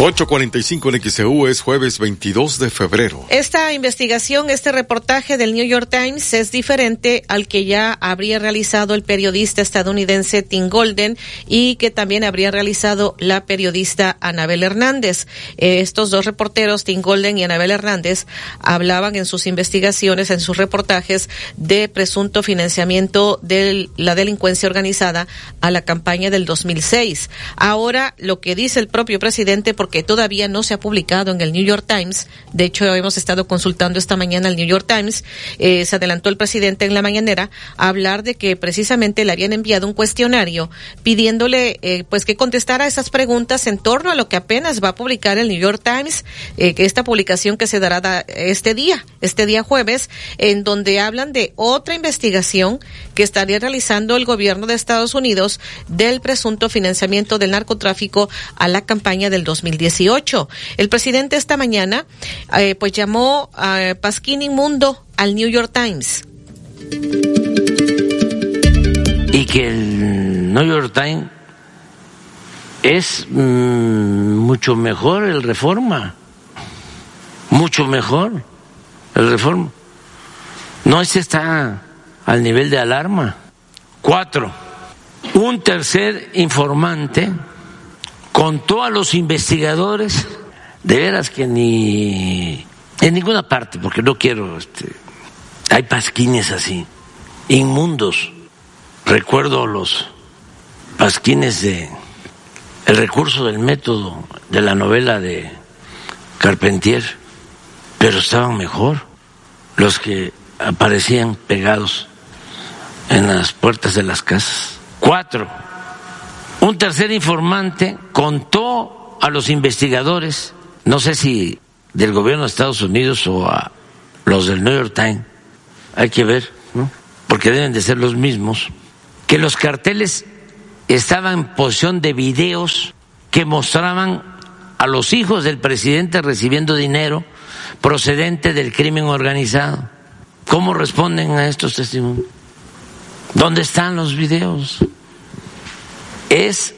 Speaker 2: 8.45 en XEU es jueves 22 de febrero.
Speaker 1: Esta investigación, este reportaje del New York Times es diferente al que ya habría realizado el periodista estadounidense Tim Golden y que también habría realizado la periodista Anabel Hernández. Eh, estos dos reporteros, Tim Golden y Anabel Hernández, hablaban en sus investigaciones, en sus reportajes, de presunto financiamiento de la delincuencia organizada a la campaña del 2006. Ahora, lo que dice el propio presidente, porque que todavía no se ha publicado en el New York Times. De hecho, hemos estado consultando esta mañana el New York Times. Eh, se adelantó el presidente en la mañanera a hablar de que precisamente le habían enviado un cuestionario pidiéndole eh, pues que contestara esas preguntas en torno a lo que apenas va a publicar el New York Times, eh, que esta publicación que se dará este día, este día jueves, en donde hablan de otra investigación que estaría realizando el gobierno de Estados Unidos del presunto financiamiento del narcotráfico a la campaña del 2010 el presidente esta mañana eh, pues llamó a Pasquín Inmundo al New York Times.
Speaker 50: Y que el New York Times es mm, mucho mejor el reforma, mucho mejor el reforma. No, ese está al nivel de alarma. Cuatro, un tercer informante contó a los investigadores, de veras que ni en ninguna parte, porque no quiero, este, hay pasquines así, inmundos. Recuerdo los pasquines de el recurso del método de la novela de Carpentier, pero estaban mejor los que aparecían pegados en las puertas de las casas. Cuatro, un tercer informante contó a los investigadores, no sé si del gobierno de Estados Unidos o a los del New York Times, hay que ver, porque deben de ser los mismos, que los carteles estaban en posición de videos que mostraban a los hijos del presidente recibiendo dinero procedente del crimen organizado. ¿Cómo responden a estos testimonios? ¿Dónde están los videos? Es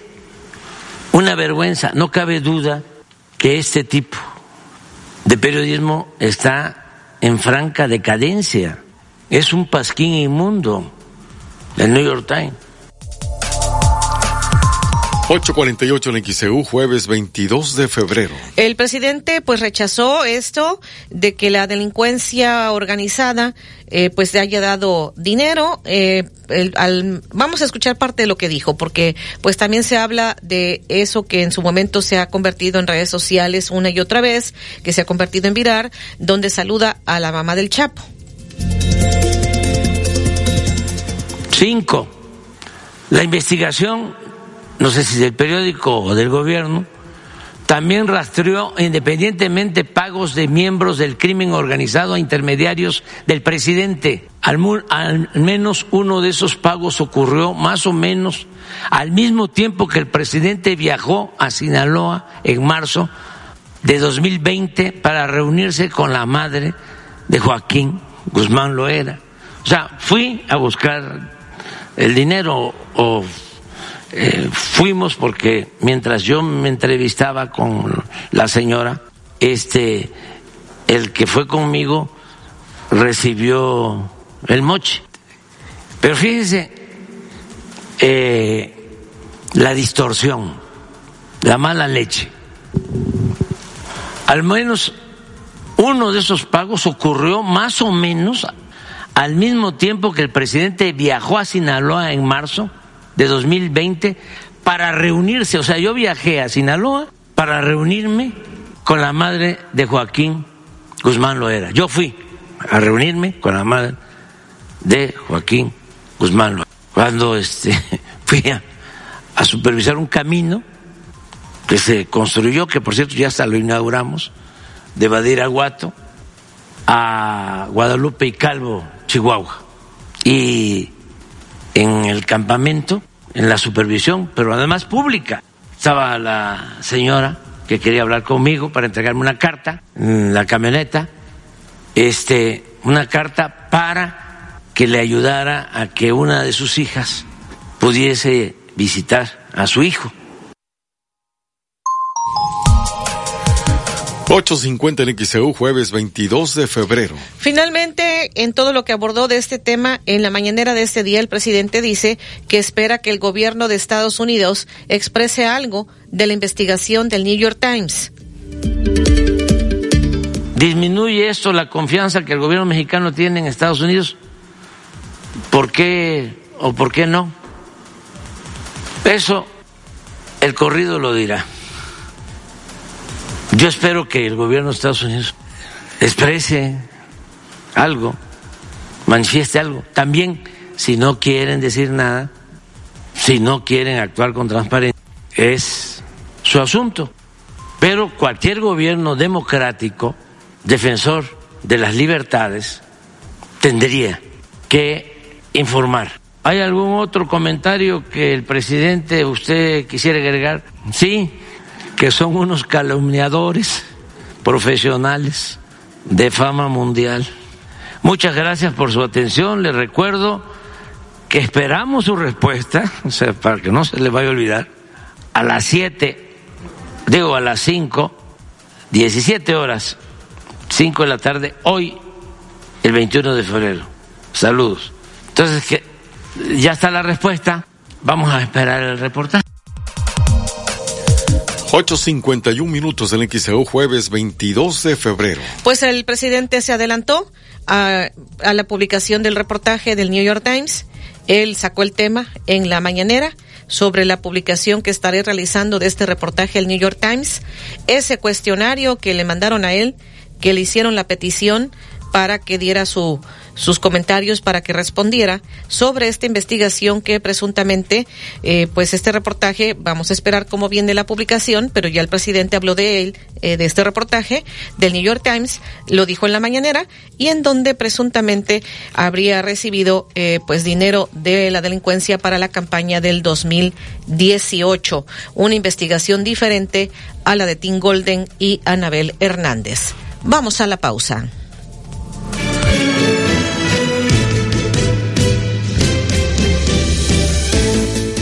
Speaker 50: una vergüenza, no cabe duda que este tipo de periodismo está en franca decadencia. Es un pasquín inmundo del New York Times.
Speaker 2: 848 en XEU, jueves 22 de febrero.
Speaker 1: El presidente pues rechazó esto de que la delincuencia organizada eh, pues le haya dado dinero. Eh, el- al- vamos a escuchar parte de lo que dijo porque pues también se habla de eso que en su momento se ha convertido en redes sociales una y otra vez, que se ha convertido en viral, donde saluda a la mamá del Chapo.
Speaker 50: Cinco, la investigación, no sé si del periódico o del gobierno, también rastreó independientemente pagos de miembros del crimen organizado a intermediarios del presidente. Al, menos uno de esos pagos ocurrió más o menos al mismo tiempo que el presidente viajó a Sinaloa en marzo de 2020 para reunirse con la madre de Joaquín Guzmán Loera. O sea, fui a buscar el dinero o eh, fuimos porque mientras yo me entrevistaba con la señora, este, el que fue conmigo recibió el moche. Pero fíjense eh, la distorsión, la mala leche. Al menos uno de esos pagos ocurrió más o menos al mismo tiempo que el presidente viajó a Sinaloa en marzo de 2020 para reunirse, o sea, yo viajé a Sinaloa para reunirme con la madre de Joaquín Guzmán Loera. Yo fui a reunirme con la madre de Joaquín Guzmán Loera. Cuando este, [laughs] fui a, a supervisar un camino que se construyó, que por cierto ya hasta lo inauguramos, de Badiraguato a Guadalupe y Calvo, Chihuahua. Y en el campamento, en la supervisión, pero además pública, estaba la señora que quería hablar conmigo para entregarme una carta en la camioneta, este, una carta para que le ayudara a que una de sus hijas pudiese visitar a su hijo.
Speaker 2: 850 en XEU, jueves 22 de febrero.
Speaker 1: Finalmente, en todo lo que abordó de este tema, en la mañanera de este día, el presidente dice que espera que el gobierno de Estados Unidos exprese algo de la investigación del New York Times.
Speaker 50: ¿Disminuye esto la confianza que el gobierno mexicano tiene en Estados Unidos? ¿Por qué o por qué no? Eso el corrido lo dirá. Yo espero que el gobierno de Estados Unidos exprese algo, manifieste algo. También, si no quieren decir nada, si no quieren actuar con transparencia, es su asunto. Pero cualquier gobierno democrático, defensor de las libertades, tendría que informar. ¿Hay algún otro comentario que el presidente usted quisiera agregar? Sí, que son unos calumniadores profesionales de fama mundial. Muchas gracias por su atención. Les recuerdo que esperamos su respuesta, o sea, para que no se le vaya a olvidar, a las 7, digo a las 5, 17 horas, 5 de la tarde, hoy, el 21 de febrero. Saludos. Entonces, que ya está la respuesta. Vamos a esperar el reportaje.
Speaker 2: 851 minutos en XEU, jueves 22 de febrero.
Speaker 1: Pues el presidente se adelantó a, a la publicación del reportaje del New York Times. Él sacó el tema en la mañanera sobre la publicación que estaré realizando de este reportaje el New York Times. Ese cuestionario que le mandaron a él, que le hicieron la petición para que diera su sus comentarios para que respondiera sobre esta investigación que presuntamente, eh, pues este reportaje, vamos a esperar cómo viene la publicación, pero ya el presidente habló de él, eh, de este reportaje del New York Times, lo dijo en la mañanera, y en donde presuntamente habría recibido eh, pues dinero de la delincuencia para la campaña del 2018. Una investigación diferente a la de Tim Golden y Anabel Hernández. Vamos a la pausa.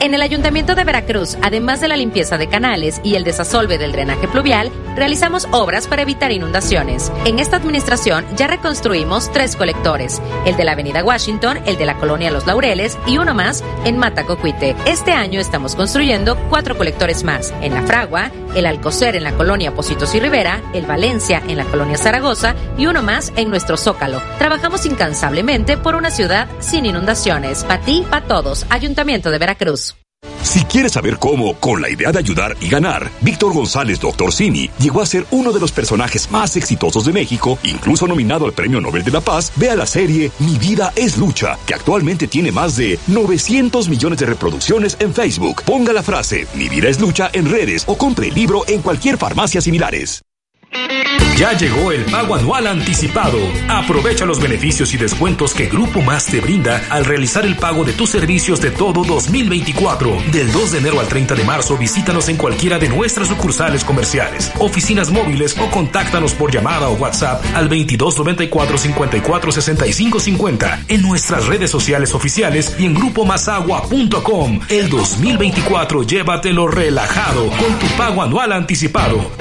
Speaker 4: En el Ayuntamiento de Veracruz, además de la limpieza de canales y el desasolve del drenaje pluvial, realizamos obras para evitar inundaciones. En esta administración ya reconstruimos tres colectores, el de la Avenida Washington, el de la Colonia Los Laureles y uno más en Matacocuite. Este año estamos construyendo cuatro colectores más, en La Fragua, el Alcocer en la Colonia Positos y Rivera, el Valencia en la Colonia Zaragoza y uno más en nuestro Zócalo. Trabajamos incansablemente por una ciudad sin inundaciones. Pa' ti, pa' todos. Ayuntamiento de Veracruz.
Speaker 13: Si quieres saber cómo, con la idea de ayudar y ganar, Víctor González Dr. Cini llegó a ser uno de los personajes más exitosos de México, incluso nominado al Premio Nobel de la Paz, vea la serie Mi vida es lucha, que actualmente tiene más de 900 millones de reproducciones en Facebook. Ponga la frase Mi vida es lucha en redes o compre el libro en cualquier farmacia similares.
Speaker 51: Ya llegó el pago anual anticipado. Aprovecha los beneficios y descuentos que Grupo Más te brinda al realizar el pago de tus servicios de todo 2024. Del 2 de enero al 30 de marzo, visítanos en cualquiera de nuestras sucursales comerciales, oficinas móviles o contáctanos por llamada o WhatsApp al 2294 54 65 50 en nuestras redes sociales oficiales y en grupomasagua.com. El 2024 llévatelo relajado con tu pago anual anticipado.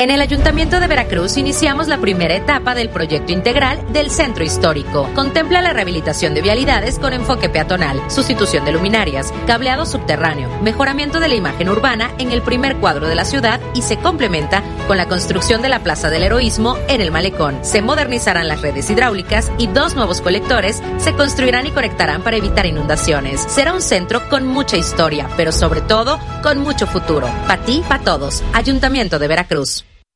Speaker 4: En el Ayuntamiento de Veracruz iniciamos la primera etapa del proyecto integral del Centro Histórico. Contempla la rehabilitación de vialidades con enfoque peatonal, sustitución de luminarias, cableado subterráneo, mejoramiento de la imagen urbana en el primer cuadro de la ciudad y se complementa con la construcción de la Plaza del Heroísmo en el Malecón. Se modernizarán las redes hidráulicas y dos nuevos colectores se construirán y conectarán para evitar inundaciones. Será un centro con mucha historia, pero sobre todo con mucho futuro. Para ti, para todos. Ayuntamiento de Veracruz.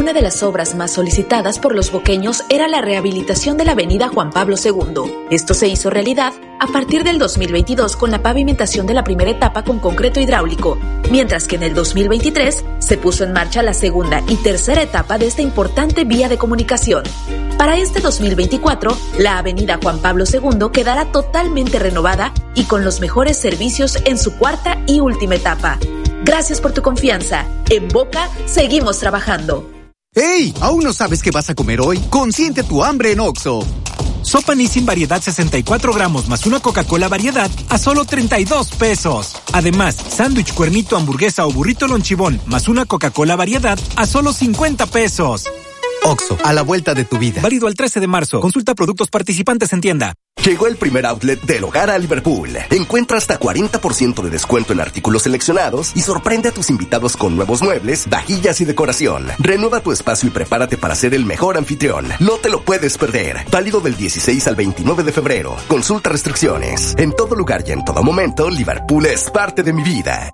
Speaker 8: Una de las obras más solicitadas por los boqueños era la rehabilitación de la avenida Juan Pablo II. Esto se hizo realidad a partir del 2022 con la pavimentación de la primera etapa con concreto hidráulico, mientras que en el 2023 se puso en marcha la segunda y tercera etapa de esta importante vía de comunicación. Para este 2024, la avenida Juan Pablo II quedará totalmente renovada y con los mejores servicios en su cuarta y última etapa. Gracias por tu confianza. En Boca seguimos trabajando.
Speaker 35: ¡Ey! ¿Aún no sabes qué vas a comer hoy? Consiente tu hambre en Oxo.
Speaker 22: Sopa Nissin variedad 64 gramos más una Coca-Cola variedad a solo 32 pesos. Además, sándwich, cuernito, hamburguesa o burrito lonchibón más una Coca-Cola variedad a solo 50 pesos.
Speaker 35: Oxo, a la vuelta de tu vida.
Speaker 22: Válido al 13 de marzo. Consulta productos participantes en tienda.
Speaker 44: Llegó el primer outlet del hogar a Liverpool. Encuentra hasta 40% de descuento en artículos seleccionados y sorprende a tus invitados con nuevos muebles, vajillas y decoración. Renueva tu espacio y prepárate para ser el mejor anfitrión. No te lo puedes perder. Válido del 16 al 29 de febrero. Consulta restricciones. En todo lugar y en todo momento, Liverpool es parte de mi vida.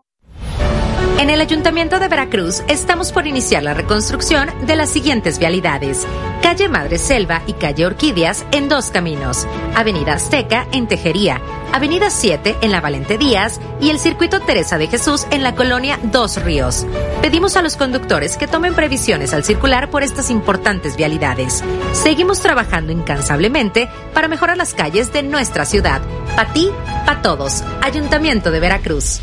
Speaker 4: En el Ayuntamiento de Veracruz estamos por iniciar la reconstrucción de las siguientes vialidades. Calle Madre Selva y Calle Orquídeas en dos caminos. Avenida Azteca en Tejería. Avenida 7 en la Valente Díaz y el Circuito Teresa de Jesús en la colonia Dos Ríos. Pedimos a los conductores que tomen previsiones al circular por estas importantes vialidades. Seguimos trabajando incansablemente para mejorar las calles de nuestra ciudad. Pa' ti, pa' todos. Ayuntamiento de Veracruz.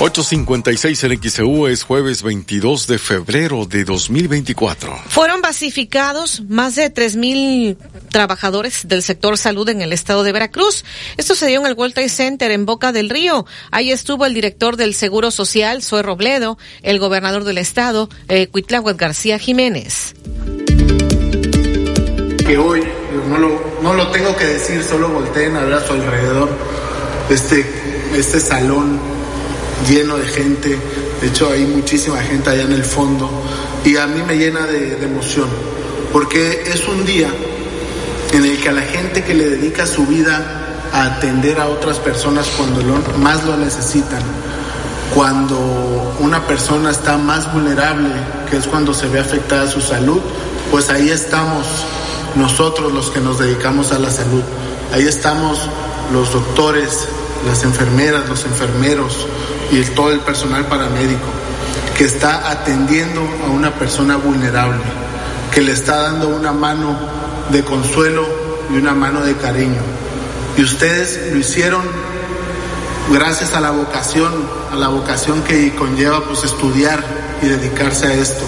Speaker 2: 856 en XEU es jueves 22 de febrero de 2024.
Speaker 1: Fueron basificados más de 3.000 trabajadores del sector salud en el estado de Veracruz. Esto se dio en el World Trade Center en Boca del Río. Ahí estuvo el director del Seguro Social, Zoe Robledo, el gobernador del estado, eh, Cuitláhuac García Jiménez.
Speaker 52: Que hoy, no lo, no lo tengo que decir, solo volteen a ver a su alrededor este, este salón lleno de gente, de hecho hay muchísima gente allá en el fondo. Y a mí me llena de, emoción, porque es un día en el que a la gente que le dedica su vida a atender a otras personas cuando más lo necesitan, cuando una persona está más vulnerable, que es cuando se ve afectada su salud, pues ahí estamos nosotros los que nos dedicamos a la salud, ahí estamos los doctores, las enfermeras, los enfermeros, y todo el personal paramédico que está atendiendo a una persona vulnerable, que le está dando una mano de consuelo y una mano de cariño. Y ustedes lo hicieron gracias a la vocación, a la vocación que conlleva pues estudiar y dedicarse a esto,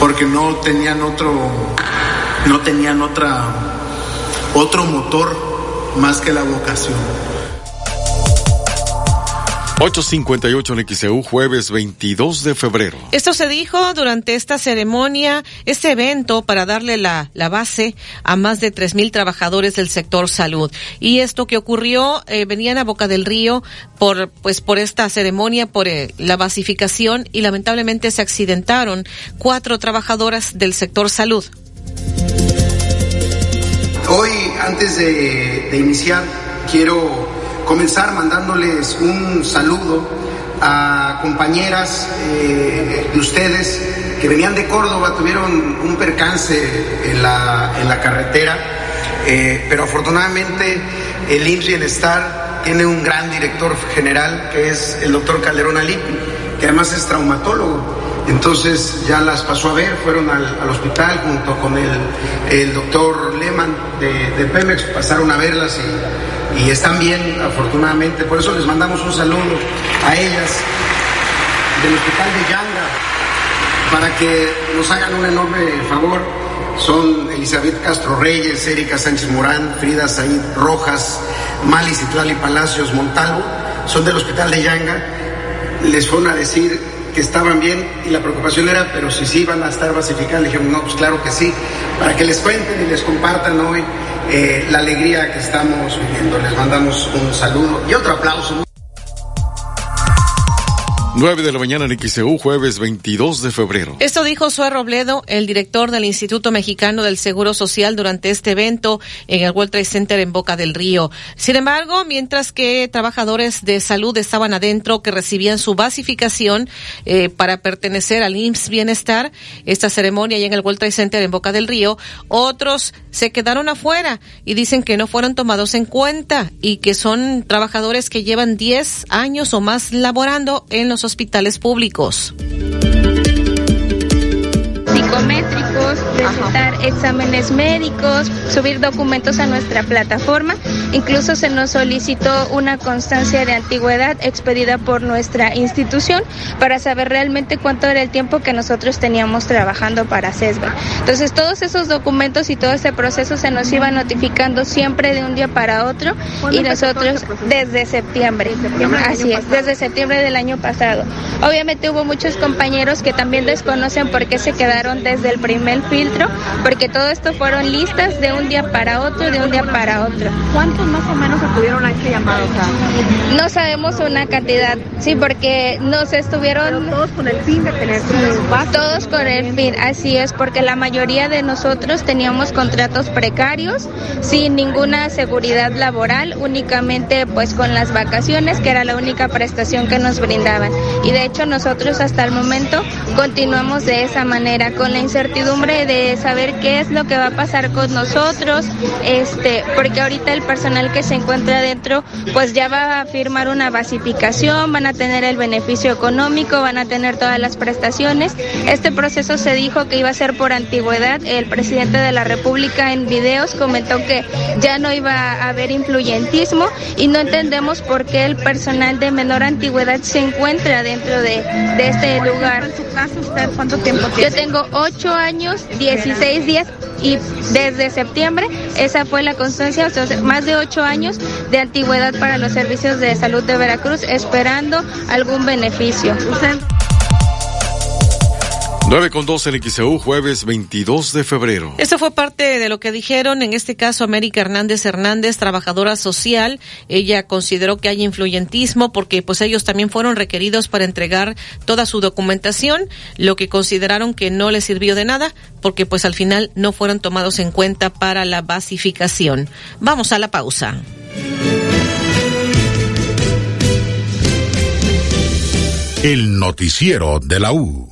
Speaker 52: porque no tenían otro, no tenían otra, otro motor más que la vocación.
Speaker 2: 858 en XEU, jueves 22 de febrero.
Speaker 1: Esto se dijo durante esta ceremonia, este evento para darle la, la base a más de 3.000 trabajadores del sector salud. Y esto que ocurrió, eh, venían a Boca del Río por, pues, por esta ceremonia, por eh, la basificación y lamentablemente se accidentaron cuatro trabajadoras del sector salud.
Speaker 53: Hoy, antes de, de iniciar, quiero comenzar mandándoles un saludo a compañeras eh, de ustedes que venían de Córdoba, tuvieron un percance en la, en la carretera, eh, pero afortunadamente el IMSS Bienestar tiene un gran director general que es el doctor Calderón Alipi, que además es traumatólogo. Entonces ya las pasó a ver, fueron al, al hospital junto con el, el doctor Lehman de, de, Pemex, pasaron a verlas y, y, están bien, afortunadamente. Por eso les mandamos un saludo a ellas del hospital de Yanga para que nos hagan un enorme favor. Son Elizabeth Castro Reyes, Erika Sánchez Morán, Frida Said Rojas, Mali Citlali Palacios Montalvo, son del hospital de Yanga. Les fueron a decir que estaban bien y la preocupación era, pero si sí iban a estar basificadas, le dijeron, no, pues claro que sí, para que les cuenten y les compartan hoy eh, la alegría que estamos viviendo. Les mandamos un saludo y otro aplauso.
Speaker 2: 9 de la mañana en XEU, jueves 22 de febrero.
Speaker 1: Esto dijo Sue Robledo, el director del Instituto Mexicano del Seguro Social, durante este evento en el World Trade Center en Boca del Río. Sin embargo, mientras que trabajadores de salud estaban adentro que recibían su basificación eh, para pertenecer al IMSS Bienestar, esta ceremonia allá en el World Trade Center en Boca del Río, otros se quedaron afuera y dicen que no fueron tomados en cuenta y que son trabajadores que llevan 10 años o más laborando en los hospitales públicos
Speaker 54: psicométricos, presentar exámenes médicos, subir documentos a nuestra plataforma. Incluso se nos solicitó una constancia de antigüedad expedida por nuestra institución para saber realmente cuánto era el tiempo que nosotros teníamos trabajando para CESBA. Entonces todos esos documentos y todo ese proceso se nos iba notificando siempre de un día para otro y nosotros desde septiembre. Así es, desde septiembre del año pasado. Obviamente hubo muchos compañeros que también desconocen por qué se quedaron desde el primer filtro, porque todo esto fueron listas de un día para otro, de un día para otro.
Speaker 55: ¿Cuántos más o menos estuvieron a este llamado?
Speaker 54: No sabemos una cantidad, sí, porque nos estuvieron...
Speaker 55: Pero todos con el fin de tener.
Speaker 54: Todos con el fin, así es, porque la mayoría de nosotros teníamos contratos precarios, sin ninguna seguridad laboral, únicamente pues con las vacaciones, que era la única prestación que nos brindaban. Y de hecho nosotros hasta el momento continuamos de esa manera, con la incertidumbre de de saber qué es lo que va a pasar con nosotros, este, porque ahorita el personal que se encuentra dentro, pues ya va a firmar una basificación, van a tener el beneficio económico, van a tener todas las prestaciones. Este proceso se dijo que iba a ser por antigüedad. El presidente de la República en videos comentó que ya no iba a haber influyentismo y no entendemos por qué el personal de menor antigüedad se encuentra dentro de, de este lugar.
Speaker 56: En su caso, ¿usted cuánto tiempo tiene?
Speaker 54: Yo tengo 8 años, 16 días y desde septiembre esa fue la constancia, o sea, más de 8 años de antigüedad para los servicios de salud de Veracruz esperando algún beneficio.
Speaker 2: 9 con 2 en XEU, jueves 22 de febrero.
Speaker 1: Esto fue parte de lo que dijeron, en este caso América Hernández Hernández, trabajadora social. Ella consideró que hay influyentismo porque pues ellos también fueron requeridos para entregar toda su documentación, lo que consideraron que no les sirvió de nada porque pues al final no fueron tomados en cuenta para la basificación. Vamos a la pausa.
Speaker 3: El noticiero de la U.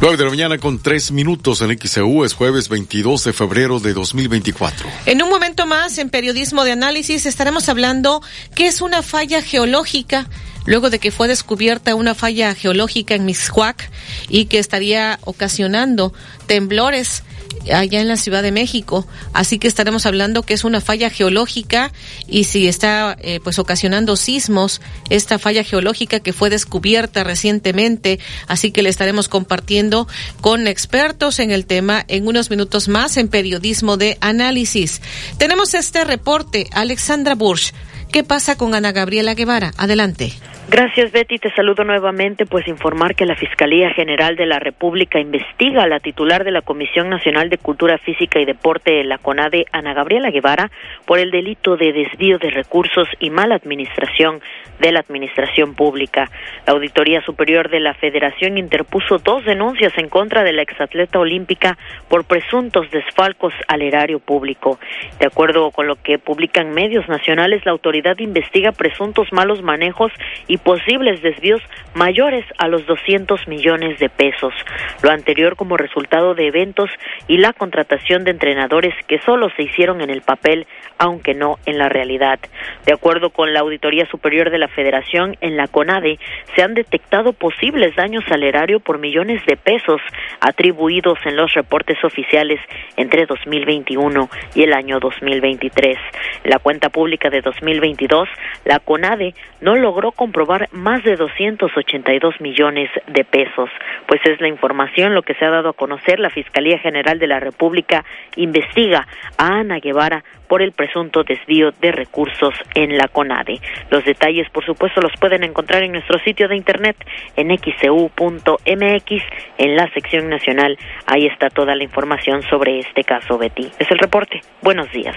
Speaker 2: Nueve de la mañana con tres minutos en XEU es jueves 22 de febrero de 2024.
Speaker 1: En un momento más, en Periodismo de Análisis, estaremos hablando qué es una falla geológica, luego de que fue descubierta una falla geológica en Mixhuac y que estaría ocasionando temblores allá en la Ciudad de México. Así que estaremos hablando que es una falla geológica y si está eh, pues ocasionando sismos, esta falla geológica que fue descubierta recientemente. Así que le estaremos compartiendo con expertos en el tema en unos minutos más en periodismo de análisis. Tenemos este reporte, Alexandra Bursch. ¿Qué pasa con Ana Gabriela Guevara? Adelante.
Speaker 19: Gracias, Betty. Te saludo nuevamente, pues informar que la Fiscalía General de la República investiga a la titular de la Comisión Nacional de Cultura Física y Deporte, la CONADE, Ana Gabriela Guevara, por el delito de desvío de recursos y mala administración de la Administración Pública. La Auditoría Superior de la Federación interpuso dos denuncias en contra de la exatleta olímpica por presuntos desfalcos al erario público. De acuerdo con lo que publican medios nacionales, la autoridad investiga presuntos malos manejos y posibles desvíos mayores a los 200 millones de pesos. Lo anterior como resultado de eventos y la contratación de entrenadores que solo se hicieron en el papel, aunque no en la realidad. De acuerdo con la Auditoría Superior de la Federación, en la CONADE se han detectado posibles daños al erario por millones de pesos atribuidos en los reportes oficiales entre 2021 y el año 2023. En la cuenta pública de 2022, la CONADE no logró comprobar más de 282 millones de pesos. Pues es la información lo que se ha dado a conocer. La Fiscalía General de la República investiga a Ana Guevara por el presunto desvío de recursos en la CONADE. Los detalles, por supuesto, los pueden encontrar en nuestro sitio de internet en xcu.mx en la sección nacional. Ahí está toda la información sobre este caso, Betty. Es el reporte. Buenos días.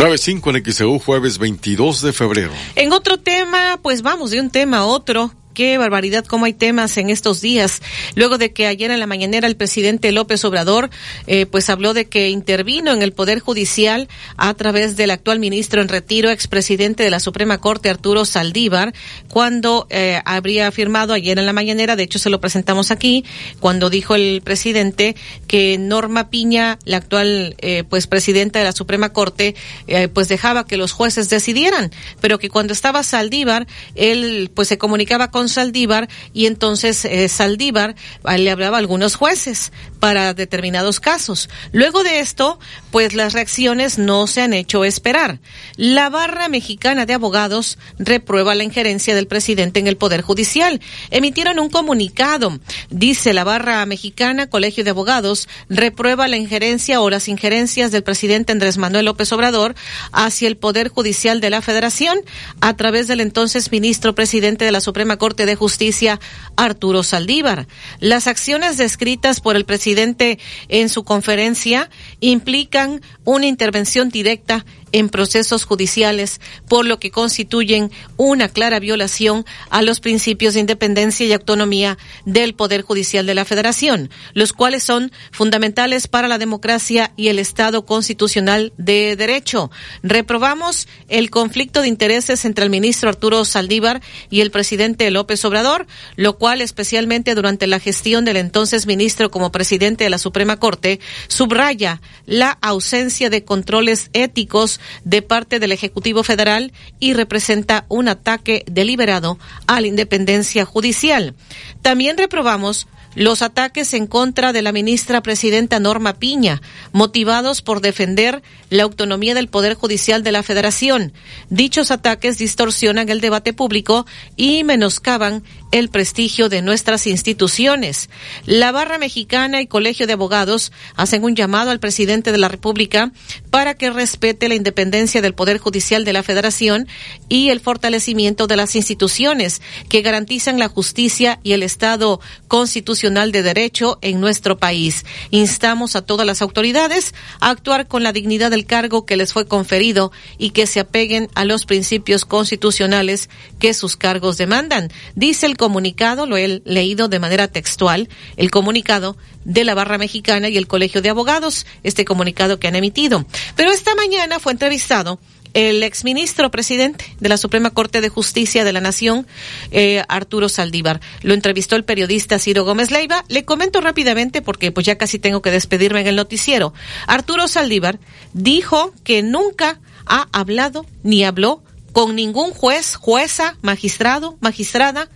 Speaker 2: 9.5 en XEU, jueves 22 de febrero.
Speaker 1: En otro tema, pues vamos de un tema a otro qué barbaridad, cómo hay temas en estos días. Luego de que ayer en la mañanera el presidente López Obrador, eh, pues habló de que intervino en el Poder Judicial a través del actual ministro en retiro, expresidente de la Suprema Corte, Arturo Saldívar, cuando eh, habría firmado ayer en la mañanera, de hecho se lo presentamos aquí, cuando dijo el presidente que Norma Piña, la actual eh, pues presidenta de la Suprema Corte, eh, pues dejaba que los jueces decidieran, pero que cuando estaba Saldívar, él pues se comunicaba con Saldívar y entonces eh, Saldívar eh, le hablaba a algunos jueces para determinados casos. Luego de esto, pues las reacciones no se han hecho esperar. La barra mexicana de abogados reprueba la injerencia del presidente en el Poder Judicial. Emitieron un comunicado. Dice la barra mexicana, Colegio de Abogados, reprueba la injerencia o las injerencias del presidente Andrés Manuel López Obrador hacia el Poder Judicial de la Federación a través del entonces ministro presidente de la Suprema Corte de Justicia, Arturo Saldívar. Las acciones descritas por el presidente en su conferencia implican una intervención directa en procesos judiciales, por lo que constituyen una clara violación a los principios de independencia y autonomía del Poder Judicial de la Federación, los cuales son fundamentales para la democracia y el Estado constitucional de derecho. Reprobamos el conflicto de intereses entre el ministro Arturo Saldívar y el presidente López Obrador, lo cual especialmente durante la gestión del entonces ministro como presidente de la Suprema Corte subraya la ausencia de controles éticos de parte del Ejecutivo Federal y representa un ataque deliberado a la independencia judicial. También reprobamos los ataques en contra de la ministra presidenta Norma Piña, motivados por defender la autonomía del Poder Judicial de la Federación. Dichos ataques distorsionan el debate público y menoscaban el prestigio de nuestras instituciones. La Barra Mexicana y Colegio de Abogados hacen un llamado al presidente de la República para que respete la independencia del Poder Judicial de la Federación y el fortalecimiento de las instituciones que garantizan la justicia y el Estado constitucional de derecho en nuestro país. Instamos a todas las autoridades a actuar con la dignidad del cargo que les fue conferido y que se apeguen a los principios constitucionales que sus cargos demandan. Dice el comunicado, lo he leído de manera textual, el comunicado de la Barra Mexicana y el Colegio de Abogados, este comunicado que han emitido. Pero esta mañana fue entrevistado el exministro presidente de la Suprema Corte de Justicia de la Nación, eh, Arturo Saldívar. Lo entrevistó el periodista Ciro Gómez Leiva. Le comento rápidamente porque pues ya casi tengo que despedirme en el noticiero. Arturo Saldívar dijo que nunca ha hablado ni habló con ningún juez, jueza, magistrado, magistrada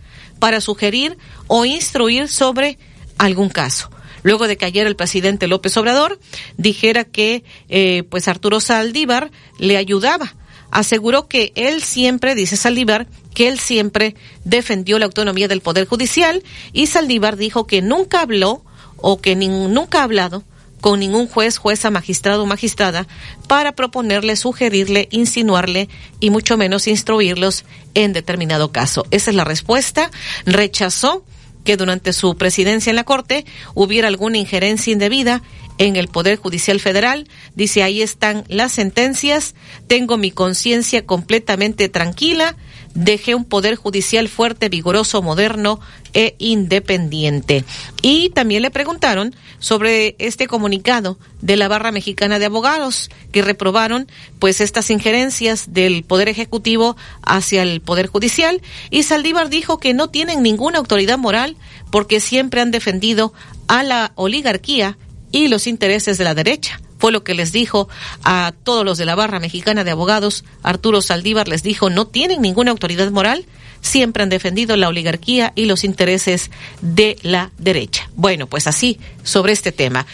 Speaker 1: para sugerir o instruir sobre algún caso. Luego de que ayer el presidente López Obrador dijera que eh, pues Arturo Saldívar le ayudaba. Aseguró que él siempre, dice Saldívar, que él siempre defendió la autonomía del Poder Judicial y Saldívar dijo que nunca habló o que nunca ha hablado con ningún juez, jueza, magistrado o magistrada para proponerle, sugerirle, insinuarle y mucho menos instruirlos en determinado caso. Esa es la respuesta. Rechazó que durante su presidencia en la Corte hubiera alguna injerencia indebida en el Poder Judicial Federal. Dice, ahí están las sentencias, tengo mi conciencia completamente tranquila, dejé un Poder Judicial fuerte, vigoroso, moderno e independiente. Y también le preguntaron sobre este comunicado de la Barra Mexicana de Abogados que reprobaron pues estas injerencias del Poder Ejecutivo hacia el Poder Judicial y Saldívar dijo que no tienen ninguna autoridad moral porque siempre han defendido a la oligarquía y los intereses de la derecha. Fue lo que les dijo a todos los de la barra mexicana de abogados. Arturo Saldívar les dijo, no tienen ninguna autoridad moral, siempre han defendido la oligarquía y los intereses de la derecha. Bueno, pues así sobre este tema.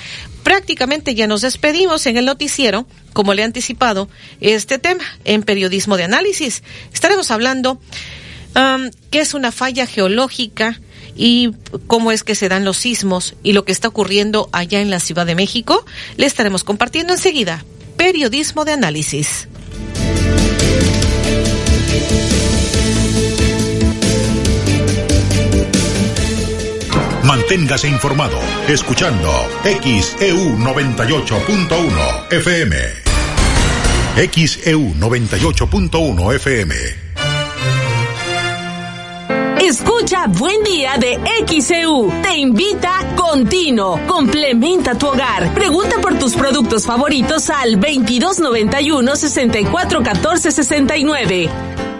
Speaker 1: Prácticamente ya nos despedimos en el noticiero, como le he anticipado, este tema en periodismo de análisis. Estaremos hablando um, qué es una falla geológica y cómo es que se dan los sismos y lo que está ocurriendo allá en la Ciudad de México, le estaremos compartiendo enseguida. Periodismo de análisis.
Speaker 3: Manténgase informado escuchando XEU 98.1 FM. XEU 98.1 FM.
Speaker 57: Escucha Buen Día de XEU. Te invita Continuo. Complementa tu hogar. Pregunta por tus productos favoritos al 2291 6414 69.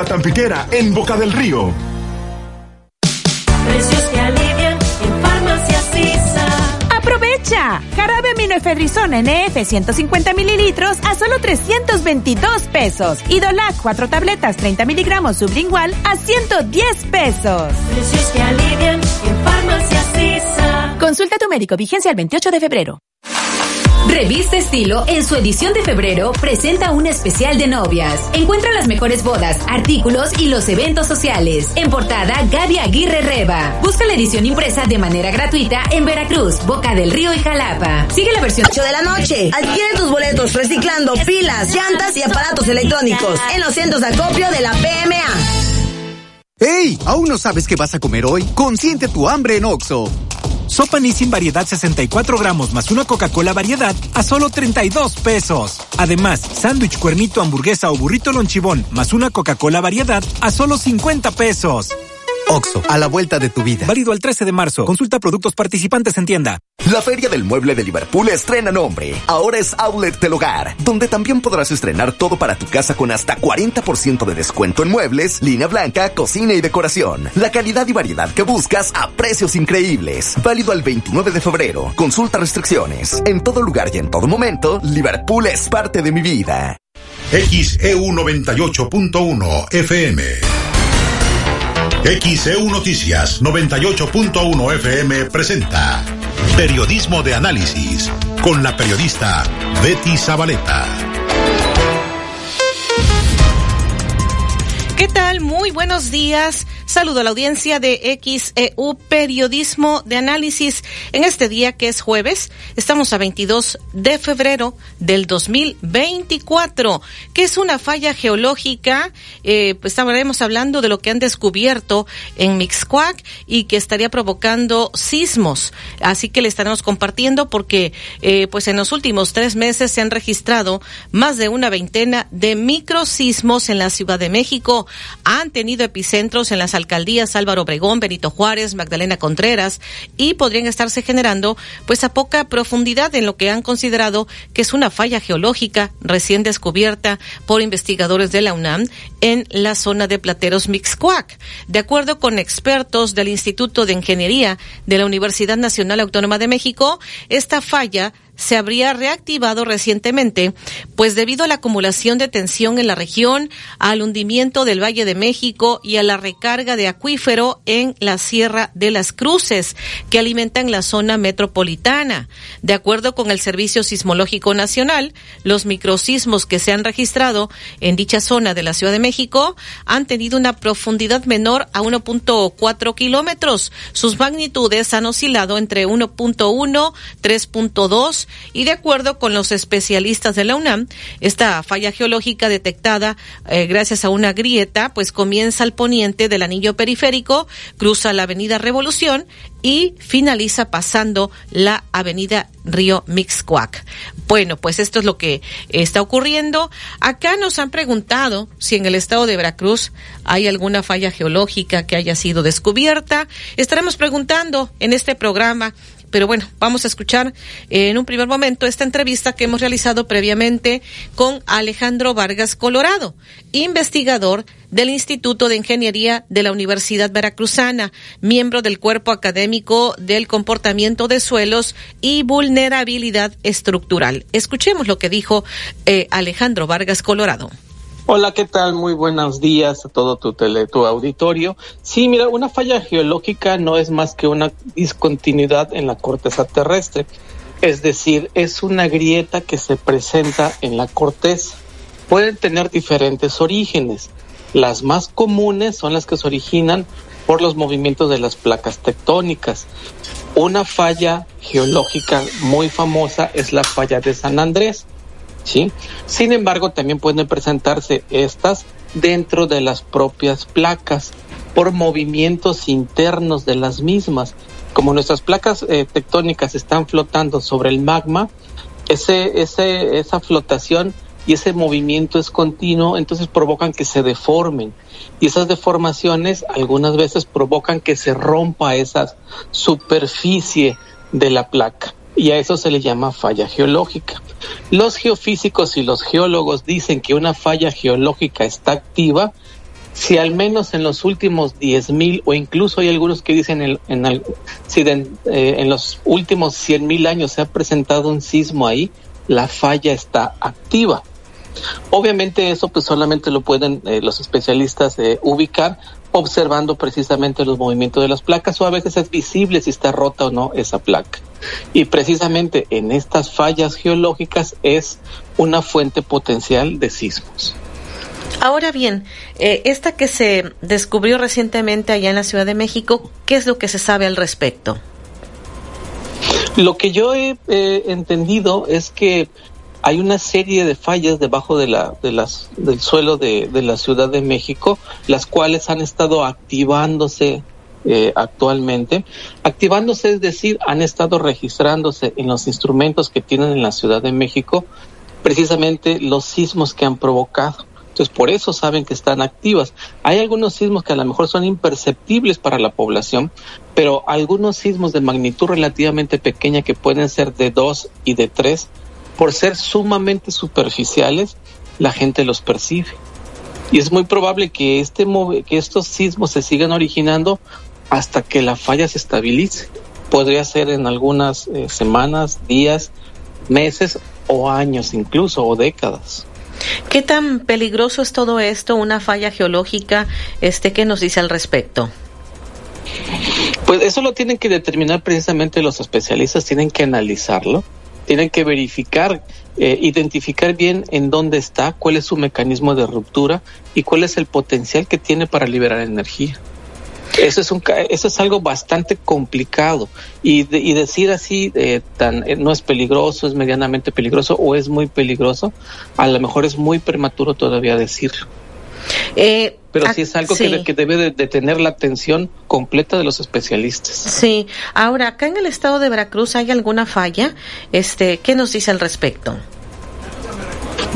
Speaker 58: La Tampiquera en Boca del Río.
Speaker 59: Precios que alivian en Farmacia Sisa.
Speaker 57: ¡Aprovecha! Jarabe aminoefedrizona NF 150 mililitros a solo 322 pesos. Y Dolac 4 tabletas 30 miligramos sublingual a 110 pesos.
Speaker 59: Precios que alivian en Farmacia Sisa.
Speaker 60: Consulta a tu médico. Vigencia el 28 de febrero.
Speaker 61: Revista Estilo, en su edición de febrero, presenta un especial de novias. Encuentra las mejores bodas, artículos y los eventos sociales. En portada, Gaby Aguirre Reba. Busca la edición impresa de manera gratuita en Veracruz, Boca del Río y Jalapa. Sigue la versión
Speaker 62: 8 de la noche. Adquiere tus boletos reciclando pilas, llantas y aparatos electrónicos en los centros de acopio de la PMA.
Speaker 63: ¡Ey! ¿Aún no sabes qué vas a comer hoy? Consiente tu hambre en Oxo.
Speaker 48: Sopa Nissin variedad 64 gramos más una Coca-Cola variedad a solo 32 pesos. Además, sándwich, cuernito, hamburguesa o burrito lonchibón más una Coca-Cola variedad a solo 50 pesos.
Speaker 63: Oxo, a la vuelta de tu vida.
Speaker 48: Válido al 13 de marzo. Consulta productos participantes en tienda.
Speaker 44: La Feria del Mueble de Liverpool estrena nombre. Ahora es Outlet del Hogar, donde también podrás estrenar todo para tu casa con hasta 40% de descuento en muebles, línea blanca, cocina y decoración. La calidad y variedad que buscas a precios increíbles. Válido al 29 de febrero. Consulta restricciones. En todo lugar y en todo momento, Liverpool es parte de mi vida.
Speaker 3: XEU 98.1 FM. XEU Noticias 98.1 FM presenta Periodismo de Análisis con la periodista Betty Zabaleta.
Speaker 1: Muy buenos días. Saludo a la audiencia de XEU Periodismo de Análisis. En este día que es jueves, estamos a 22 de febrero del 2024, que es una falla geológica. Eh, pues estaremos hablando de lo que han descubierto en Mixcoac y que estaría provocando sismos. Así que le estaremos compartiendo porque eh, pues en los últimos tres meses se han registrado más de una veintena de microsismos en la Ciudad de México. Han tenido epicentros en las alcaldías Álvaro Obregón, Benito Juárez, Magdalena Contreras y podrían estarse generando pues a poca profundidad en lo que han considerado que es una falla geológica recién descubierta por investigadores de la UNAM en la zona de Plateros Mixcoac. De acuerdo con expertos del Instituto de Ingeniería de la Universidad Nacional Autónoma de México, esta falla se habría reactivado recientemente, pues debido a la acumulación de tensión en la región, al hundimiento del Valle de México y a la recarga de acuífero en la Sierra de las Cruces, que alimentan la zona metropolitana. De acuerdo con el Servicio Sismológico Nacional, los microsismos que se han registrado en dicha zona de la Ciudad de México han tenido una profundidad menor a 1.4 kilómetros. Sus magnitudes han oscilado entre 1.1, 3.2 y de acuerdo con los especialistas de la UNAM, esta falla geológica detectada eh, gracias a una grieta, pues comienza al poniente del anillo periférico, cruza la avenida Revolución y finaliza pasando la avenida Río Mixcoac. Bueno, pues esto es lo que está ocurriendo. Acá nos han preguntado si en el estado de Veracruz hay alguna falla geológica que haya sido descubierta. Estaremos preguntando en este programa pero bueno, vamos a escuchar en un primer momento esta entrevista que hemos realizado previamente con Alejandro Vargas Colorado, investigador del Instituto de Ingeniería de la Universidad Veracruzana, miembro del Cuerpo Académico del Comportamiento de Suelos y Vulnerabilidad Estructural. Escuchemos lo que dijo eh, Alejandro Vargas Colorado.
Speaker 64: Hola, ¿qué tal? Muy buenos días a todo tu, tele, tu auditorio. Sí, mira, una falla geológica no es más que una discontinuidad en la corteza terrestre. Es decir, es una grieta que se presenta en la corteza. Pueden tener diferentes orígenes. Las más comunes son las que se originan por los movimientos de las placas tectónicas. Una falla geológica muy famosa es la falla de San Andrés ¿sí? Sin embargo, también pueden presentarse estas dentro de las propias placas por movimientos internos de las mismas. Como nuestras placas eh, tectónicas están flotando sobre el magma, ese, ese, esa flotación y ese movimiento es continuo, entonces provocan que se deformen. Y esas deformaciones algunas veces provocan que se rompa esa superficie de la placa. Y a eso se le llama falla geológica. Los geofísicos y los geólogos dicen que una falla geológica está activa si al menos en los últimos 10.000 o incluso hay algunos que dicen en, en, si eh, en los últimos 100.000 años se ha presentado un sismo ahí, la falla está activa. Obviamente eso pues solamente lo pueden eh, los especialistas eh, ubicar observando precisamente los movimientos de las placas o a veces es visible si está rota o no esa placa. Y precisamente en estas fallas geológicas es una fuente potencial de sismos.
Speaker 1: Ahora bien, eh, esta que se descubrió recientemente allá en la Ciudad de México, ¿qué es lo que se sabe al respecto?
Speaker 64: Lo que yo he entendido es que hay una serie de fallas debajo de la, de las, del suelo de, la Ciudad de México, las cuales han estado activándose eh, actualmente. Activándose es decir, han estado registrándose en los instrumentos que tienen en la Ciudad de México precisamente los sismos que han provocado. Entonces, por eso saben que están activas. Hay algunos sismos que a lo mejor son imperceptibles para la población, pero algunos sismos de magnitud relativamente pequeña que pueden ser de dos y de tres por ser sumamente superficiales, la gente los percibe. Y es muy probable que, este, que estos sismos se sigan originando hasta que la falla se estabilice. Podría ser en algunas eh, semanas, días, meses o años incluso, o décadas.
Speaker 1: ¿Qué tan peligroso es todo esto, una falla geológica? Este, ¿Qué nos dice al respecto?
Speaker 64: Pues eso lo tienen que determinar precisamente los especialistas, tienen que analizarlo tienen que verificar, eh, identificar bien en dónde está, cuál es su mecanismo de ruptura y cuál es el potencial que tiene para liberar energía. Eso es, un, eso es algo bastante complicado y, y decir así eh, tan, eh, no es peligroso, es medianamente peligroso o es muy peligroso, a lo mejor es muy prematuro todavía decirlo. Eh, Pero sí es algo Que, que, debe de, tener la atención completa de los especialistas.
Speaker 1: Sí. Ahora, acá en el estado de Veracruz hay alguna falla. Este, ¿qué nos dice al respecto?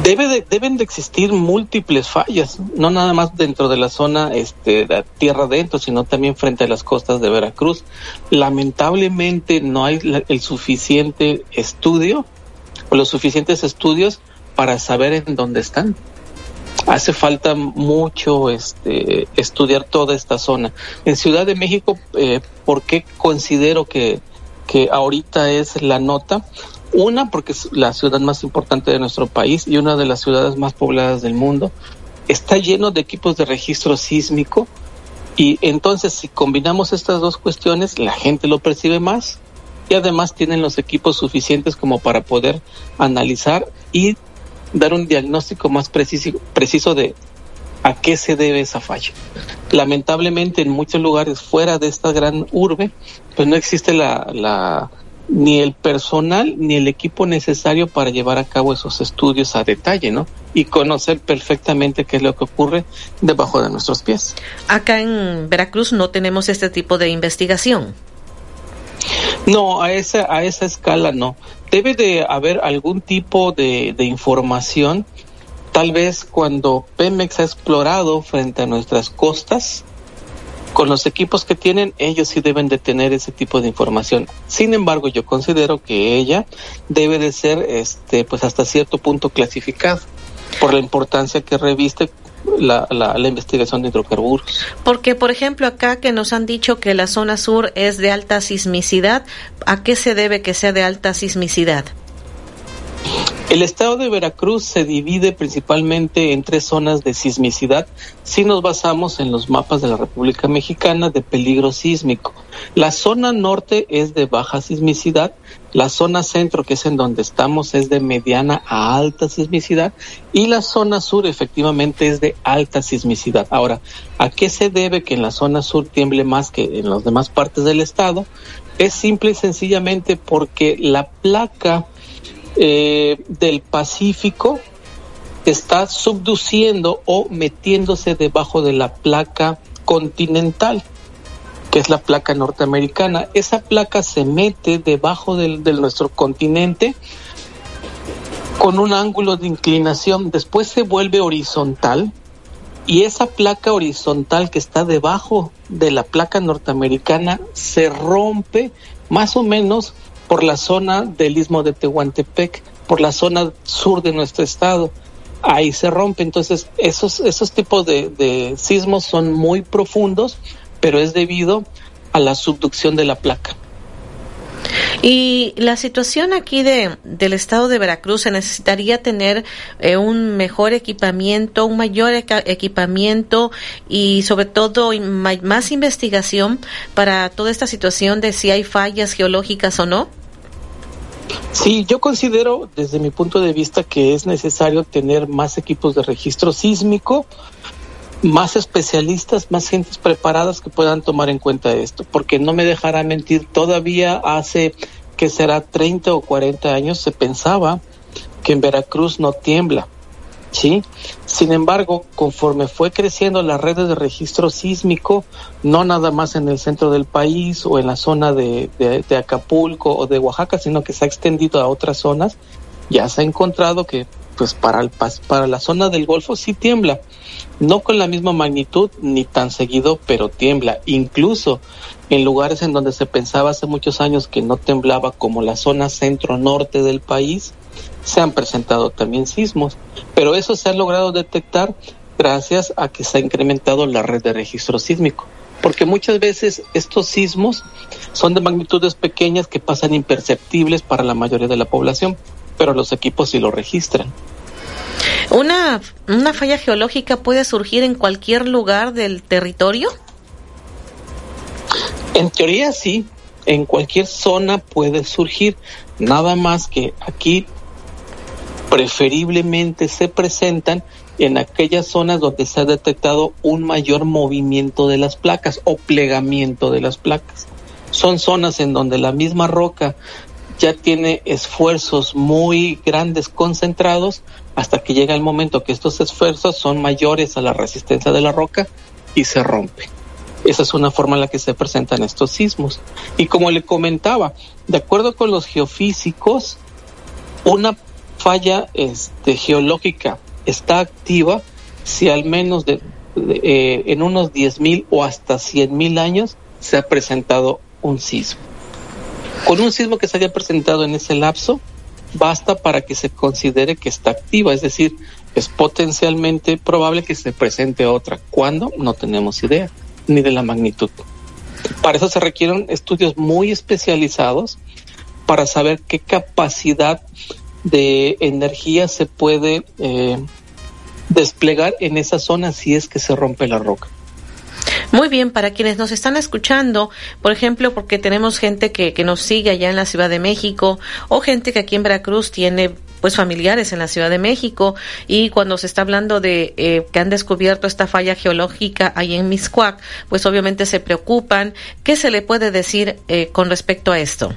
Speaker 64: Debe de, deben de existir múltiples fallas, no nada más dentro de la zona este, de tierra adentro, sino también frente a las costas de Veracruz. Lamentablemente no hay el suficiente estudio o los suficientes estudios para saber en dónde están hace falta mucho este, estudiar toda esta zona. En Ciudad de México, eh, ¿por qué considero que, que ahorita es la nota? Una, porque es la ciudad más importante de nuestro país y una de las ciudades más pobladas del mundo. Está lleno de equipos de registro sísmico y entonces si combinamos estas dos cuestiones, la gente lo percibe más y además tienen los equipos suficientes como para poder analizar y dar un diagnóstico más preciso, preciso de a qué se debe esa falla. Lamentablemente en muchos lugares fuera de esta gran urbe, pues no existe la, la ni el personal ni el equipo necesario para llevar a cabo esos estudios a detalle, ¿no? Y conocer perfectamente qué es lo que ocurre debajo de nuestros pies.
Speaker 1: Acá en Veracruz no tenemos este tipo de investigación.
Speaker 64: No, a esa, a esa escala no. Debe de haber algún tipo de, de información, tal vez cuando Pemex ha explorado frente a nuestras costas, con los equipos que tienen, ellos sí deben de tener ese tipo de información. Sin embargo, yo considero que ella debe de ser, este, pues hasta cierto punto clasificada por la importancia que reviste la, la, investigación de hidrocarburos.
Speaker 1: Porque, por ejemplo, acá que nos han dicho que la zona sur es de alta sismicidad, ¿a qué se debe que sea de alta sismicidad?
Speaker 64: El estado de Veracruz se divide principalmente en tres zonas de sismicidad si nos basamos en los mapas de la República Mexicana de peligro sísmico. La zona norte es de baja sismicidad, la zona centro, que es en donde estamos, es de mediana a alta sismicidad y la zona sur efectivamente es de alta sismicidad. Ahora, ¿a qué se debe que en la zona sur tiemble más que en las demás partes del estado? Es simple y sencillamente porque la placa eh, del Pacífico está subduciendo o metiéndose debajo de la placa continental, que es la placa norteamericana. Esa placa se mete debajo del, de nuestro continente con un ángulo de inclinación, después se vuelve horizontal y esa placa horizontal que está debajo de la placa norteamericana se rompe más o menos por la zona del istmo de Tehuantepec, por la zona sur de nuestro estado. Ahí se rompe. Entonces, esos, esos tipos de, de sismos son muy profundos, pero es debido a la subducción de la placa.
Speaker 1: Y la situación aquí de, del estado de Veracruz se necesitaría tener eh, un mejor equipamiento, un mayor equipamiento y sobre todo más investigación para toda esta situación de si hay fallas geológicas o no.
Speaker 64: Sí, yo considero desde mi punto de vista que es necesario tener más equipos de registro sísmico, más especialistas, más gentes preparadas que puedan tomar en cuenta esto, porque no me dejará mentir, todavía hace que será 30 o 40 años se pensaba que en Veracruz no tiembla. ¿sí? Sin embargo, conforme fue creciendo las redes de registro sísmico, no nada más en el centro del país o en la zona de, de, Acapulco o de Oaxaca, sino que se ha extendido a otras zonas, ya se ha encontrado que pues para, el, para la zona del Golfo sí tiembla no con la misma magnitud ni tan seguido, pero tiembla. Incluso en lugares en donde se pensaba hace muchos años que no temblaba, como la zona centro-norte del país, se han presentado también sismos. Pero eso se ha logrado detectar gracias a que se ha incrementado la red de registro sísmico. Porque muchas veces estos sismos son de magnitudes pequeñas que pasan imperceptibles para la mayoría de la población, pero los equipos sí lo registran.
Speaker 1: ¿Una, ¿Una falla geológica puede surgir en cualquier lugar del territorio?
Speaker 64: En teoría sí, en cualquier zona puede surgir, nada más que aquí preferiblemente se presentan en aquellas zonas donde se ha detectado un mayor movimiento de las placas o plegamiento de las placas. Son zonas en donde la misma roca ya tiene esfuerzos muy grandes concentrados hasta que llega el momento que estos esfuerzos son mayores a la resistencia de la roca y se rompe. Esa es una forma en la que se presentan estos sismos. Y como le comentaba, de acuerdo con los geofísicos, una falla este, geológica está activa si al menos de, eh, en unos 10.000 o hasta 100.000 años se ha presentado un sismo. Con un sismo que se haya presentado en ese lapso, basta para que se considere que está activa, es decir, es potencialmente probable que se presente otra. ¿Cuándo? No tenemos idea, ni de la magnitud. Para eso se requieren estudios muy especializados para saber qué capacidad de energía se puede eh, desplegar en esa zona si es que se rompe la roca.
Speaker 1: Muy bien, para quienes nos están escuchando, por ejemplo, porque tenemos gente que, que nos sigue allá en la Ciudad de México o gente que aquí en Veracruz tiene pues familiares en la Ciudad de México y cuando se está hablando de eh, que han descubierto esta falla geológica ahí en Miscuac, pues obviamente se preocupan. ¿Qué se le puede decir eh, con respecto a esto?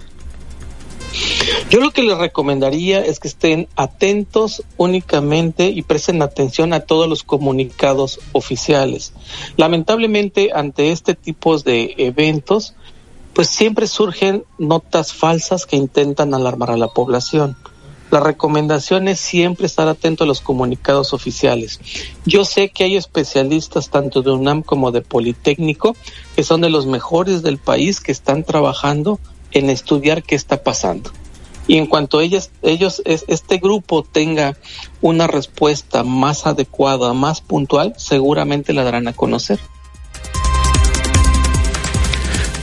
Speaker 64: Yo lo que les recomendaría es que estén atentos únicamente y presten atención a todos los comunicados oficiales. Lamentablemente, ante este tipo de eventos, pues siempre surgen notas falsas que intentan alarmar a la población. La recomendación es siempre estar atento a los comunicados oficiales. Yo sé que hay especialistas tanto de UNAM como de Politécnico que son de los mejores del país que están trabajando en estudiar qué está pasando. Y en cuanto ellos, ellos, este grupo tenga una respuesta más adecuada, más puntual, seguramente la darán a conocer.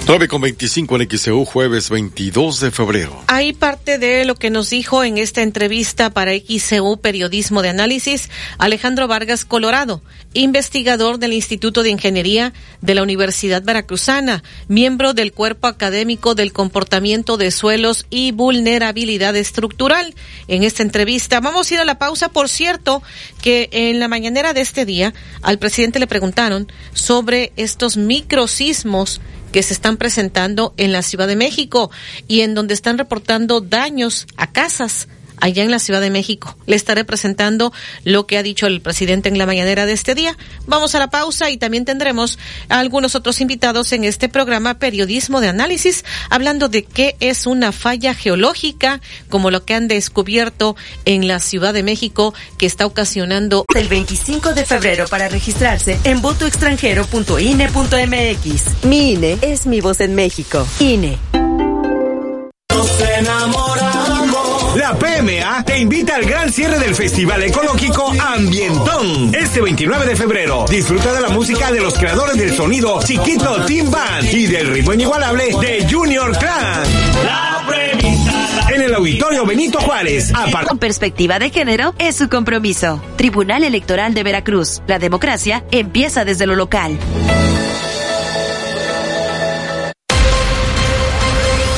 Speaker 2: 9 con 25 en XEU, jueves 22 de febrero.
Speaker 1: Ahí parte de lo que nos dijo en esta entrevista para XEU Periodismo de Análisis Alejandro Vargas Colorado, investigador del Instituto de Ingeniería de la Universidad Veracruzana, miembro del Cuerpo Académico del Comportamiento de Suelos y Vulnerabilidad Estructural. En esta entrevista vamos a ir a la pausa. Por cierto, que en la mañanera de este día al presidente le preguntaron sobre estos microsismos que se están presentando en la Ciudad de México y en donde están reportando daños a casas allá en la Ciudad de México. Le estaré presentando lo que ha dicho el presidente en la mañanera de este día. Vamos a la pausa y también tendremos a algunos otros invitados en este programa Periodismo de Análisis, hablando de qué es una falla geológica, como lo que han descubierto en la Ciudad de México, que está ocasionando
Speaker 65: el 25 de febrero para registrarse en votoextranjero.ine.mx. Mi INE es mi voz en México. INE.
Speaker 7: La Te invita al gran cierre del Festival Ecológico Ambientón. Este 29 de febrero, disfruta de la música de los creadores del sonido Chiquito Team Band y del ritmo inigualable de Junior Clan. En el auditorio Benito Juárez.
Speaker 65: Con perspectiva de género es su compromiso. Tribunal Electoral de Veracruz. La democracia empieza desde lo local.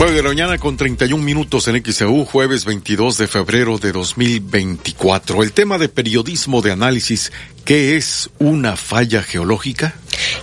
Speaker 2: 9 de la mañana con 31 minutos en XEU, jueves 22 de febrero de 2024. El tema de periodismo de análisis, ¿qué es una falla geológica?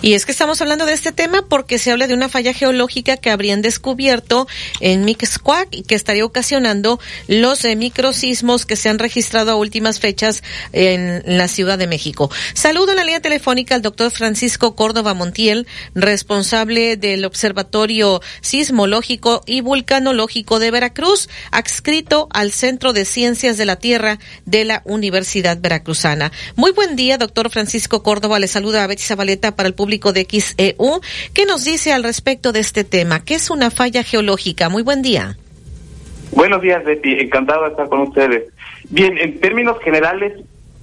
Speaker 1: Y es que estamos hablando de este tema porque se habla de una falla geológica que habrían descubierto en Mixcoac y que estaría ocasionando los eh, microsismos que se han registrado a últimas fechas en la Ciudad de México. Saludo en la línea telefónica al doctor Francisco Córdoba Montiel, responsable del Observatorio Sismológico y Vulcanológico de Veracruz, adscrito al Centro de Ciencias de la Tierra de la Universidad Veracruzana. Muy buen día, doctor Francisco Córdoba. Le saluda a Betty Zabaleta para el público de XEU. ¿Qué nos dice al respecto de este tema? ¿Qué es una falla geológica? Muy buen día.
Speaker 66: Buenos días, Betty. Encantado de estar con ustedes. Bien, en términos generales,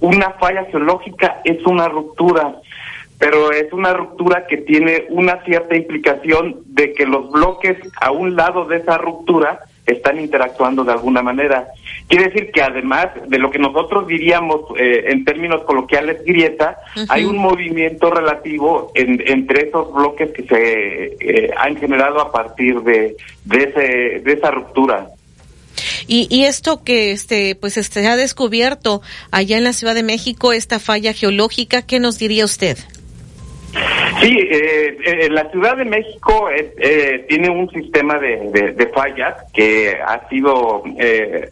Speaker 66: una falla geológica es una ruptura, pero es una ruptura que tiene una cierta implicación de que los bloques a un lado de esa ruptura están interactuando de alguna manera. Quiere decir que además de lo que nosotros diríamos eh, en términos coloquiales grieta, hay un movimiento relativo entre esos bloques que se eh, han generado a partir de, de, ese, de esa ruptura.
Speaker 1: Y, y esto que este pues este, se ha descubierto allá en la Ciudad de México, esta falla geológica, ¿qué nos diría usted?
Speaker 66: Sí, eh, eh, la Ciudad de México eh, eh tiene un sistema de, de, fallas que ha sido eh,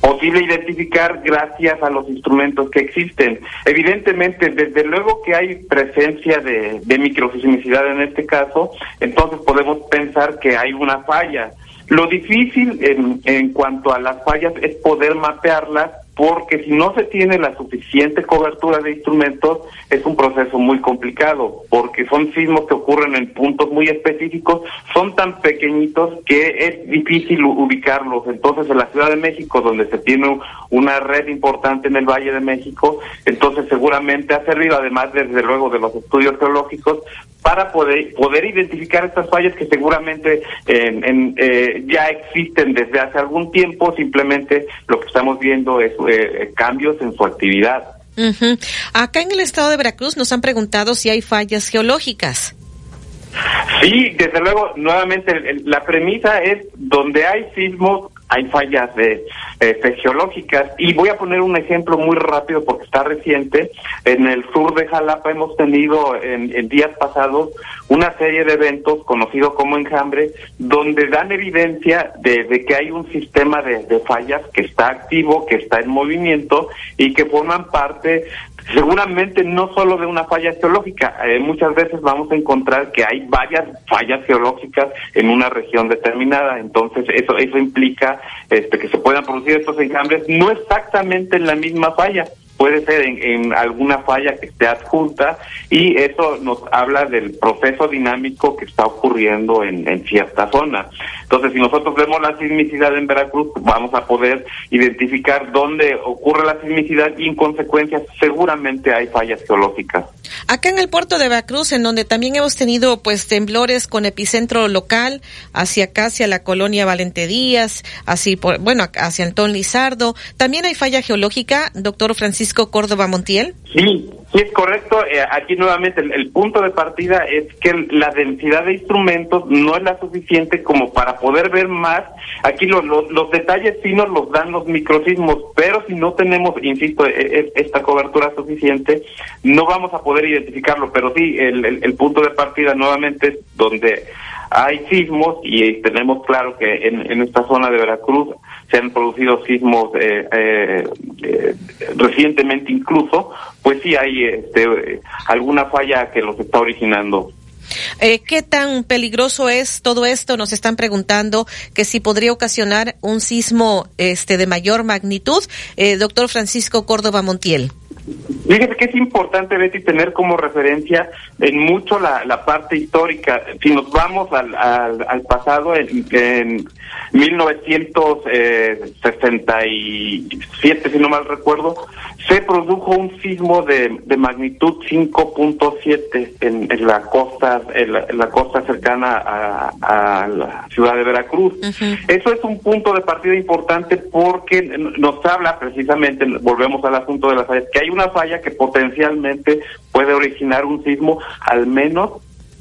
Speaker 66: posible identificar gracias a los instrumentos que existen. Evidentemente, desde luego que hay presencia de, de en este caso, entonces podemos pensar que hay una falla. Lo difícil en, en cuanto a las fallas es poder mapearlas porque si no se tiene la suficiente cobertura de instrumentos, es un proceso muy complicado, porque son sismos que ocurren en puntos muy específicos, son tan pequeñitos que es difícil ubicarlos. Entonces, en la Ciudad de México, donde se tiene una red importante en el Valle de México, entonces seguramente ha servido, además, desde luego, de los estudios geológicos, para poder poder identificar estas fallas que seguramente eh, ya existen desde hace algún tiempo, simplemente lo que estamos viendo es eh, cambios en su actividad.
Speaker 1: Acá en el estado de Veracruz nos han preguntado si hay fallas geológicas.
Speaker 66: Sí, desde luego, nuevamente la premisa es donde hay sismos hay fallas de, este, geológicas. Y voy a poner un ejemplo muy rápido porque está reciente. En el sur de Jalapa hemos tenido en, días pasados una serie de eventos conocidos como enjambre, donde dan evidencia de, que hay un sistema de fallas que está activo, que está en movimiento y que forman parte seguramente no solo de una falla geológica, eh, muchas veces vamos a encontrar que hay varias fallas geológicas en una región determinada, entonces eso eso implica este que se puedan producir estos enjambres. No exactamente en la misma falla, puede ser en, alguna falla que esté adjunta y eso nos habla del proceso dinámico que está ocurriendo en, en cierta zona. Entonces, si nosotros vemos la sismicidad en Veracruz, vamos a poder identificar dónde ocurre la sismicidad y en consecuencia seguramente hay fallas geológicas.
Speaker 1: Acá en el puerto de Veracruz, en donde también hemos tenido pues temblores con epicentro local, hacia acá, hacia la colonia Valente Díaz, así por, bueno, hacia Antón Lizardo, también hay falla geológica, doctor Francisco Córdoba Montiel?
Speaker 66: Sí, Sí, es correcto. Eh, aquí nuevamente el, punto de partida es que la densidad de instrumentos no es la suficiente como para poder ver más. Aquí los detalles finos los dan los microsismos, pero si no tenemos, insisto, e, e, esta cobertura suficiente, no vamos a poder identificarlo. Pero sí, el, punto de partida nuevamente es donde hay sismos y tenemos claro que en, en esta zona de Veracruz se han producido sismos eh, eh, eh, recientemente incluso, pues sí hay este, alguna falla que los está originando.
Speaker 1: ¿Qué tan peligroso es todo esto? Nos están preguntando que si podría ocasionar un sismo este de mayor magnitud. doctor Francisco Córdoba Montiel.
Speaker 66: Fíjese que es importante, Betty, tener como referencia en mucho la, la parte histórica. Si nos vamos al, al, al pasado, en, en 1967, si no mal recuerdo, se produjo un sismo de, de magnitud 5.7 en, en, la costa en la, costa cercana a, a, la ciudad de Veracruz. Eso es un punto de partida importante porque nos habla precisamente, volvemos al asunto de las fallas, que hay una falla que potencialmente puede originar un sismo al menos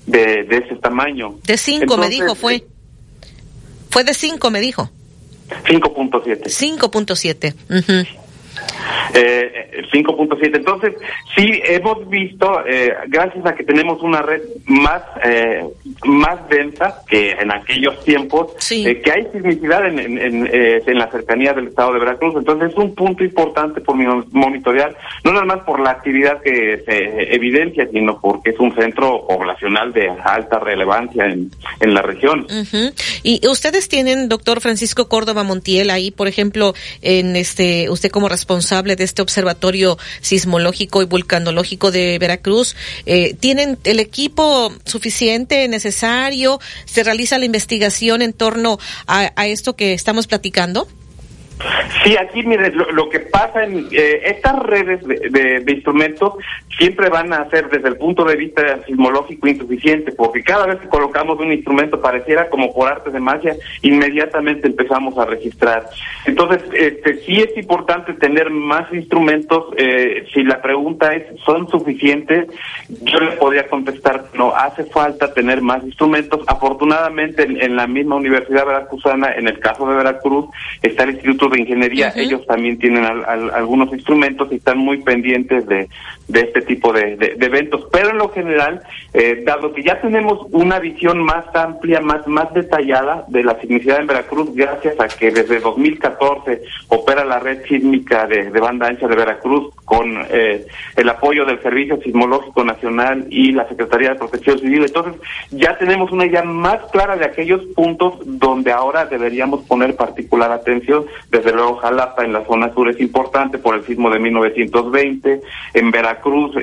Speaker 66: de, de ese tamaño.
Speaker 1: De 5 me dijo, fue. Fue de 5, me dijo.
Speaker 66: 5.7.
Speaker 1: 5.7.
Speaker 66: Eh, 5.7. Entonces, sí hemos visto, eh, gracias a que tenemos una red más eh, más densa que en aquellos tiempos, eh, que hay sismicidad en, en, eh, en, la cercanía del estado de Veracruz. Entonces, es un punto importante por monitorear, no nada más por la actividad que se evidencia, sino porque es un centro poblacional de alta relevancia en, en la región.
Speaker 1: Y ustedes tienen, doctor Francisco Córdoba Montiel, ahí, por ejemplo, en este, usted como responsable de este observatorio sismológico y vulcanológico de Veracruz, eh, ¿tienen el equipo suficiente, necesario? ¿Se realiza la investigación en torno a, a esto que estamos platicando?
Speaker 66: Sí, aquí mire, lo, que pasa en eh, estas redes de, instrumentos siempre van a ser desde el punto de vista sismológico insuficiente, porque cada vez que colocamos un instrumento pareciera como por arte de magia, inmediatamente empezamos a registrar. Entonces, este, sí es importante tener más instrumentos. Eh, si la pregunta es, ¿son suficientes? Yo le podría contestar, no, hace falta tener más instrumentos. Afortunadamente, en, en la misma Universidad Veracruzana, en el caso de Veracruz, está el Instituto de ingeniería, ellos también tienen algunos instrumentos y están muy pendientes de, de este tipo de, eventos. Pero en lo general, eh, dado que ya tenemos una visión más amplia, más, más detallada de la sismicidad en Veracruz, gracias a que desde 2014 opera la red sísmica de, banda ancha de Veracruz con eh, el apoyo del Servicio Sismológico Nacional y la Secretaría de Protección Civil. Entonces, ya tenemos una idea más clara de aquellos puntos donde ahora deberíamos poner particular atención desde luego, Jalapa en la zona sur es importante por el sismo de 1920. En Veracruz eh,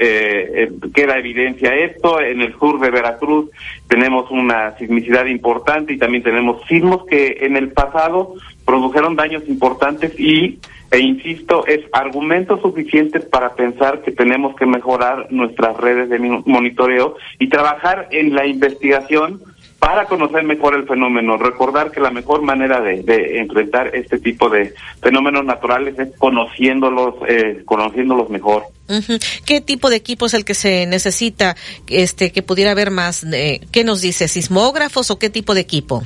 Speaker 66: eh, queda evidencia esto. En el sur de Veracruz tenemos una sismicidad importante y también tenemos sismos que en el pasado produjeron daños importantes y e insisto, es argumento suficiente para pensar que tenemos que mejorar nuestras redes de monitoreo y trabajar en la investigación para conocer mejor el fenómeno. Recordar que la mejor manera de, enfrentar este tipo de fenómenos naturales es conociéndolos, eh, conociéndolos mejor.
Speaker 1: ¿Qué tipo de equipo es el que se necesita, este, que pudiera haber más? Eh, ¿Qué nos dice? ¿Sismógrafos o qué tipo de equipo?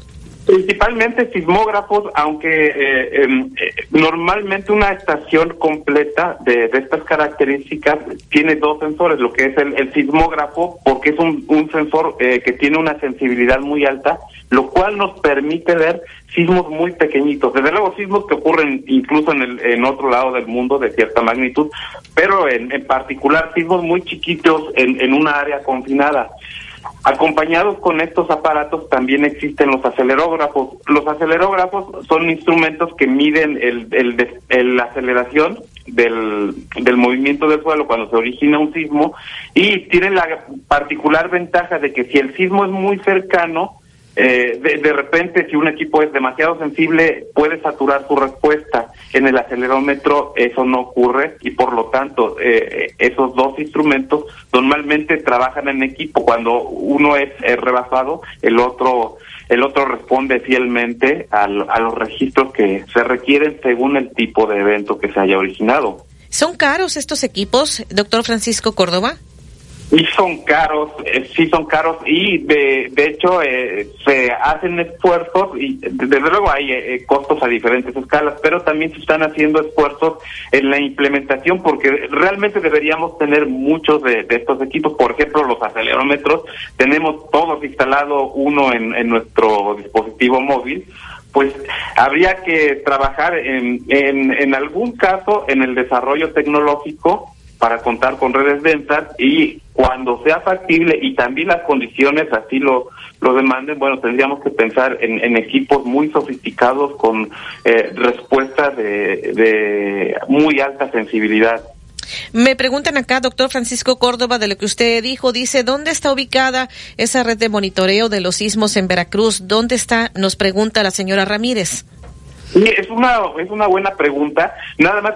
Speaker 66: Principalmente sismógrafos, aunque eh, em, eh, normalmente una estación completa de, estas características tiene dos sensores, lo que es el, sismógrafo, porque es un, un sensor eh, que tiene una sensibilidad muy alta, lo cual nos permite ver sismos muy pequeñitos, desde luego sismos que ocurren incluso en, el, en otro lado del mundo de cierta magnitud, pero en, en particular sismos muy chiquitos en, en una área confinada. Acompañados con estos aparatos también existen los acelerógrafos. Los acelerógrafos son instrumentos que miden el, la aceleración del, del movimiento del suelo cuando se origina un sismo y tienen la particular ventaja de que si el sismo es muy cercano, eh, de, repente, si un equipo es demasiado sensible, puede saturar su respuesta. En el acelerómetro eso no ocurre y por lo tanto eh, esos dos instrumentos normalmente trabajan en equipo. Cuando uno es, rebasado, el otro el otro responde fielmente a los registros que se requieren según el tipo de evento que se haya originado.
Speaker 1: ¿Son caros estos equipos, doctor Francisco Córdoba?
Speaker 66: Y son caros, eh, sí son caros y de, de hecho eh, se hacen esfuerzos y desde luego hay eh, costos a diferentes escalas, pero también se están haciendo esfuerzos en la implementación porque realmente deberíamos tener muchos de, estos equipos, por ejemplo los acelerómetros, tenemos todos instalados uno en, en nuestro dispositivo móvil, pues habría que trabajar en, en, en algún caso en el desarrollo tecnológico para contar con redes densas y cuando sea factible y también las condiciones así lo, lo demanden, bueno, tendríamos que pensar en, equipos muy sofisticados con eh, respuestas de, de muy alta sensibilidad.
Speaker 1: Me preguntan acá, doctor Francisco Córdoba, de lo que usted dijo, dice, ¿dónde está ubicada esa red de monitoreo de los sismos en Veracruz? ¿Dónde está? Nos pregunta la señora Ramírez.
Speaker 66: Sí, es una, es una buena pregunta. Nada más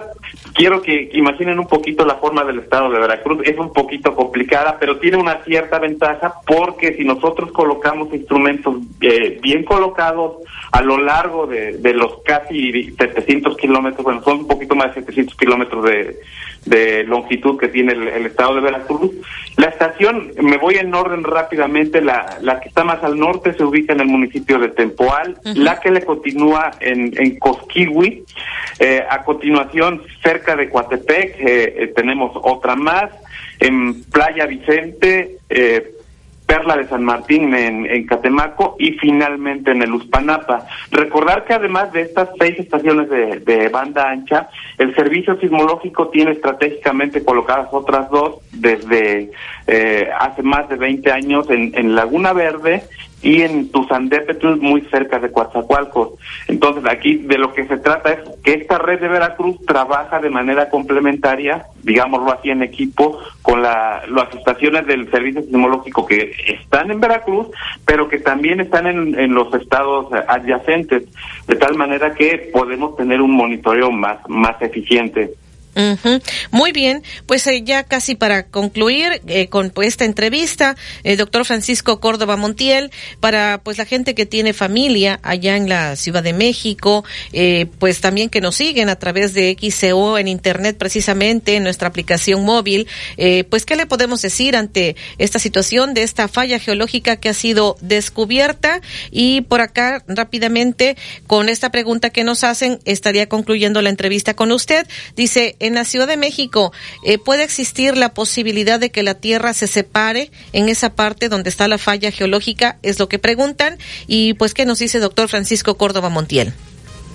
Speaker 66: quiero que imaginen un poquito la forma del estado de Veracruz. Es un poquito complicada, pero tiene una cierta ventaja porque si nosotros colocamos instrumentos eh, bien colocados a lo largo de, de los casi 700 kilómetros, bueno, son un poquito más de 700 kilómetros de, de longitud que tiene el, estado de Veracruz. La estación, me voy en orden rápidamente, la, la que está más al norte se ubica en el municipio de Tempoal, la que le continúa en, en Cosquihui, eh, a continuación cerca de Coatepec eh, eh, tenemos otra más, en Playa Vicente, eh, Perla de San Martín en, Catemaco y finalmente en el Uspanapa. Recordar que además de estas seis estaciones de, banda ancha, el servicio sismológico tiene estratégicamente colocadas otras dos desde eh, hace más de 20 años en, en Laguna Verde y en Tuzandépetl, muy cerca de Coatzacoalcos. Entonces, aquí de lo que se trata es que esta red de Veracruz trabaja de manera complementaria, digámoslo así, en equipo con la, las estaciones del Servicio Sismológico que están en Veracruz, pero que también están en, en los estados adyacentes, de tal manera que podemos tener un monitoreo más, más eficiente.
Speaker 1: Muy bien, pues eh, ya casi para concluir eh, con pues, esta entrevista, el doctor Francisco Córdoba Montiel, para pues la gente que tiene familia allá en la Ciudad de México, eh, pues también que nos siguen a través de XCO en Internet precisamente, en nuestra aplicación móvil, pues qué le podemos decir ante esta situación de esta falla geológica que ha sido descubierta y por acá rápidamente con esta pregunta que nos hacen estaría concluyendo la entrevista con usted. Dice, en la Ciudad de México eh, puede existir la posibilidad de que la Tierra se separe en esa parte donde está la falla geológica, es lo que preguntan. Y pues, ¿qué nos dice doctor Francisco Córdoba Montiel?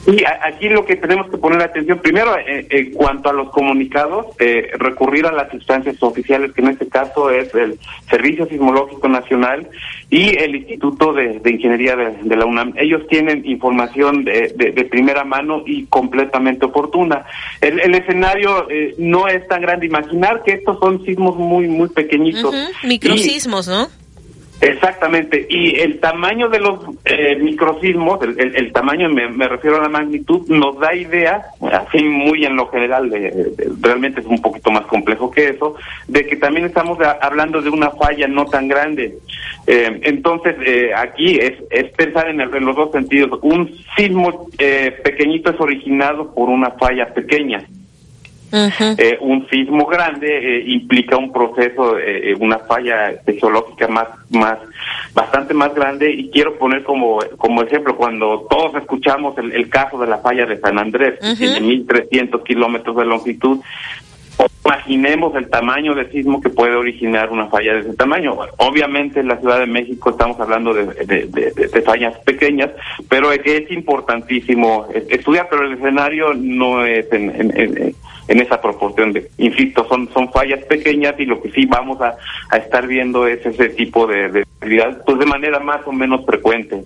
Speaker 66: Y aquí lo que tenemos que poner atención, primero, eh, en cuanto a los comunicados, eh, recurrir a las instancias oficiales, que en este caso es el Servicio Sismológico Nacional y el Instituto de, Ingeniería de, la UNAM. Ellos tienen información de, de, primera mano y completamente oportuna. El, el escenario eh, no es tan grande. Imaginar que estos son sismos muy, muy pequeñitos.
Speaker 1: Microsismos, ¿no?
Speaker 66: Exactamente, y el tamaño de los eh, microsismos, el, tamaño, me, refiero a la magnitud, nos da idea, así muy en lo general, de, realmente es un poquito más complejo que eso, de que también estamos hablando de una falla no tan grande. Eh, entonces, eh, aquí es, es pensar en, en, los dos sentidos. Un sismo eh, pequeñito es originado por una falla pequeña. Eh, un sismo grande eh, implica un proceso, eh, una falla geológica más, más, bastante más grande. Y quiero poner como, como ejemplo cuando todos escuchamos el, caso de la falla de San Andrés, que tiene 1.300 kilómetros de longitud, imaginemos el tamaño del sismo que puede originar una falla de ese tamaño. Obviamente en la Ciudad de México estamos hablando de, de, fallas pequeñas, pero es, es importantísimo estudiar, pero el escenario no es en en esa proporción de, insisto, son, son fallas pequeñas y lo que sí vamos a, a estar viendo es ese tipo de, de actividad, pues de manera más o menos frecuente.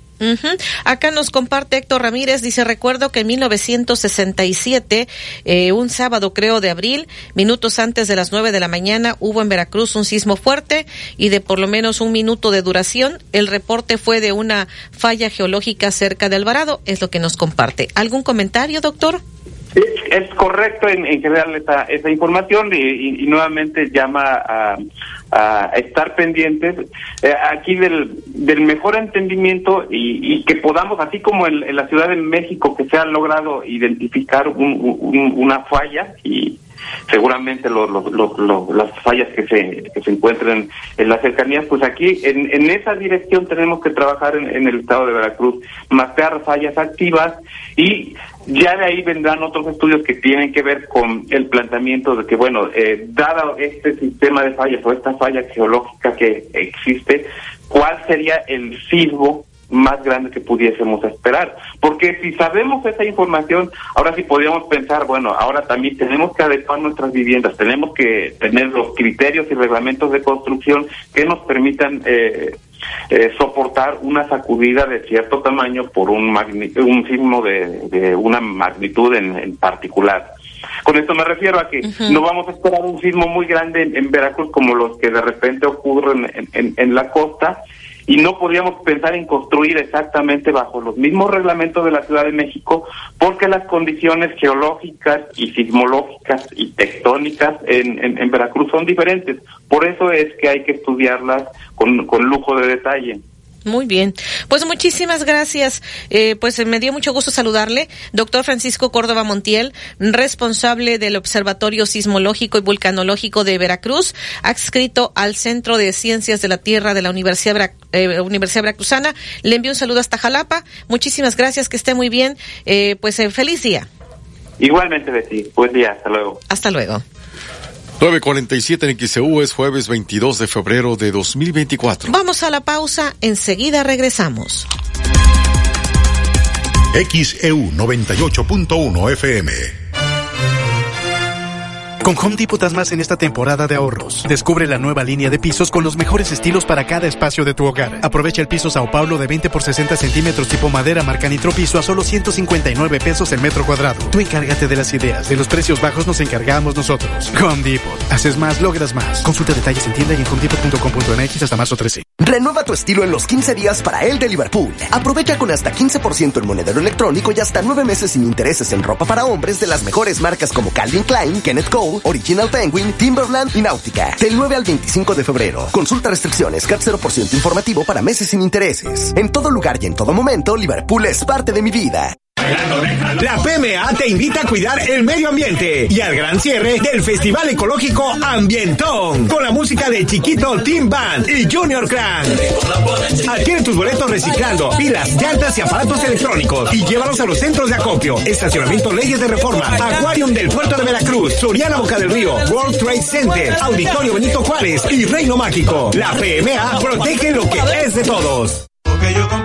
Speaker 1: Acá nos comparte Héctor Ramírez, dice, recuerdo que en 1967, eh, un sábado creo de abril, minutos antes de las nueve de la mañana, hubo en Veracruz un sismo fuerte y de por lo menos un minuto de duración. El reporte fue de una falla geológica cerca de Alvarado, es lo que nos comparte. ¿Algún comentario, doctor?
Speaker 66: Es, correcto en, general esa, esa información y, nuevamente llama a, estar pendientes eh, aquí del, del mejor entendimiento y, que podamos, así como en, la Ciudad de México, que se ha logrado identificar una falla y seguramente las fallas que se, que se encuentren en las cercanías, pues aquí en, en esa dirección tenemos que trabajar en, el estado de Veracruz, mapear fallas activas y ya de ahí vendrán otros estudios que tienen que ver con el planteamiento de que, bueno, eh, dado este sistema de fallas o esta falla geológica que existe, ¿cuál sería el sismo más grande que pudiésemos esperar. Porque si sabemos esa información, ahora sí podríamos pensar, bueno, ahora también tenemos que adecuar nuestras viviendas, tenemos que tener los criterios y reglamentos de construcción que nos permitan eh, eh, soportar una sacudida de cierto tamaño por un, un sismo de, una magnitud en, particular. Con esto me refiero a que no vamos a esperar un sismo muy grande en, Veracruz como los que de repente ocurren en, en la costa y no podríamos pensar en construir exactamente bajo los mismos reglamentos de la Ciudad de México porque las condiciones geológicas y sismológicas y tectónicas en, en, Veracruz son diferentes. Por eso es que hay que estudiarlas con, con lujo de detalle.
Speaker 1: Muy bien. Pues muchísimas gracias. Eh, pues me dio mucho gusto saludarle, doctor Francisco Córdoba Montiel, responsable del Observatorio Sismológico y Vulcanológico de Veracruz, adscrito al Centro de Ciencias de la Tierra de la Universidad, eh, Universidad Veracruzana. Le envío un saludo hasta Jalapa. Muchísimas gracias, que esté muy bien. Eh, pues feliz día.
Speaker 66: Igualmente, Betty. Buen día. Hasta luego.
Speaker 1: Hasta luego.
Speaker 2: 947 en XEU es jueves 22 de febrero de 2024.
Speaker 1: Vamos a la pausa, enseguida regresamos.
Speaker 3: XEU 98.1 FM
Speaker 67: con Home Depot más en esta temporada de ahorros. Descubre la nueva línea de pisos con los mejores estilos para cada espacio de tu hogar. Aprovecha el piso Sao Paulo de 20 por 60 centímetros tipo madera marca Nitro Piso a solo 159 pesos el metro cuadrado. Tú encárgate de las ideas. De los precios bajos nos encargamos nosotros. Home Depot. Haces más, logras más. Consulta detalles en tienda y en homedepot.com.mx hasta marzo 13.
Speaker 44: Renueva tu estilo en los 15 días para el de Liverpool. Aprovecha con hasta 15% en monedero electrónico y hasta 9 meses sin intereses en ropa para hombres de las mejores marcas como Calvin Klein, Kenneth Cole, Original Penguin, Timberland y Náutica. Del 9 al 25 de febrero. Consulta restricciones, CAT 0% informativo para meses sin intereses. En todo lugar y en todo momento, Liverpool es parte de mi vida.
Speaker 7: La PMA te invita a cuidar el medio ambiente y al gran cierre del Festival Ecológico Ambientón con la música de Chiquito Team Band y Junior Clan. Adquiere tus boletos reciclando pilas, llantas y aparatos electrónicos y llévalos a los centros de acopio, estacionamiento Leyes de Reforma, Aquarium del Puerto de Veracruz, Soriana Boca del Río, World Trade Center, Auditorio Benito Juárez y Reino Mágico. La PMA protege lo que es de todos.
Speaker 68: Porque yo con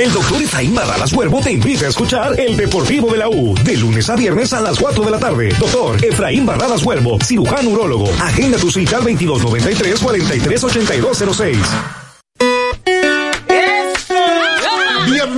Speaker 7: El doctor Efraín Barralas Huervo te invita a escuchar El Deportivo de la U, de lunes a viernes a las 4 de la tarde. Doctor Efraín Barralas Huervo, cirujano urólogo. Agenda tu cita al 2293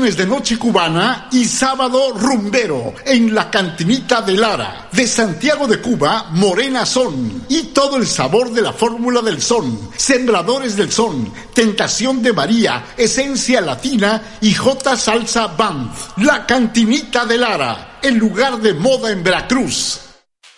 Speaker 69: De noche cubana y sábado rumbero en la cantinita de Lara. De Santiago de Cuba, Morena Son. Y todo el sabor de la fórmula del son. Sembradores del son. Tentación de María. Esencia latina y J Salsa Band. La cantinita de Lara. El lugar de moda en Veracruz.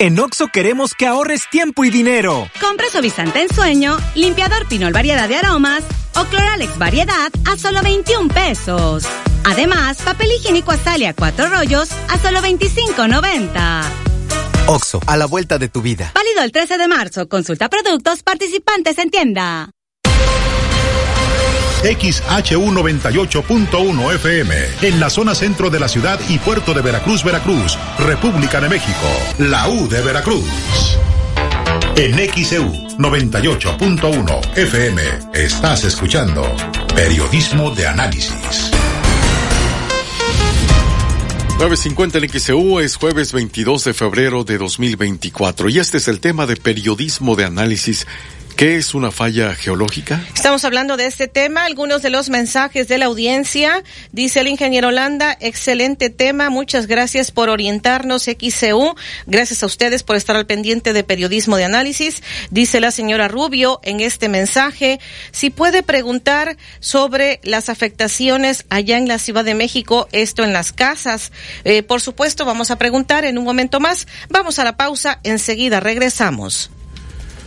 Speaker 48: En Oxo queremos que ahorres tiempo y dinero.
Speaker 70: Compra suavizante en sueño, limpiador Pinol variedad de aromas o Cloralex variedad a solo 21 pesos. Además, papel higiénico Azalia 4 rollos a solo 25.90.
Speaker 48: Oxo, a la vuelta de tu vida.
Speaker 70: Válido el 13 de marzo. Consulta productos participantes en tienda.
Speaker 3: XHU98.1 FM, en la zona centro de la ciudad y puerto de Veracruz, Veracruz, República de México, la U de Veracruz. En XEU 98.1 FM estás escuchando Periodismo de Análisis.
Speaker 2: 950 en XEU es jueves 22 de febrero de 2024 y este es el tema de periodismo de análisis ¿Qué es una falla geológica?
Speaker 1: Estamos hablando de este tema, algunos de los mensajes de la audiencia. Dice el ingeniero Holanda, excelente tema, muchas gracias por orientarnos XCU, gracias a ustedes por estar al pendiente de periodismo de análisis. Dice la señora Rubio en este mensaje, si puede preguntar sobre las afectaciones allá en la Ciudad de México, esto en las casas. Eh, por supuesto, vamos a preguntar en un momento más. Vamos a la pausa, enseguida regresamos.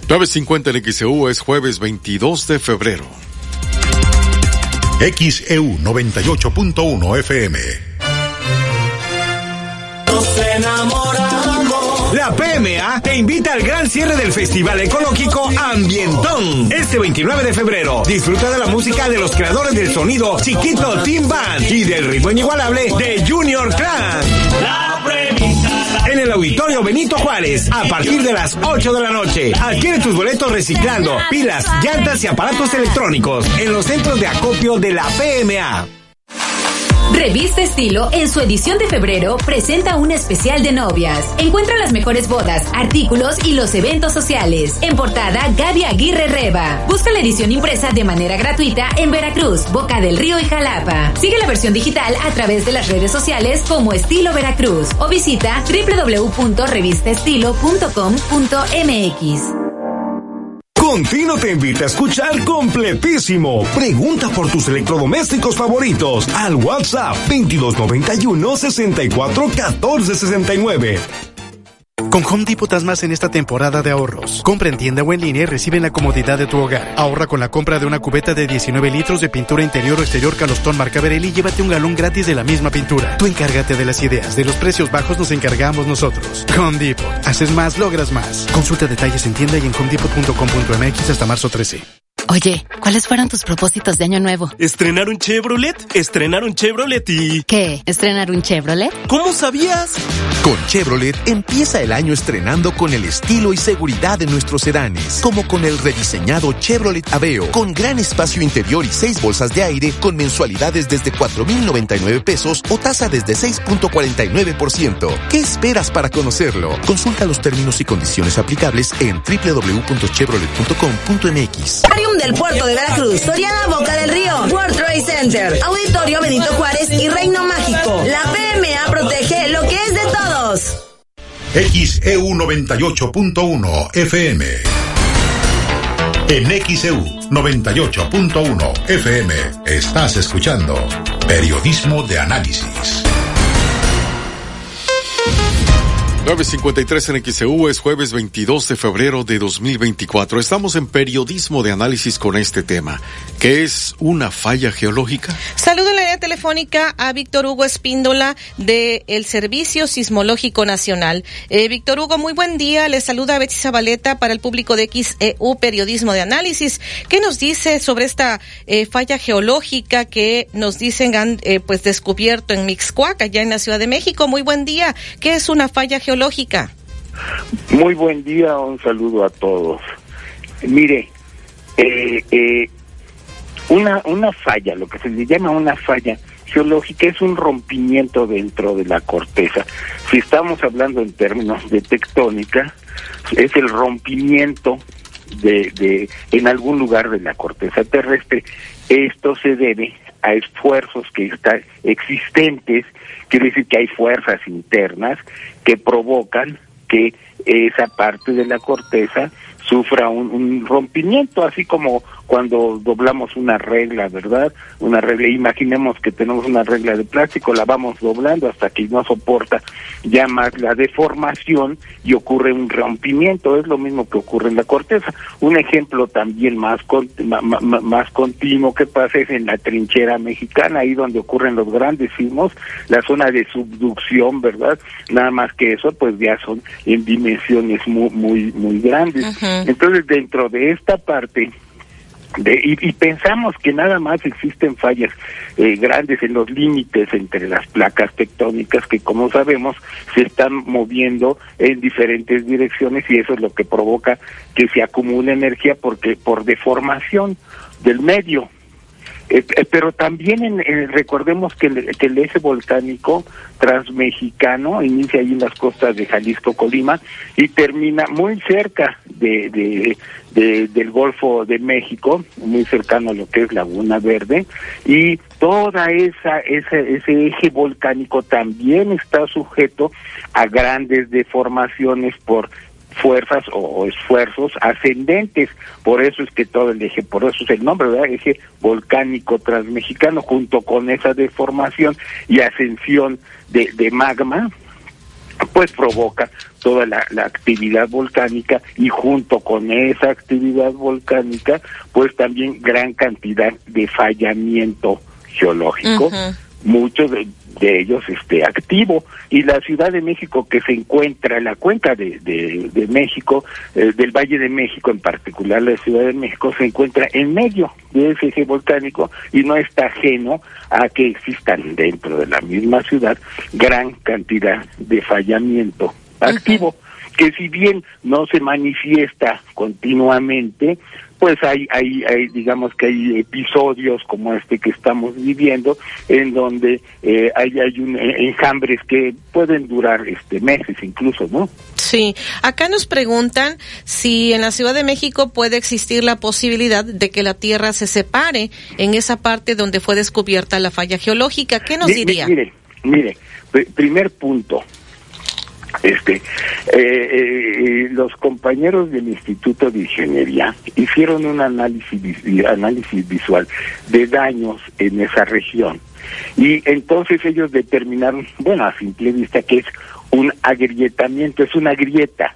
Speaker 2: 950 en XEU es jueves 22 de febrero.
Speaker 3: XEU 98.1 FM.
Speaker 7: Nos enamoramos. La PMA te invita al gran cierre del Festival Ecológico Ambientón. Este 29 de febrero, disfruta de la música de los creadores del sonido Chiquito Team Band y del ritmo inigualable de Junior Clan. En el Auditorio Benito Juárez, a partir de las 8 de la noche. Adquiere tus boletos reciclando pilas, llantas y aparatos electrónicos en los centros de acopio de la PMA.
Speaker 61: Revista Estilo, en su edición de febrero, presenta un especial de novias. Encuentra las mejores bodas, artículos y los eventos sociales. En portada, Gaby Aguirre Reba. Busca la edición impresa de manera gratuita en Veracruz, Boca del Río y Jalapa. Sigue la versión digital a través de las redes sociales como Estilo Veracruz o visita www.revistaestilo.com.mx.
Speaker 7: Contino te invita a escuchar completísimo. Pregunta por tus electrodomésticos favoritos al WhatsApp 2291 64 14 69.
Speaker 67: Con Home Depot das más en esta temporada de ahorros. Compra en tienda o en línea y recibe la comodidad de tu hogar. Ahorra con la compra de una cubeta de 19 litros de pintura interior o exterior Calostón marca Verelli y llévate un galón gratis de la misma pintura. Tú encárgate de las ideas. De los precios bajos nos encargamos nosotros. Home Depot. Haces más, logras más. Consulta detalles en tienda y en homedepot.com.mx hasta marzo 13.
Speaker 71: Oye, ¿cuáles fueron tus propósitos de año nuevo?
Speaker 72: Estrenar un Chevrolet, estrenar un Chevrolet y...
Speaker 71: ¿Qué? ¿Estrenar un Chevrolet?
Speaker 72: ¿Cómo sabías?
Speaker 73: Con Chevrolet empieza el año estrenando con el estilo y seguridad de nuestros sedanes, como con el rediseñado Chevrolet Aveo, con gran espacio interior y seis bolsas de aire, con mensualidades desde 4.099 pesos o tasa desde 6.49%. ¿Qué esperas para conocerlo? Consulta los términos y condiciones aplicables en www.chevrolet.com.mx
Speaker 62: del puerto de Veracruz, Soriana Boca del Río, World Trade Center, Auditorio Benito Juárez y Reino Mágico. La PMA protege lo que es de todos.
Speaker 3: XEU 98.1 FM. En XEU 98.1 FM estás escuchando Periodismo de Análisis.
Speaker 2: 953 en XEU es jueves 22 de febrero de 2024. Estamos en periodismo de análisis con este tema. ¿Qué es una falla geológica?
Speaker 1: Saludo en la línea telefónica a Víctor Hugo Espíndola del el Servicio Sismológico Nacional. Eh, Víctor Hugo, muy buen día. Le saluda Betsy Zabaleta para el público de XEU Periodismo de Análisis. ¿Qué nos dice sobre esta eh, falla geológica que nos dicen han eh, pues descubierto en Mixcoac, allá en la Ciudad de México? Muy buen día. ¿Qué es una falla geológica?
Speaker 74: Muy buen día, un saludo a todos. Mire, eh, eh, una, una falla, lo que se le llama una falla geológica es un rompimiento dentro de la corteza. Si estamos hablando en términos de tectónica, es el rompimiento de, de en algún lugar de la corteza terrestre. Esto se debe a esfuerzos que están existentes, quiere decir que hay fuerzas internas que provocan que esa parte de la corteza sufra un, un, rompimiento, así como cuando doblamos una regla, ¿verdad? Una regla, imaginemos que tenemos una regla de plástico, la vamos doblando hasta que no soporta ya más la deformación y ocurre un rompimiento, es lo mismo que ocurre en la corteza. Un ejemplo también más, con, más, más continuo que pasa es en la trinchera mexicana, ahí donde ocurren los grandes sismos, la zona de subducción, ¿verdad? Nada más que eso, pues ya son en dimensiones muy, muy, muy grandes. Entonces, dentro de esta parte, de, y, pensamos que nada más existen fallas eh, grandes en los límites entre las placas tectónicas que como sabemos se están moviendo en diferentes direcciones y eso es lo que provoca que se acumule energía porque por deformación del medio Eh, eh, pero también en, en- recordemos que el, que el eje volcánico transmexicano inicia ahí en las costas de Jalisco, Colima y termina muy cerca de- de- del Golfo de México, muy cercano a lo que es Laguna Verde y toda esa, esa ese eje volcánico también está sujeto a grandes deformaciones por fuerzas o, o esfuerzos ascendentes. Por eso es que todo el eje, por eso es el nombre, ¿verdad? Eje volcánico transmexicano, junto con esa deformación y ascensión de, de magma, pues provoca toda la, la actividad volcánica y junto con esa actividad volcánica, pues también gran cantidad de fallamiento geológico muchos de, ellos este activo. Y la Ciudad de México que se encuentra la cuenca de, de, de México eh, del Valle de México en particular la Ciudad de México se encuentra en medio de ese eje volcánico y no está ajeno a que existan dentro de la misma ciudad gran cantidad de fallamiento activo que si bien no se manifiesta continuamente, pues hay, hay, hay, digamos que hay episodios como este que estamos viviendo, en donde eh, hay, hay un, eh, enjambres que pueden durar este meses incluso, ¿no?
Speaker 1: Sí, acá nos preguntan si en la Ciudad de México puede existir la posibilidad de que la Tierra se separe en esa parte donde fue descubierta la falla geológica. ¿Qué nos diría?
Speaker 74: Mire, mire, pr- primer punto. Este, eh, eh, los compañeros del Instituto de Ingeniería hicieron un análisis, análisis visual de daños en esa región y entonces ellos determinaron, bueno, a simple vista que es un agrietamiento, es una grieta.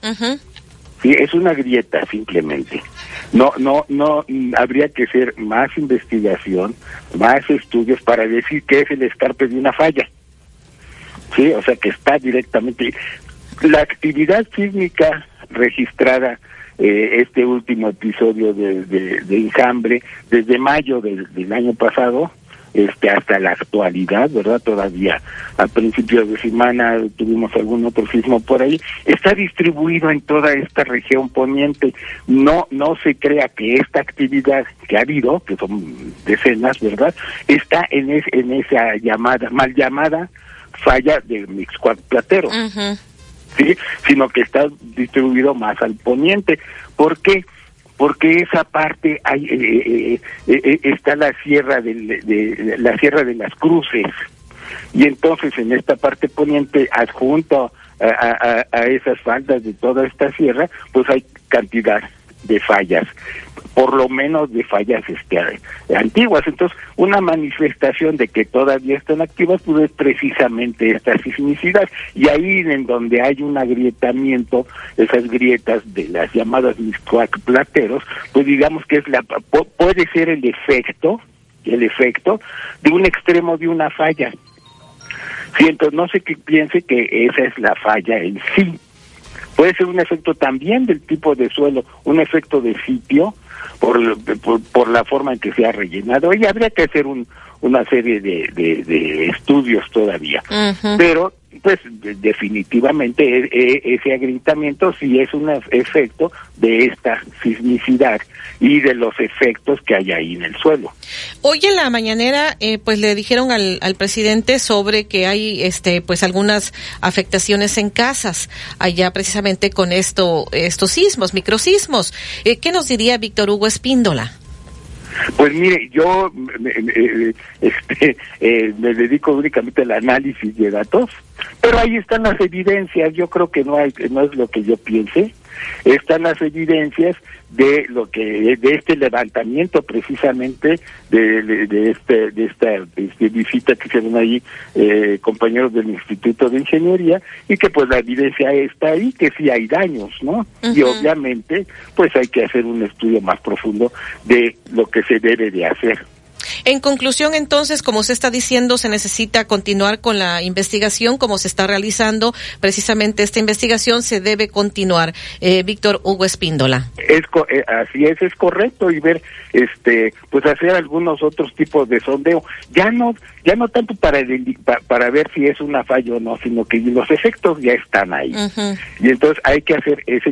Speaker 74: Sí, es una grieta simplemente. No, no, no, mm, habría que hacer más investigación, más estudios para decir que es el escarpe de una falla. Sí, o sea que está directamente. La actividad sísmica registrada eh, este último episodio de, de, de enjambre desde mayo del, del año pasado este hasta la actualidad, ¿verdad? Todavía a principios de semana tuvimos algún otro sismo por ahí. Está distribuido en toda esta región poniente. No no se crea que esta actividad que ha habido, que son decenas, ¿verdad? Está en es, en esa llamada mal llamada falla de Mixcoac Platero. ¿sí? sino que está distribuido más al poniente. ¿Por qué? Porque esa parte hay, eh, eh, eh, está la sierra de, de- la sierra de las cruces y entonces en esta parte poniente adjunto a, a- a- a esas faldas de toda esta sierra pues hay cantidad de fallas por lo menos de fallas este, antiguas. Entonces, una manifestación de que todavía están activas, pues es precisamente esta sismicidad. Y ahí en donde hay un agrietamiento, esas grietas de las llamadas plateros, pues digamos que es la pu- puede ser el efecto, el efecto de un extremo de una falla. Sí, entonces no sé qué piense que esa es la falla en sí. Puede ser un efecto también del tipo de suelo, un efecto de sitio, por, por, por la forma en que se ha rellenado. Y habría que hacer un, una serie de, de, de estudios todavía. Pero, pues, de- definitivamente e- e- ese agrietamiento sí es un ef- efecto de esta sismicidad y de los efectos que hay ahí en el suelo.
Speaker 1: Hoy en la mañanera, eh, pues le dijeron al, al presidente sobre que hay, este, pues algunas afectaciones en casas allá precisamente con esto, estos sismos, microsismos. Eh, ¿Qué nos diría Víctor Hugo Espíndola?
Speaker 74: Pues mire, yo me, me- [laughs] este, eh, me dedico únicamente al análisis de datos, pero ahí están las evidencias. Yo creo que no hay, no es lo que yo piense. Están las evidencias de lo que de este levantamiento precisamente de, de, de este de esta este, visita que hicieron ahí eh, compañeros del Instituto de Ingeniería y que pues la evidencia está ahí que sí hay daños, ¿no? Y obviamente pues hay que hacer un estudio más profundo de lo que se debe de hacer.
Speaker 1: En conclusión, entonces, como se está diciendo, se necesita continuar con la investigación, como se está realizando precisamente esta investigación, se debe continuar. Eh, Víctor Hugo Espíndola.
Speaker 74: Es co- eh, así es, es correcto y ver, este, pues hacer algunos otros tipos de sondeo. Ya no, ya no tanto para para ver si es una falla o no, sino que los efectos ya están ahí. Y entonces hay que hacer ese